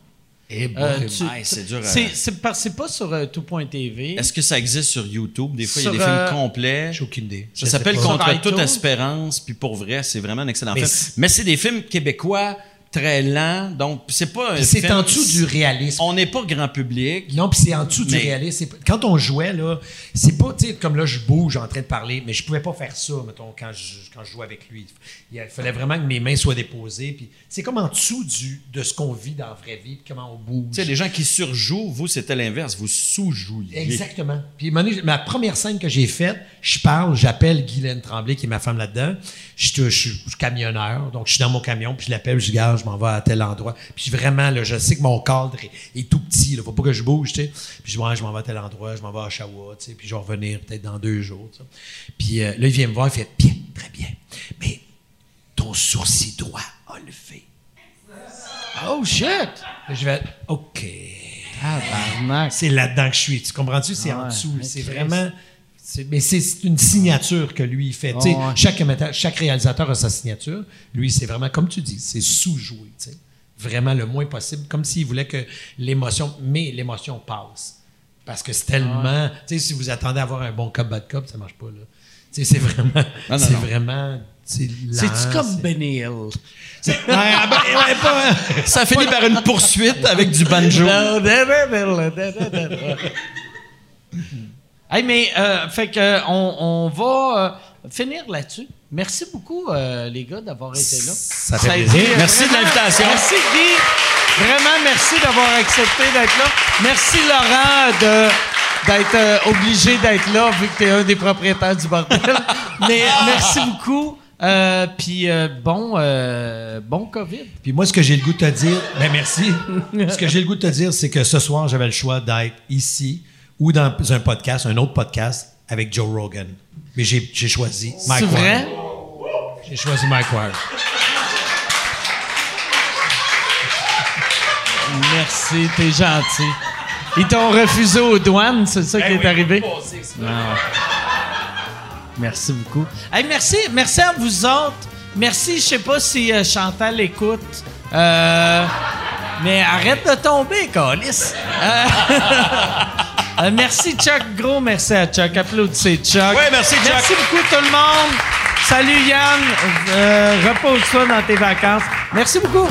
Eh Euh, ouais, c'est dur à- C'est c'est par- c'est pas sur euh, tout.tv. Est-ce que ça existe sur YouTube? Des fois, il y a des films euh, complets. j'ai aucune idée. Ça s'appelle. Contre toute espérance, puis pour vrai, c'est vraiment un excellent Mais film. c'est- Mais c'est des films québécois très lents, donc c'est pas un C'est en dessous du réalisme. On n'est pas grand public. Non, puis c'est en dessous du réalisme. Quand on jouait, là, c'est pas, tu sais, comme là, je bouge en train de parler, mais je pouvais pas faire ça, mettons, quand je, quand je jouais avec lui. Il fallait vraiment que mes mains soient déposées. Puis c'est comme en dessous du, de ce qu'on vit dans la vraie vie, comment on bouge. Tu sais, les gens qui surjouent, vous, c'était l'inverse. Vous sous-jouiez. Exactement. Puis ma première scène que j'ai faite, je parle, j'appelle Guylaine Tremblay, qui est ma femme là-dedans. Je suis- je suis je suis camionneur, donc je suis dans mon camion, puis je l'appelle, je Gars, je m'en vais à tel endroit. Puis vraiment, là, je sais que mon cadre est, est tout petit, il faut pas que je bouge, tu sais. Puis je dis, ouais, je m'en vais à tel endroit, je m'en vais à Oshawa, tu sais, puis je vais revenir peut-être dans deux jours, tu sais. Puis euh, là, il vient me voir, il fait, bien, très bien, mais ton sourcil droit a levé. Oh shit! Je vais, OK. C'est là-dedans que je suis. Tu comprends-tu? C'est Ah en dessous. C'est vraiment. Mais c'est une signature que lui il fait. Ah ouais. chaque, réalisateur a sa signature. Lui, c'est vraiment, comme tu dis, c'est sous-joué. Vraiment le moins possible, comme s'il voulait que l'émotion, mais l'émotion passe. Parce que c'est tellement. Sais, si vous attendez à avoir un bon cop, bad cop, ça marche pas. c'est vraiment. c'est vraiment. C'est-tu comme Benny Hill? Ah ben, ouais, pas- (laughs) Ça finit par une poursuite avec du banjo. (laughs) (laughs) hey, mais, euh, fait que, on, on va euh, finir là-dessus. Merci beaucoup, euh, les gars, d'avoir été là. Ça fait plaisir. Merci de vraiment- l'invitation. Merci, Guy. Vraiment, merci d'avoir accepté d'être là. Merci, Laurent, de d'être euh, obligé d'être là, vu que tu es un des propriétaires du bordel. (laughs) Mais merci beaucoup. Euh, Puis euh, bon, euh, bon COVID. Puis moi, ce que j'ai le goût de te dire, ben merci. ce que j'ai le goût de te dire, c'est que ce soir, j'avais le choix d'être ici ou dans un podcast, un autre podcast avec Joe Rogan. Mais j'ai j'ai choisi Mike C'est vrai? Ward. J'ai choisi Mike Ward. Merci, t'es gentil. Ils t'ont refusé aux douanes, c'est ça qui est arrivé? Ah ouais. Merci beaucoup. Hey, merci, merci à vous autres. Merci, je sais pas si euh, Chantal écoute. Euh, mais arrête de tomber, Calis. Euh, (laughs) euh, merci Chuck, gros merci à Chuck. Applaudissez Chuck. Ouais, merci, Chuck. Merci beaucoup tout le monde. Salut Yann. Euh, Repose-toi dans tes vacances. Merci beaucoup.